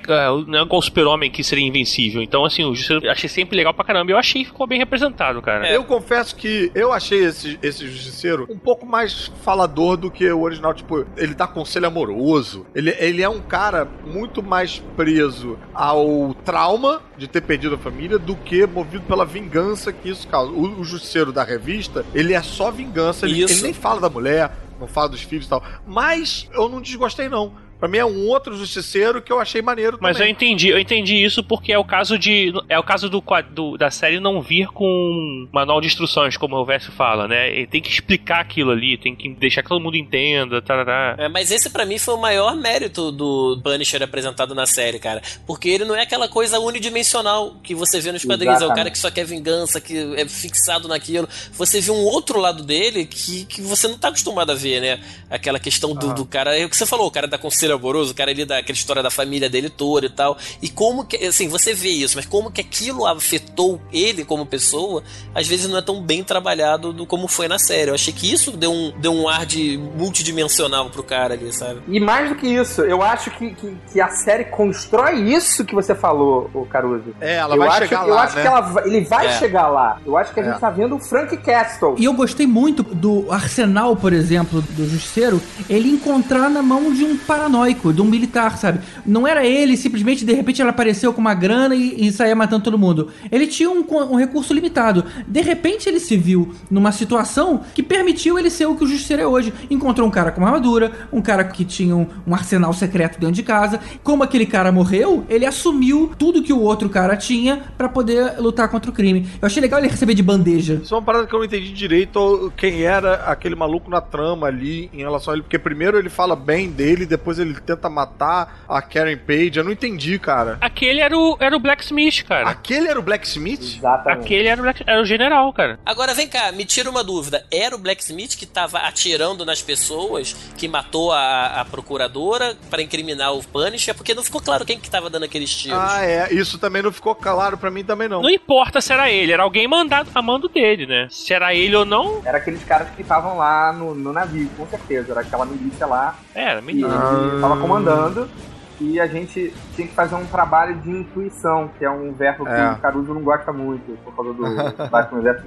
não é igual o Super-Homem que seria invencível. Então, assim, o Justiceiro eu achei sempre legal pra caramba. Eu achei que ficou bem representado, cara. É. Eu confesso que eu achei esse, esse Justiceiro um pouco mais falador do que o original. Tipo, ele dá conselho amoroso. Ele, ele é um cara muito mais preso ao trauma de ter perdido a família do que movido pela vingança que isso causa. O, o Justiceiro da revista, ele é só vingança. Ele, ele nem fala da mulher, não fala dos filhos e tal. Mas eu não desgostei, não. Pra mim é um outro justiceiro que eu achei maneiro Mas eu entendi, eu entendi isso porque é o caso de. É o caso do, do- da série não vir com manual de instruções, como o Verso fala, né? Ele tem que explicar aquilo ali, tem que deixar que todo mundo entenda, tarará. É, mas esse pra mim foi o maior mérito do Punisher apresentado na série, cara. Porque ele não é aquela coisa unidimensional que você vê nos quadrinhos. É o cara Exatamente. que só quer vingança, que é fixado naquilo. Você vê um outro lado dele que, que você não tá acostumado a ver, né? Aquela questão do, do cara. É o que você falou, o cara da conselho amoroso, o cara ali da aquela história da família dele toda e tal. E como que. Assim, você vê isso, mas como que aquilo afetou ele como pessoa, às vezes não é tão bem trabalhado do como foi na série. Eu achei que isso deu um, deu um ar de multidimensional pro cara ali, sabe? E mais do que isso, eu acho que, que, que a série constrói isso que você falou, o Caruso. É, ela eu vai acho, chegar eu lá, acho né? que ela ele vai É. chegar lá. Eu acho que a É. gente tá vendo o Frank Castle. E eu gostei muito do arsenal, por exemplo, do Justiceiro, ele encontrar na mão de um paranoico, de um militar, sabe? Não era ele, simplesmente, de repente, ele apareceu com uma grana e, e saía matando todo mundo. Ele tinha um, um recurso limitado. De repente, ele se viu numa situação que permitiu ele ser o que o Justiceiro é hoje. Encontrou um cara com uma armadura, um cara que tinha um, um arsenal secreto dentro de casa. Como aquele cara morreu, ele assumiu tudo que o outro cara tinha pra poder lutar contra o crime. Eu achei legal ele receber de bandeja. Isso é uma parada que eu não entendi direito quem era aquele maluco na trama ali em relação a ele. Porque primeiro ele fala bem dele, depois ele tenta matar a Karen Page. Eu não entendi, cara. Aquele era o, era o Blacksmith, cara. Aquele era o Blacksmith? Exatamente. Aquele era o, Black- era o general, cara. Agora vem cá, me tira uma dúvida. Era o Blacksmith que tava atirando nas pessoas, que matou a, a procuradora pra incriminar o Punisher? Porque não ficou claro quem que tava dando aqueles tiros. Ah, é. Isso também não ficou claro pra mim também não. Não importa se era ele, era alguém mandado a mando dele, né? Se era ele ou não, Era aqueles caras que estavam lá no, no navio, com certeza. Era aquela milícia lá era que menino. Tava comandando. E a gente tem que fazer um trabalho de intuição, que é um verbo que É. o Caruso não gosta muito, por causa do Batman versus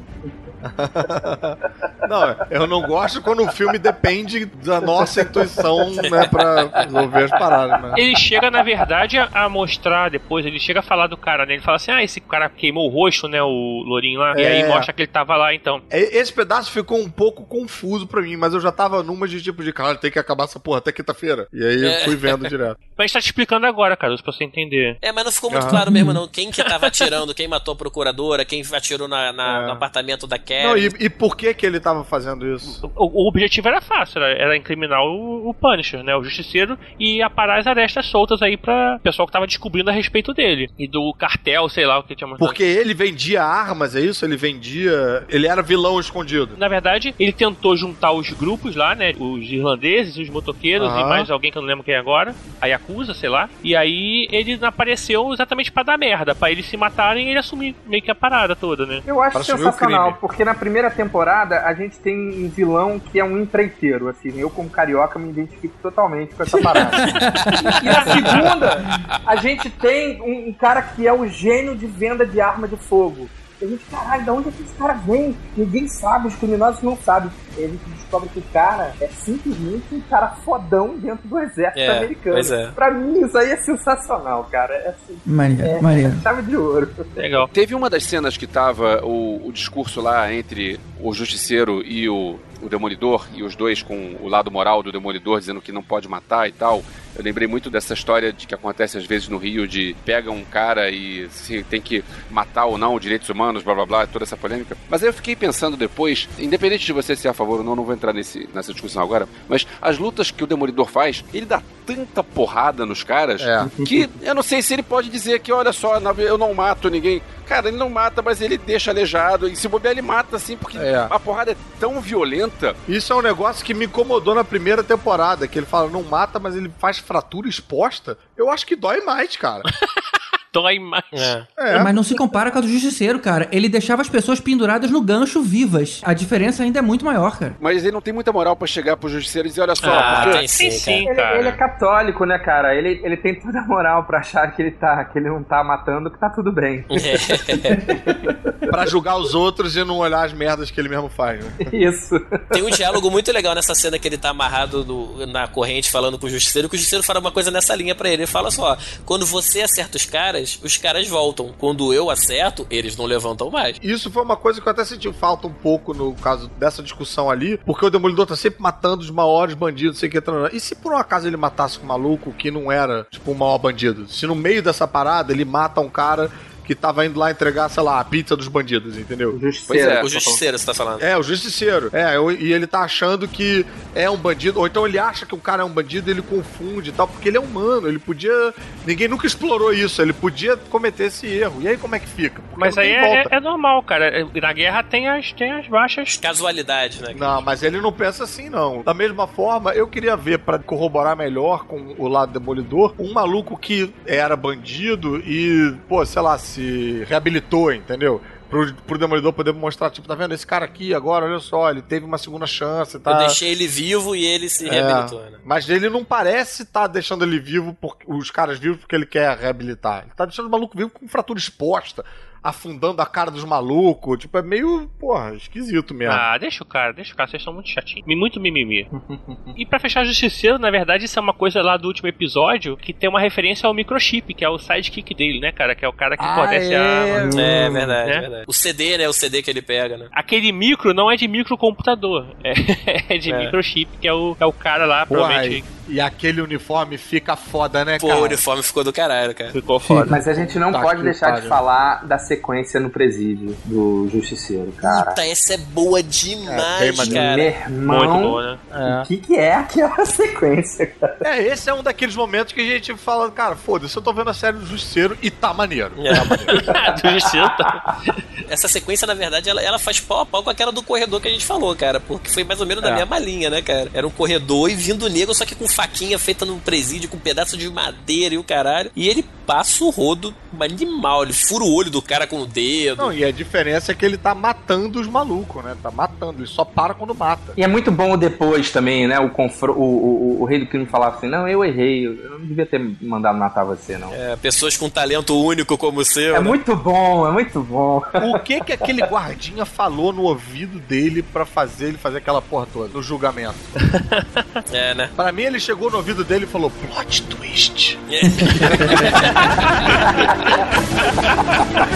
Não, eu não gosto quando o filme depende da nossa intuição, né, pra resolver as paradas, né? Ele chega, na verdade, a, mostrar depois, ele chega a falar do cara, né? Ele fala assim: ah, esse cara queimou o rosto, né? O Lourinho lá. E É. aí mostra que ele tava lá, então. E- Esse pedaço ficou um pouco confuso pra mim, mas eu já tava numa de tipo de, cara, tem que acabar essa porra até quinta-feira. E aí eu É. fui vendo direto. Mas tá te explicando agora, cara, pra você entender. É, mas não ficou muito claro mesmo, não. Quem que tava atirando, quem matou a procuradora, quem atirou na, na- É. no apartamento da Karen. Não, e, e por que que ele tava fazendo isso? O, o objetivo era fácil, era, era incriminar o, o Punisher, né? O Justiceiro, e aparar as arestas soltas aí pra pessoal que tava descobrindo a respeito dele. E do cartel, sei lá o que tinha mostrado. Porque ele vendia armas, é isso? Ele vendia. Ele era vilão escondido. Na verdade, ele tentou juntar os grupos lá, né? Os irlandeses, os motoqueiros e mais alguém que eu não lembro quem é agora. A Yakuza, sei lá. E aí ele apareceu exatamente pra dar merda, pra eles se matarem e ele assumir meio que a parada toda, né? Eu acho Para sensacional, porque na primeira temporada a gente tem um vilão que é um empreiteiro, assim, eu como carioca me identifico totalmente com essa parada. e na segunda, a gente tem um, um cara que é o gênio de venda de arma de fogo. A gente, caralho, de onde é que esse cara vem? Ninguém sabe, os criminosos não sabem. E a gente descobre que o cara é simplesmente um cara fodão dentro do exército É, americano. pois é. Pra mim, isso aí é sensacional, cara. É assim, Maneiro, é, maneiro. chave de ouro. Legal. Teve uma das cenas que tava o, o discurso lá entre o Justiceiro e o, o Demolidor, e os dois com o lado moral do Demolidor dizendo que não pode matar e tal. Eu lembrei muito dessa história de que acontece às vezes no Rio, de pega um cara e se tem que matar ou não direitos humanos, blá blá blá, toda essa polêmica. Mas aí eu fiquei pensando depois, independente de você ser a favor ou não, não vou entrar nesse, nessa discussão agora, mas as lutas que o Demolidor faz, ele dá tanta porrada nos caras É. que eu não sei se ele pode dizer que, olha só, eu não mato ninguém. Cara, ele não mata, mas ele deixa aleijado. E se bobear, ele mata, assim, porque É. a porrada é tão violenta. Isso é um negócio que me incomodou na primeira temporada, que ele fala, não mata, mas ele faz fratura exposta. Eu acho que dói mais, cara. Dói mais. É. É. Mas não se compara com a do Justiceiro, cara. Ele deixava as pessoas penduradas no gancho vivas. A diferença ainda é muito maior, cara. Mas ele não tem muita moral pra chegar pro justiceiro e dizer, olha só, Ah, porque... tem sim, Sim, sim, Ele, cara. ele é católico, né, cara? Ele, ele tem toda a moral pra achar que ele, tá, que ele não tá matando, que tá tudo bem. Pra julgar os outros e não olhar as merdas que ele mesmo faz, né? Isso. Tem um diálogo muito legal nessa cena que ele tá amarrado no- na corrente falando com o justiceiro, que o justiceiro fala uma coisa nessa linha pra ele. Ele fala só: quando você acerta os caras, os caras voltam. Quando eu acerto, eles não levantam mais. Isso foi uma coisa que eu até senti falta um pouco no caso dessa discussão ali, porque o Demolidor tá sempre matando os maiores bandidos, sei que. E se por um acaso ele matasse um maluco que não era, tipo, um maior bandido? Se no meio dessa parada ele mata um cara que tava indo lá entregar, sei lá, a pizza dos bandidos, entendeu? Justiceiro. Pois é. O justiceiro, você tá falando. É, o justiceiro. É, eu- e ele tá achando que é um bandido, ou então ele acha que o cara é um bandido e ele confunde e tal, porque ele é humano, ele podia. Ninguém nunca explorou isso, ele podia cometer esse erro. E aí como é que fica? Porque Mas aí é, volta. é normal, cara. É- Na guerra tem as, tem as baixas. Casualidade, né? Não, mas ele não pensa assim, não. Da mesma forma, eu queria ver, pra corroborar melhor com o lado demolidor, um maluco que era bandido e, pô, sei lá, se reabilitou, entendeu? Pro, pro Demolidor poder mostrar, tipo, tá vendo? Esse cara aqui agora, olha só, ele teve uma segunda chance, tá? Eu deixei ele vivo e ele se É, reabilitou, né? Mas ele não parece estar deixando ele vivo, por, os caras vivos, porque ele quer reabilitar. Ele tá deixando o maluco vivo com fratura exposta, afundando a cara dos malucos. Tipo, é meio, porra, esquisito mesmo. Ah, deixa o cara, deixa o cara, vocês estão muito chatinhos. Muito mimimi. e pra fechar Justiceiro, na verdade, isso é uma coisa lá do último episódio que tem uma referência ao microchip, que é o sidekick dele, né, cara? Que é o cara que Ah, fornece é? a. É verdade, Né? é verdade. O CD, né? O CD que ele pega, né? Aquele micro não é de microcomputador, é, é de É. microchip, que é o, é o cara lá, provavelmente e, e aquele uniforme fica foda, né, Pô, cara? o uniforme ficou do caralho, cara. ficou foda. Mas a gente não Tá pode deixar de falar da sequência no presídio do Justiceiro, cara. Puta, essa é boa É, bem demais, maneiro. cara. Meu Muito irmão, boa, né? o que, que é aquela sequência, cara? É, esse é um daqueles momentos que a gente fala, cara, foda-se, eu tô vendo a série do Justiceiro e tá maneiro. É. Tá maneiro. do Justiceiro tá- essa sequência, na verdade, ela, ela faz pau a pau com aquela do corredor que a gente falou, cara. Porque foi mais ou menos É. da mesma linha, né, cara? Era um corredor e vindo negro, só que com faquinha feita no presídio, com um pedaço de madeira e o caralho. E ele passa o rodo animal, ele fura o olho do cara com o dedo. Não, e a diferença é que ele tá matando os malucos, né? Tá matando, ele só para quando mata. E é muito bom depois também, né? O, confro o, o, o rei do crime falava assim: Não, eu errei, eu não devia ter mandado matar você, não. É, pessoas com talento único como o seu. É né? muito bom, é muito bom. O que que aquele guardinha falou no ouvido dele pra fazer ele fazer aquela porra toda, no julgamento? É, né? Pra mim, ele chegou no ouvido dele e falou: plot twist.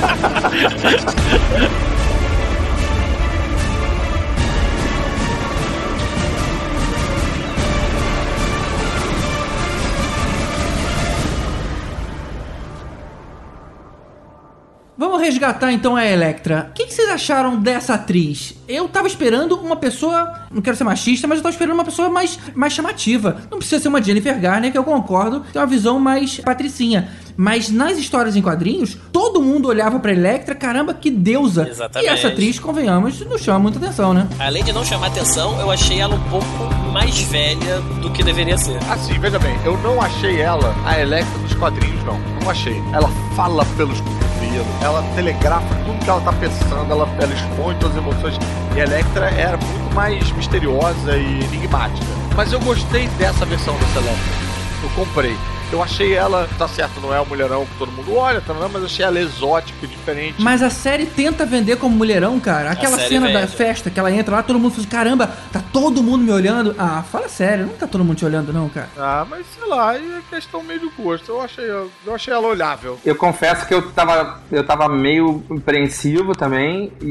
Vamos resgatar então a Electra. O que, vocês acharam dessa atriz? Eu tava esperando uma pessoa, não quero ser machista, mas eu tava esperando uma pessoa mais, mais chamativa. Não precisa ser uma Jennifer Garner, que eu concordo, tem uma visão mais patricinha. Mas nas histórias em quadrinhos, todo mundo olhava pra Electra, caramba, que deusa. Exatamente. E essa atriz, convenhamos, não chama muita atenção, né? Além de não chamar atenção, eu achei ela um pouco mais velha do que deveria ser. Assim, veja bem, eu não achei ela a Electra dos quadrinhos, não. Não achei. Ela fala pelos cotovelos, ela telegrafa tudo que ela tá pensando, ela, ela expõe todas as emoções. E a Electra era muito mais misteriosa e enigmática. Mas eu gostei dessa versão dessa Electra. Eu comprei. Eu achei ela, tá certo, não é o mulherão que todo mundo olha, tá, mas eu achei ela exótica, diferente. Mas a série tenta vender como mulherão, cara. Aquela cena da vende. festa que ela entra lá, todo mundo fala, caramba, tá todo mundo me olhando. Ah, fala sério, não tá todo mundo te olhando, não, cara. Ah, mas sei lá, é questão meio de gosto. Eu achei, eu achei ela olhável. Eu confesso que eu tava, eu tava meio apreensivo também e,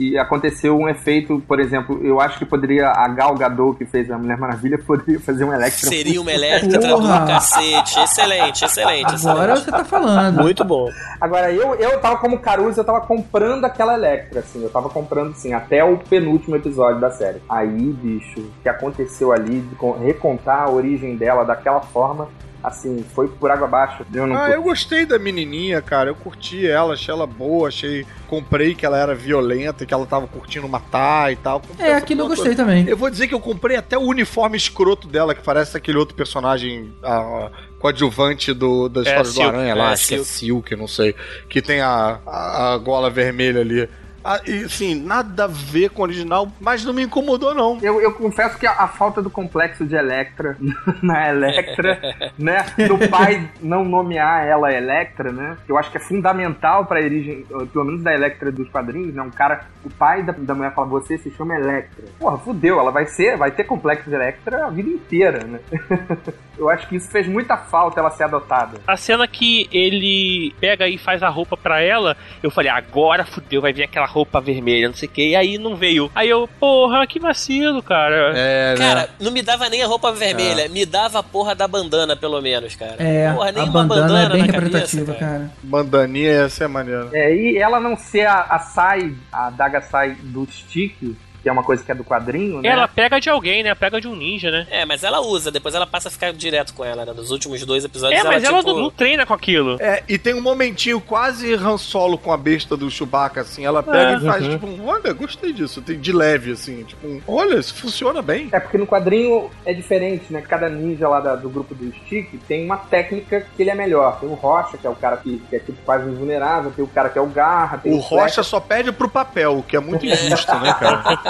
e- e aconteceu um efeito, por exemplo, eu acho que poderia a Gal Gadot que fez a Mulher Maravilha poderia fazer um Electra. Seria uma Electra do cacete. Excelente, excelente, Agora excelente. você tá falando. Muito bom. Agora eu eu tava como Caruso, eu tava comprando aquela Electra assim, eu tava comprando assim até o penúltimo episódio da série. Aí, bicho, o que aconteceu ali de con- recontar a origem dela daquela forma, assim, foi por água abaixo. Eu não Ah, eu gostei da menininha, cara. Eu curti ela, achei ela boa, achei. Comprei que ela era violenta, que ela tava curtindo matar e tal. É, aquilo eu gostei também. Eu vou dizer que eu comprei até o uniforme escroto dela, que parece aquele outro personagem a, coadjuvante do, da história do Silk. Aranha lá, É, acho que é Silk, não sei. Que tem a, a, a gola vermelha ali. Assim, nada a ver com o original, mas não me incomodou, não. Eu, eu confesso que a, a falta do complexo de Electra na Electra, né? Do pai não nomear ela Electra, né? Eu acho que é fundamental pra origem, pelo menos da Electra dos quadrinhos, né? Um cara, o pai da, da mulher fala, você se chama Electra. Porra, fudeu, ela vai ser, vai ter complexo de Electra a vida inteira, né? Eu acho que isso fez muita falta ela ser adotada. A cena que ele pega e faz a roupa pra ela, eu falei, agora fudeu, vai vir aquela roupa vermelha, não sei o que, e aí não veio. Aí eu, porra, que vacilo, cara. É, Cara, não me dava nem a roupa vermelha, me dava a porra da bandana, pelo menos, cara. É, porra, nem a uma bandana, é bem na representativa, cabeça, cara. Bandaninha ia ser maneira. É, e ela não ser a, a Sai, a Daga Sai do Stick, que é uma coisa que é do quadrinho, né? Ela pega de alguém, né? Pega de um ninja, né? É, mas ela usa, depois ela passa a ficar direto com ela, né? Nos últimos dois episódios É, mas ela, tipo... não, não treina com aquilo. É, e tem um momentinho quase Han Solo com a besta do Chewbacca, assim. Ela pega É. e faz, Uhum. tipo, um, olha, gostei disso. Tem de leve, assim. Tipo, um, olha, isso funciona bem. É porque no quadrinho é diferente, né? Cada ninja lá da- do grupo do Stick tem uma técnica que ele é melhor. Tem o Rocha, que é o cara que, que é tipo quase invulnerável, tem o cara que é o Garra, tem O o, Rocha só pede pro papel, o que é muito injusto, né, cara?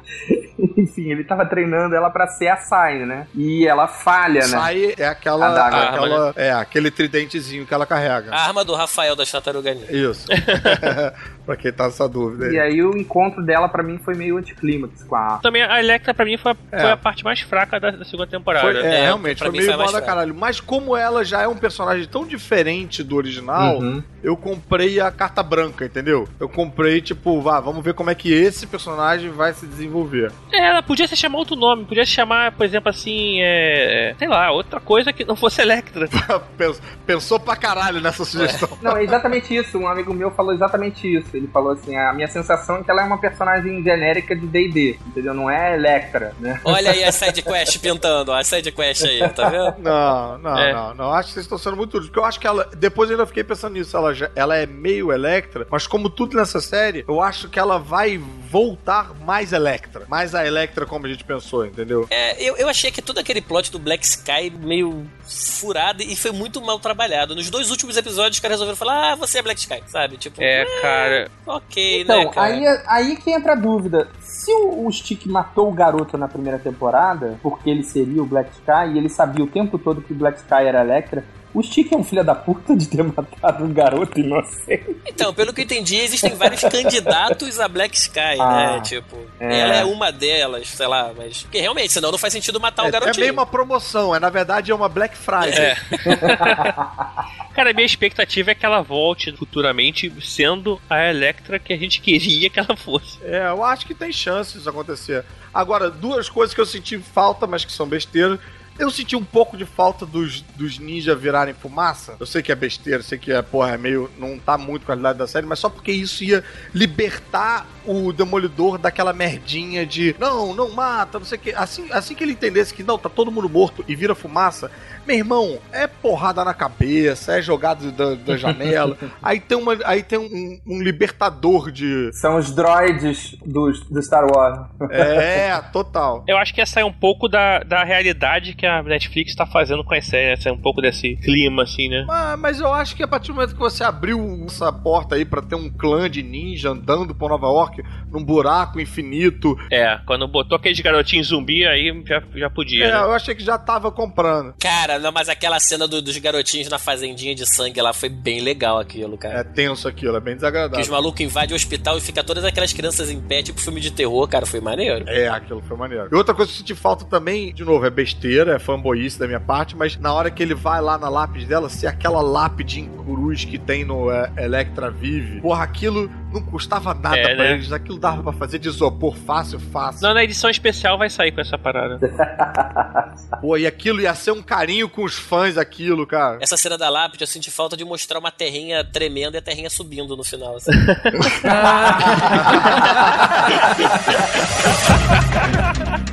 Enfim, ele tava treinando ela pra ser a Sai, né? E ela falha, né? Sai é aquela, A daga. aquela é, aquele tridentezinho que ela carrega. A arma do Rafael da Tartaruga Ninja. Isso. pra quem tá nessa dúvida. E aí o encontro dela pra mim foi meio anticlímax com a Também a Electra, pra mim, foi, a- É. foi a parte mais fraca da, da segunda temporada. Foi- é, É, realmente, foi meio mal da caralho. Mas como ela já é um personagem tão diferente do original, Uhum. eu comprei a carta branca, entendeu? Eu comprei, tipo, vá, vamos ver como é que esse personagem vai se desenvolver. É, ela podia se chamar outro nome, podia se chamar, por exemplo, assim, é. Sei lá, outra coisa que não fosse Electra. Pens- Pensou pra caralho nessa sugestão. Não, é exatamente isso. Um amigo meu falou exatamente isso. ele falou assim: a minha sensação é que ela é uma personagem genérica de DD, entendeu? Não é Electra, né? Olha aí a sidequest pintando, ó, a sidequest aí, tá vendo? Não, não, É. não, não. Acho que vocês estão sendo muito duros. Porque eu acho que ela. Depois eu ainda fiquei pensando nisso. Ela, já- ela é meio Electra, mas como tudo nessa série, eu acho que ela vai voltar mais Electra. Mais a Electra como a gente pensou, entendeu? É, eu, eu achei que todo aquele plot do Black Sky meio furado e foi muito mal trabalhado. Nos dois últimos episódios, os caras resolveram falar, ah, você é Black Sky, sabe? Tipo, É, cara. ok, Então, né, cara? aí, aí que entra a dúvida. Se o, o Stick matou o garoto na primeira temporada, porque ele seria o Black Sky, e ele sabia o tempo todo que o Black Sky era Electra, o Stick é um filho da puta de ter matado um garoto inocente. Então, pelo que eu entendi, existem vários candidatos a Black Sky, Ah, né? Tipo, é. ela é uma delas, sei lá, mas. Porque realmente, senão não faz sentido matar o É, é garotinho. meio uma promoção, é na verdade é uma Black Friday. É. Cara, minha expectativa é que ela volte futuramente sendo a Electra que a gente queria que ela fosse. É, eu acho que tem chance disso acontecer. Agora, duas coisas que eu senti falta, mas que são besteiras. Eu senti um pouco de falta dos, dos ninjas virarem fumaça. Eu sei que é besteira, eu sei que é, porra, é meio. não tá muito com a qualidade da série, mas só porque isso ia libertar o Demolidor daquela merdinha de não, não mata, não sei o que. Assim, assim que ele entendesse que não, tá todo mundo morto e vira fumaça, meu irmão, é porrada na cabeça, é jogado da, da janela. aí tem, uma, aí tem um, um libertador de. São os droids do, do Star Wars. É, total. Eu acho que ia sair um pouco da, da realidade que a Netflix tá fazendo com as séries, sair um pouco desse clima, assim, né? Mas, mas eu acho que a partir do momento que você abriu essa porta aí pra ter um clã de ninja andando por Nova York num buraco infinito. É, quando botou aqueles garotinhos zumbi, aí já, já podia. É, né? eu achei que já tava comprando. Cara, não, mas aquela cena do- dos garotinhos na fazendinha de sangue lá foi bem legal aquilo, cara. É tenso aquilo, é bem Que os desagradável. malucos invadem o hospital e fica todas aquelas crianças em pé, tipo filme de terror, cara, foi maneiro. É, aquilo foi maneiro. E outra coisa que eu senti falta também, de novo, é besteira, é fanboyice da minha parte, mas na hora que ele vai lá na lápide dela, se aquela lápide em cruz que tem no é, Electra Vive, porra, aquilo não custava nada É, pra né? eles, aquilo dava pra fazer de isopor fácil, fácil. Não, na edição especial vai sair com essa parada. Pô, e aquilo ia ser um carinho com os fãs, aquilo, cara. Essa cena da lápide, eu senti falta de mostrar uma terrinha tremenda e a terrinha subindo no final. assim.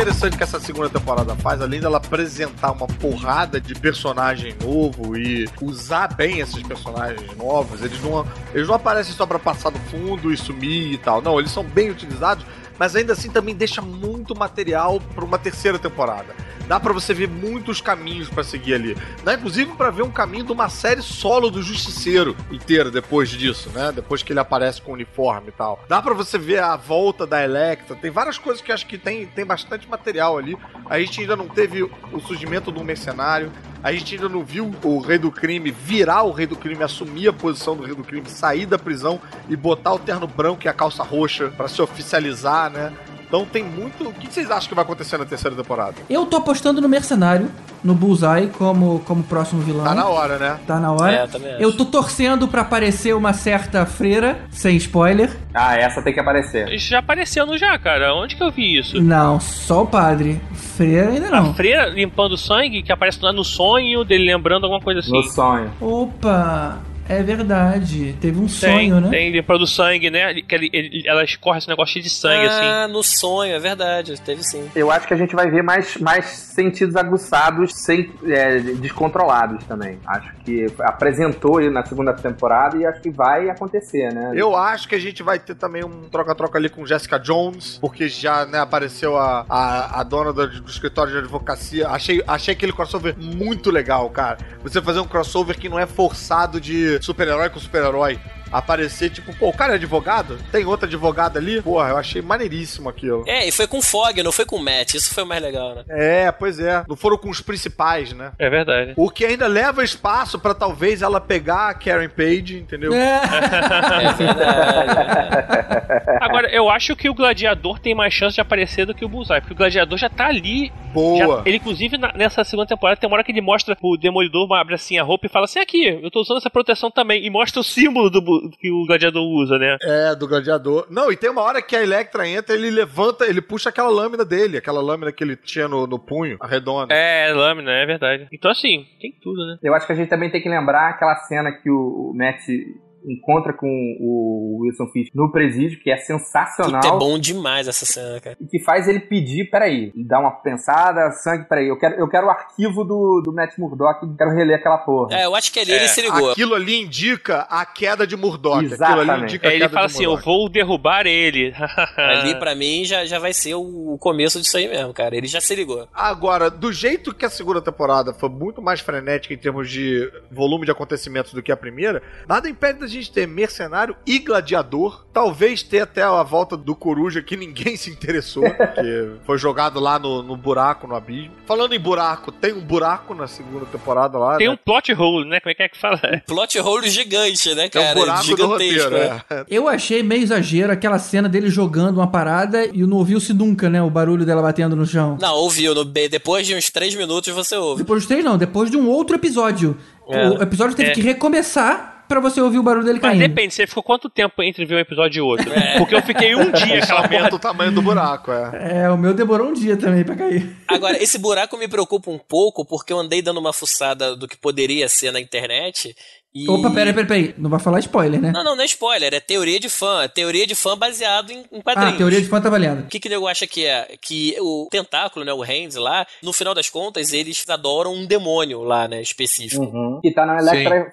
interessante que essa segunda temporada faz, além dela apresentar uma porrada de personagem novo e usar bem esses personagens novos, eles não, eles não aparecem só pra passar do fundo e sumir e tal. Não, eles são bem utilizados, mas ainda assim também deixa muito material pra uma terceira temporada. Dá pra você ver muitos caminhos pra seguir ali. Dá inclusive pra ver um caminho de uma série solo do Justiceiro inteira depois disso, né? Depois que ele aparece com o uniforme e tal. Dá pra você ver a volta da Electra. Tem várias coisas que acho que tem, tem bastante material ali. A gente ainda não teve o surgimento um mercenário. A gente ainda não viu o Rei do Crime virar o Rei do Crime, assumir a posição do Rei do Crime, sair da prisão e botar o terno branco e a calça roxa pra se oficializar, né? Então tem muito. O que vocês acham que vai acontecer na terceira temporada? Eu tô apostando no Mercenário, no Bullseye, como, como próximo vilão. Tá na hora, né? Tá na hora. É, eu também acho. eu tô torcendo pra aparecer uma certa freira, sem spoiler. Ah, essa tem que aparecer. Isso já apareceu no já, cara. Onde que eu vi isso? Não, só o padre. Freira ainda não. A freira limpando sangue, que aparece lá no sonho dele lembrando alguma coisa assim. No sonho. Opa, é verdade. Teve um Tem, sonho, né? tem limpando sangue, né? Que ele, ele- ela escorre esse negócio cheio de sangue, assim. ah, no sonho, é verdade, teve sim. Eu acho que a gente vai ver mais, mais sentidos aguçados, sem, é, descontrolados também. Acho que apresentou aí na segunda temporada e acho que vai acontecer, né? Eu acho que a gente vai ter também um troca-troca ali com Jessica Jones, porque já né, apareceu a, a, a dona do, do escritório de advocacia. Achei, achei aquele crossover muito legal, cara. Você fazer um crossover que não é forçado de super-herói com super-herói. Aparecer, tipo, pô, o cara é advogado? Tem outra advogada ali? Porra, eu achei maneiríssimo aquilo. É, e foi com Fog, não foi com o Matt, isso foi o mais legal, né? É, pois é. Não foram com os principais, né? É verdade. O que ainda leva espaço pra talvez ela pegar a Karen Page, entendeu? É. É verdade. Agora, eu acho que o gladiador tem mais chance de aparecer do que o Bullseye, porque o gladiador já tá ali. Boa. já- ele, inclusive, na- nessa segunda temporada, tem uma hora que ele mostra o demolidor, abre assim a roupa e fala assim: aqui, eu tô usando essa proteção também. E mostra o símbolo do, Que o gladiador usa, né? É, do gladiador. Não, e tem uma hora que a Electra entra, ele levanta, ele puxa aquela lâmina dele, aquela lâmina que ele tinha no, no punho, a redonda. É, lâmina, é verdade. Então, assim, tem tudo, né? Eu acho que a gente também tem que lembrar aquela cena que o, o Matt encontra com o Wilson Fisk no presídio, que é sensacional. Puta, é bom demais essa cena, cara. E que faz ele pedir, peraí, dar uma pensada, sangue, peraí, eu quero, eu quero o arquivo do, do Matt Murdock, quero reler aquela porra. É, eu acho que ali ele se ligou. Aquilo ali indica a queda de Murdoch. Aquilo ali Exatamente. indica a Aí queda ele fala assim: eu vou derrubar ele. Ali, pra mim, já, já vai ser o começo disso aí mesmo, cara. Ele já se ligou. Agora, do jeito que a segunda temporada foi muito mais frenética em termos de volume de acontecimentos do que a primeira, nada impede da gente ter mercenário e gladiador. Talvez ter até a volta do coruja que ninguém se interessou, que foi jogado lá no, no buraco, no abismo. Falando em buraco, tem um buraco na segunda temporada lá. Tem né? um plot hole, né? Como é que é que fala? Plot hole gigante, né, Tem um cara? buraco do Gigantesco. roteiro, né? é. Eu achei meio exagero aquela cena dele jogando uma parada e não ouviu-se nunca, né? O barulho dela batendo no chão. Não, ouviu. No, depois de uns três minutos você ouve. Depois de três, não. Depois de um outro episódio. É. O episódio teve É. que recomeçar pra você ouvir o barulho dele Mas caindo. depende, você ficou quanto tempo entre ver um episódio e outro? Porque eu fiquei um dia Isso aquela porra. aumenta o tamanho do buraco, é. É, o meu demorou um dia também pra cair. Agora, esse buraco me preocupa um pouco porque eu andei dando uma fuçada do que poderia ser na internet. E... Opa, peraí, peraí, peraí. Não vai falar spoiler, né? Não, não, não é spoiler, é teoria de fã. É teoria de fã baseado em, em ah, quadrinhos. teoria de fã tá valendo. O que, que o nego acha que é? Que o tentáculo, né, o Hands lá, no final das contas, eles adoram um demônio lá, né, específico. Uhum. Que tá na Electra.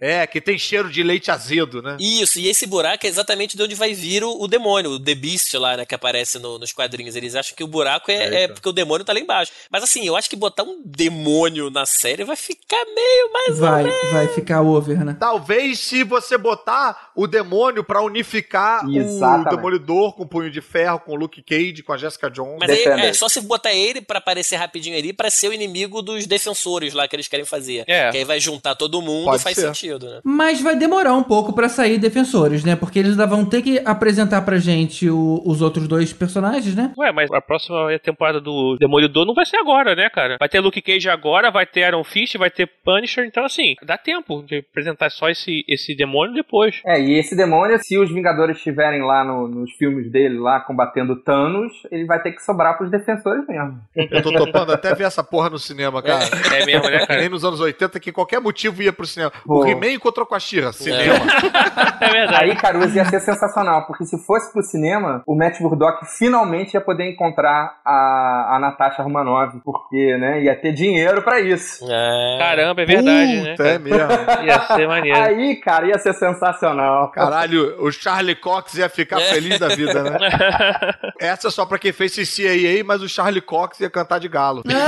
É, que tem cheiro de leite azedo, né? Isso, e esse buraco é exatamente de onde vai vir o, o demônio, o The Beast lá, né, que aparece no- nos quadrinhos. Eles acham que o buraco é, é porque o demônio tá lá embaixo. Mas assim, eu acho que botar um demônio na série vai ficar meio mais ou Vai, menos. vai ficar over, né? Talvez se você botar o demônio pra unificar o Exatamente. Demolidor com o Punho de Ferro, com o Luke Cage, com a Jessica Jones. Mas aí é só se botar ele pra aparecer rapidinho ali pra ser o inimigo dos defensores lá que eles querem fazer. É. Que aí vai juntar todo mundo, Pode faz ser. sentido, né? Mas vai demorar um pouco pra sair defensores, né? Porque eles ainda vão ter que apresentar pra gente o- os outros dois personagens, né? Ué, mas a próxima temporada do Demolidor não vai ser agora, né, cara? Vai ter Luke Cage agora, vai ter Iron Fist, vai ter Punisher, então assim, dá tempo de apresentar só esse, esse demônio depois. É, e esse demônio, se os Vingadores estiverem lá no- nos filmes dele, lá combatendo Thanos, ele vai ter que sobrar pros defensores mesmo. Eu tô topando até ver essa porra no cinema, cara. É mesmo, né, Que cara? nem nos anos 80, que qualquer motivo ia pro cinema. Pô. O He-Man encontrou com a Shira, cinema. É verdade. Aí, Caruso, ia ser sensacional, porque se fosse pro cinema, o Matt Murdock finalmente ia poder encontrar a, a Natasha Romanoff, porque, né, ia ter dinheiro pra isso. É. Caramba, é verdade, né? Puta, é mesmo. Ia ser maneiro. Aí, cara, ia ser sensacional. Caralho, o Charlie Cox ia ficar feliz da vida, né? Essa é só pra quem fez CCAA, mas o Charlie Cox ia cantar de galo. Keep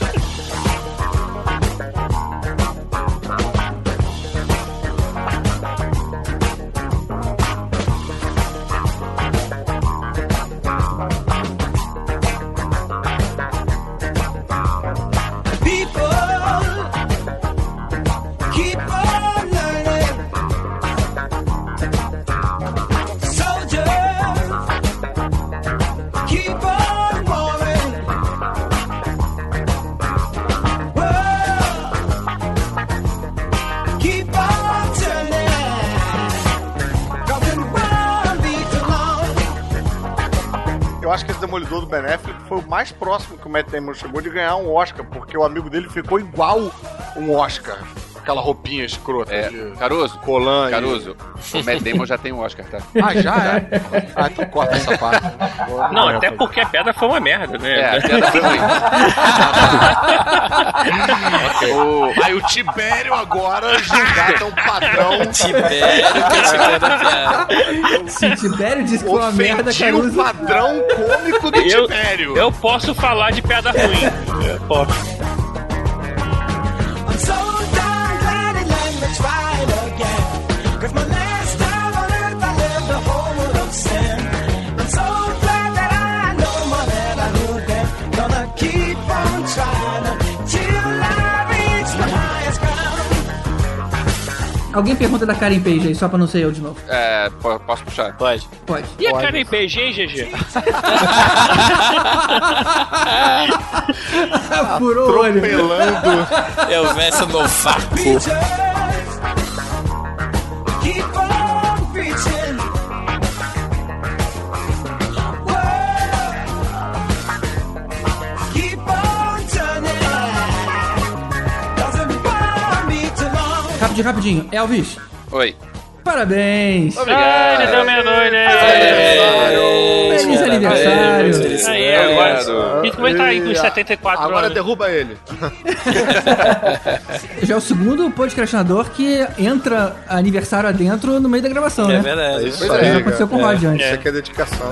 Eu acho que esse Demolidor do Ben Affleck foi o mais próximo que o Matt Damon chegou de ganhar um Oscar, porque o amigo dele ficou igual um Oscar. Aquela roupinha escrota É, de Caruso, colã e- Caruso, o Matt Damon já tem um Oscar, tá? Ah, já é? Ah, então corta essa parte. Não, até porque a pedra foi uma merda, né? É, a piada foi ruim. O- Aí o Tibério agora julgado um padrão. Tibério criticando a piada. Se Tibério disse que foi uma merda, Ofendiu o Caruso. padrão cômico do Eu, Tibério. eu posso falar de pedra ruim. Eu posso. Alguém pergunta da Karen Page aí, só pra não ser eu de novo. É, po- posso puxar? Pode. Pode. E a Karen Page, hein, GG? Furou o olho. Atropelando. É o verso no faco. Rapidinho, rapidinho. Elvis, Oi. parabéns. Ai, ele deu meia-noite. Feliz aniversário. Aí, agora. E como ele tá aí com os 74 Agora anos? derruba ele. Já é o segundo podcastinador que entra aniversário adentro no meio da gravação, É né? verdade. Isso Isso aí, aconteceu com o Rod antes. Isso aqui é dedicação.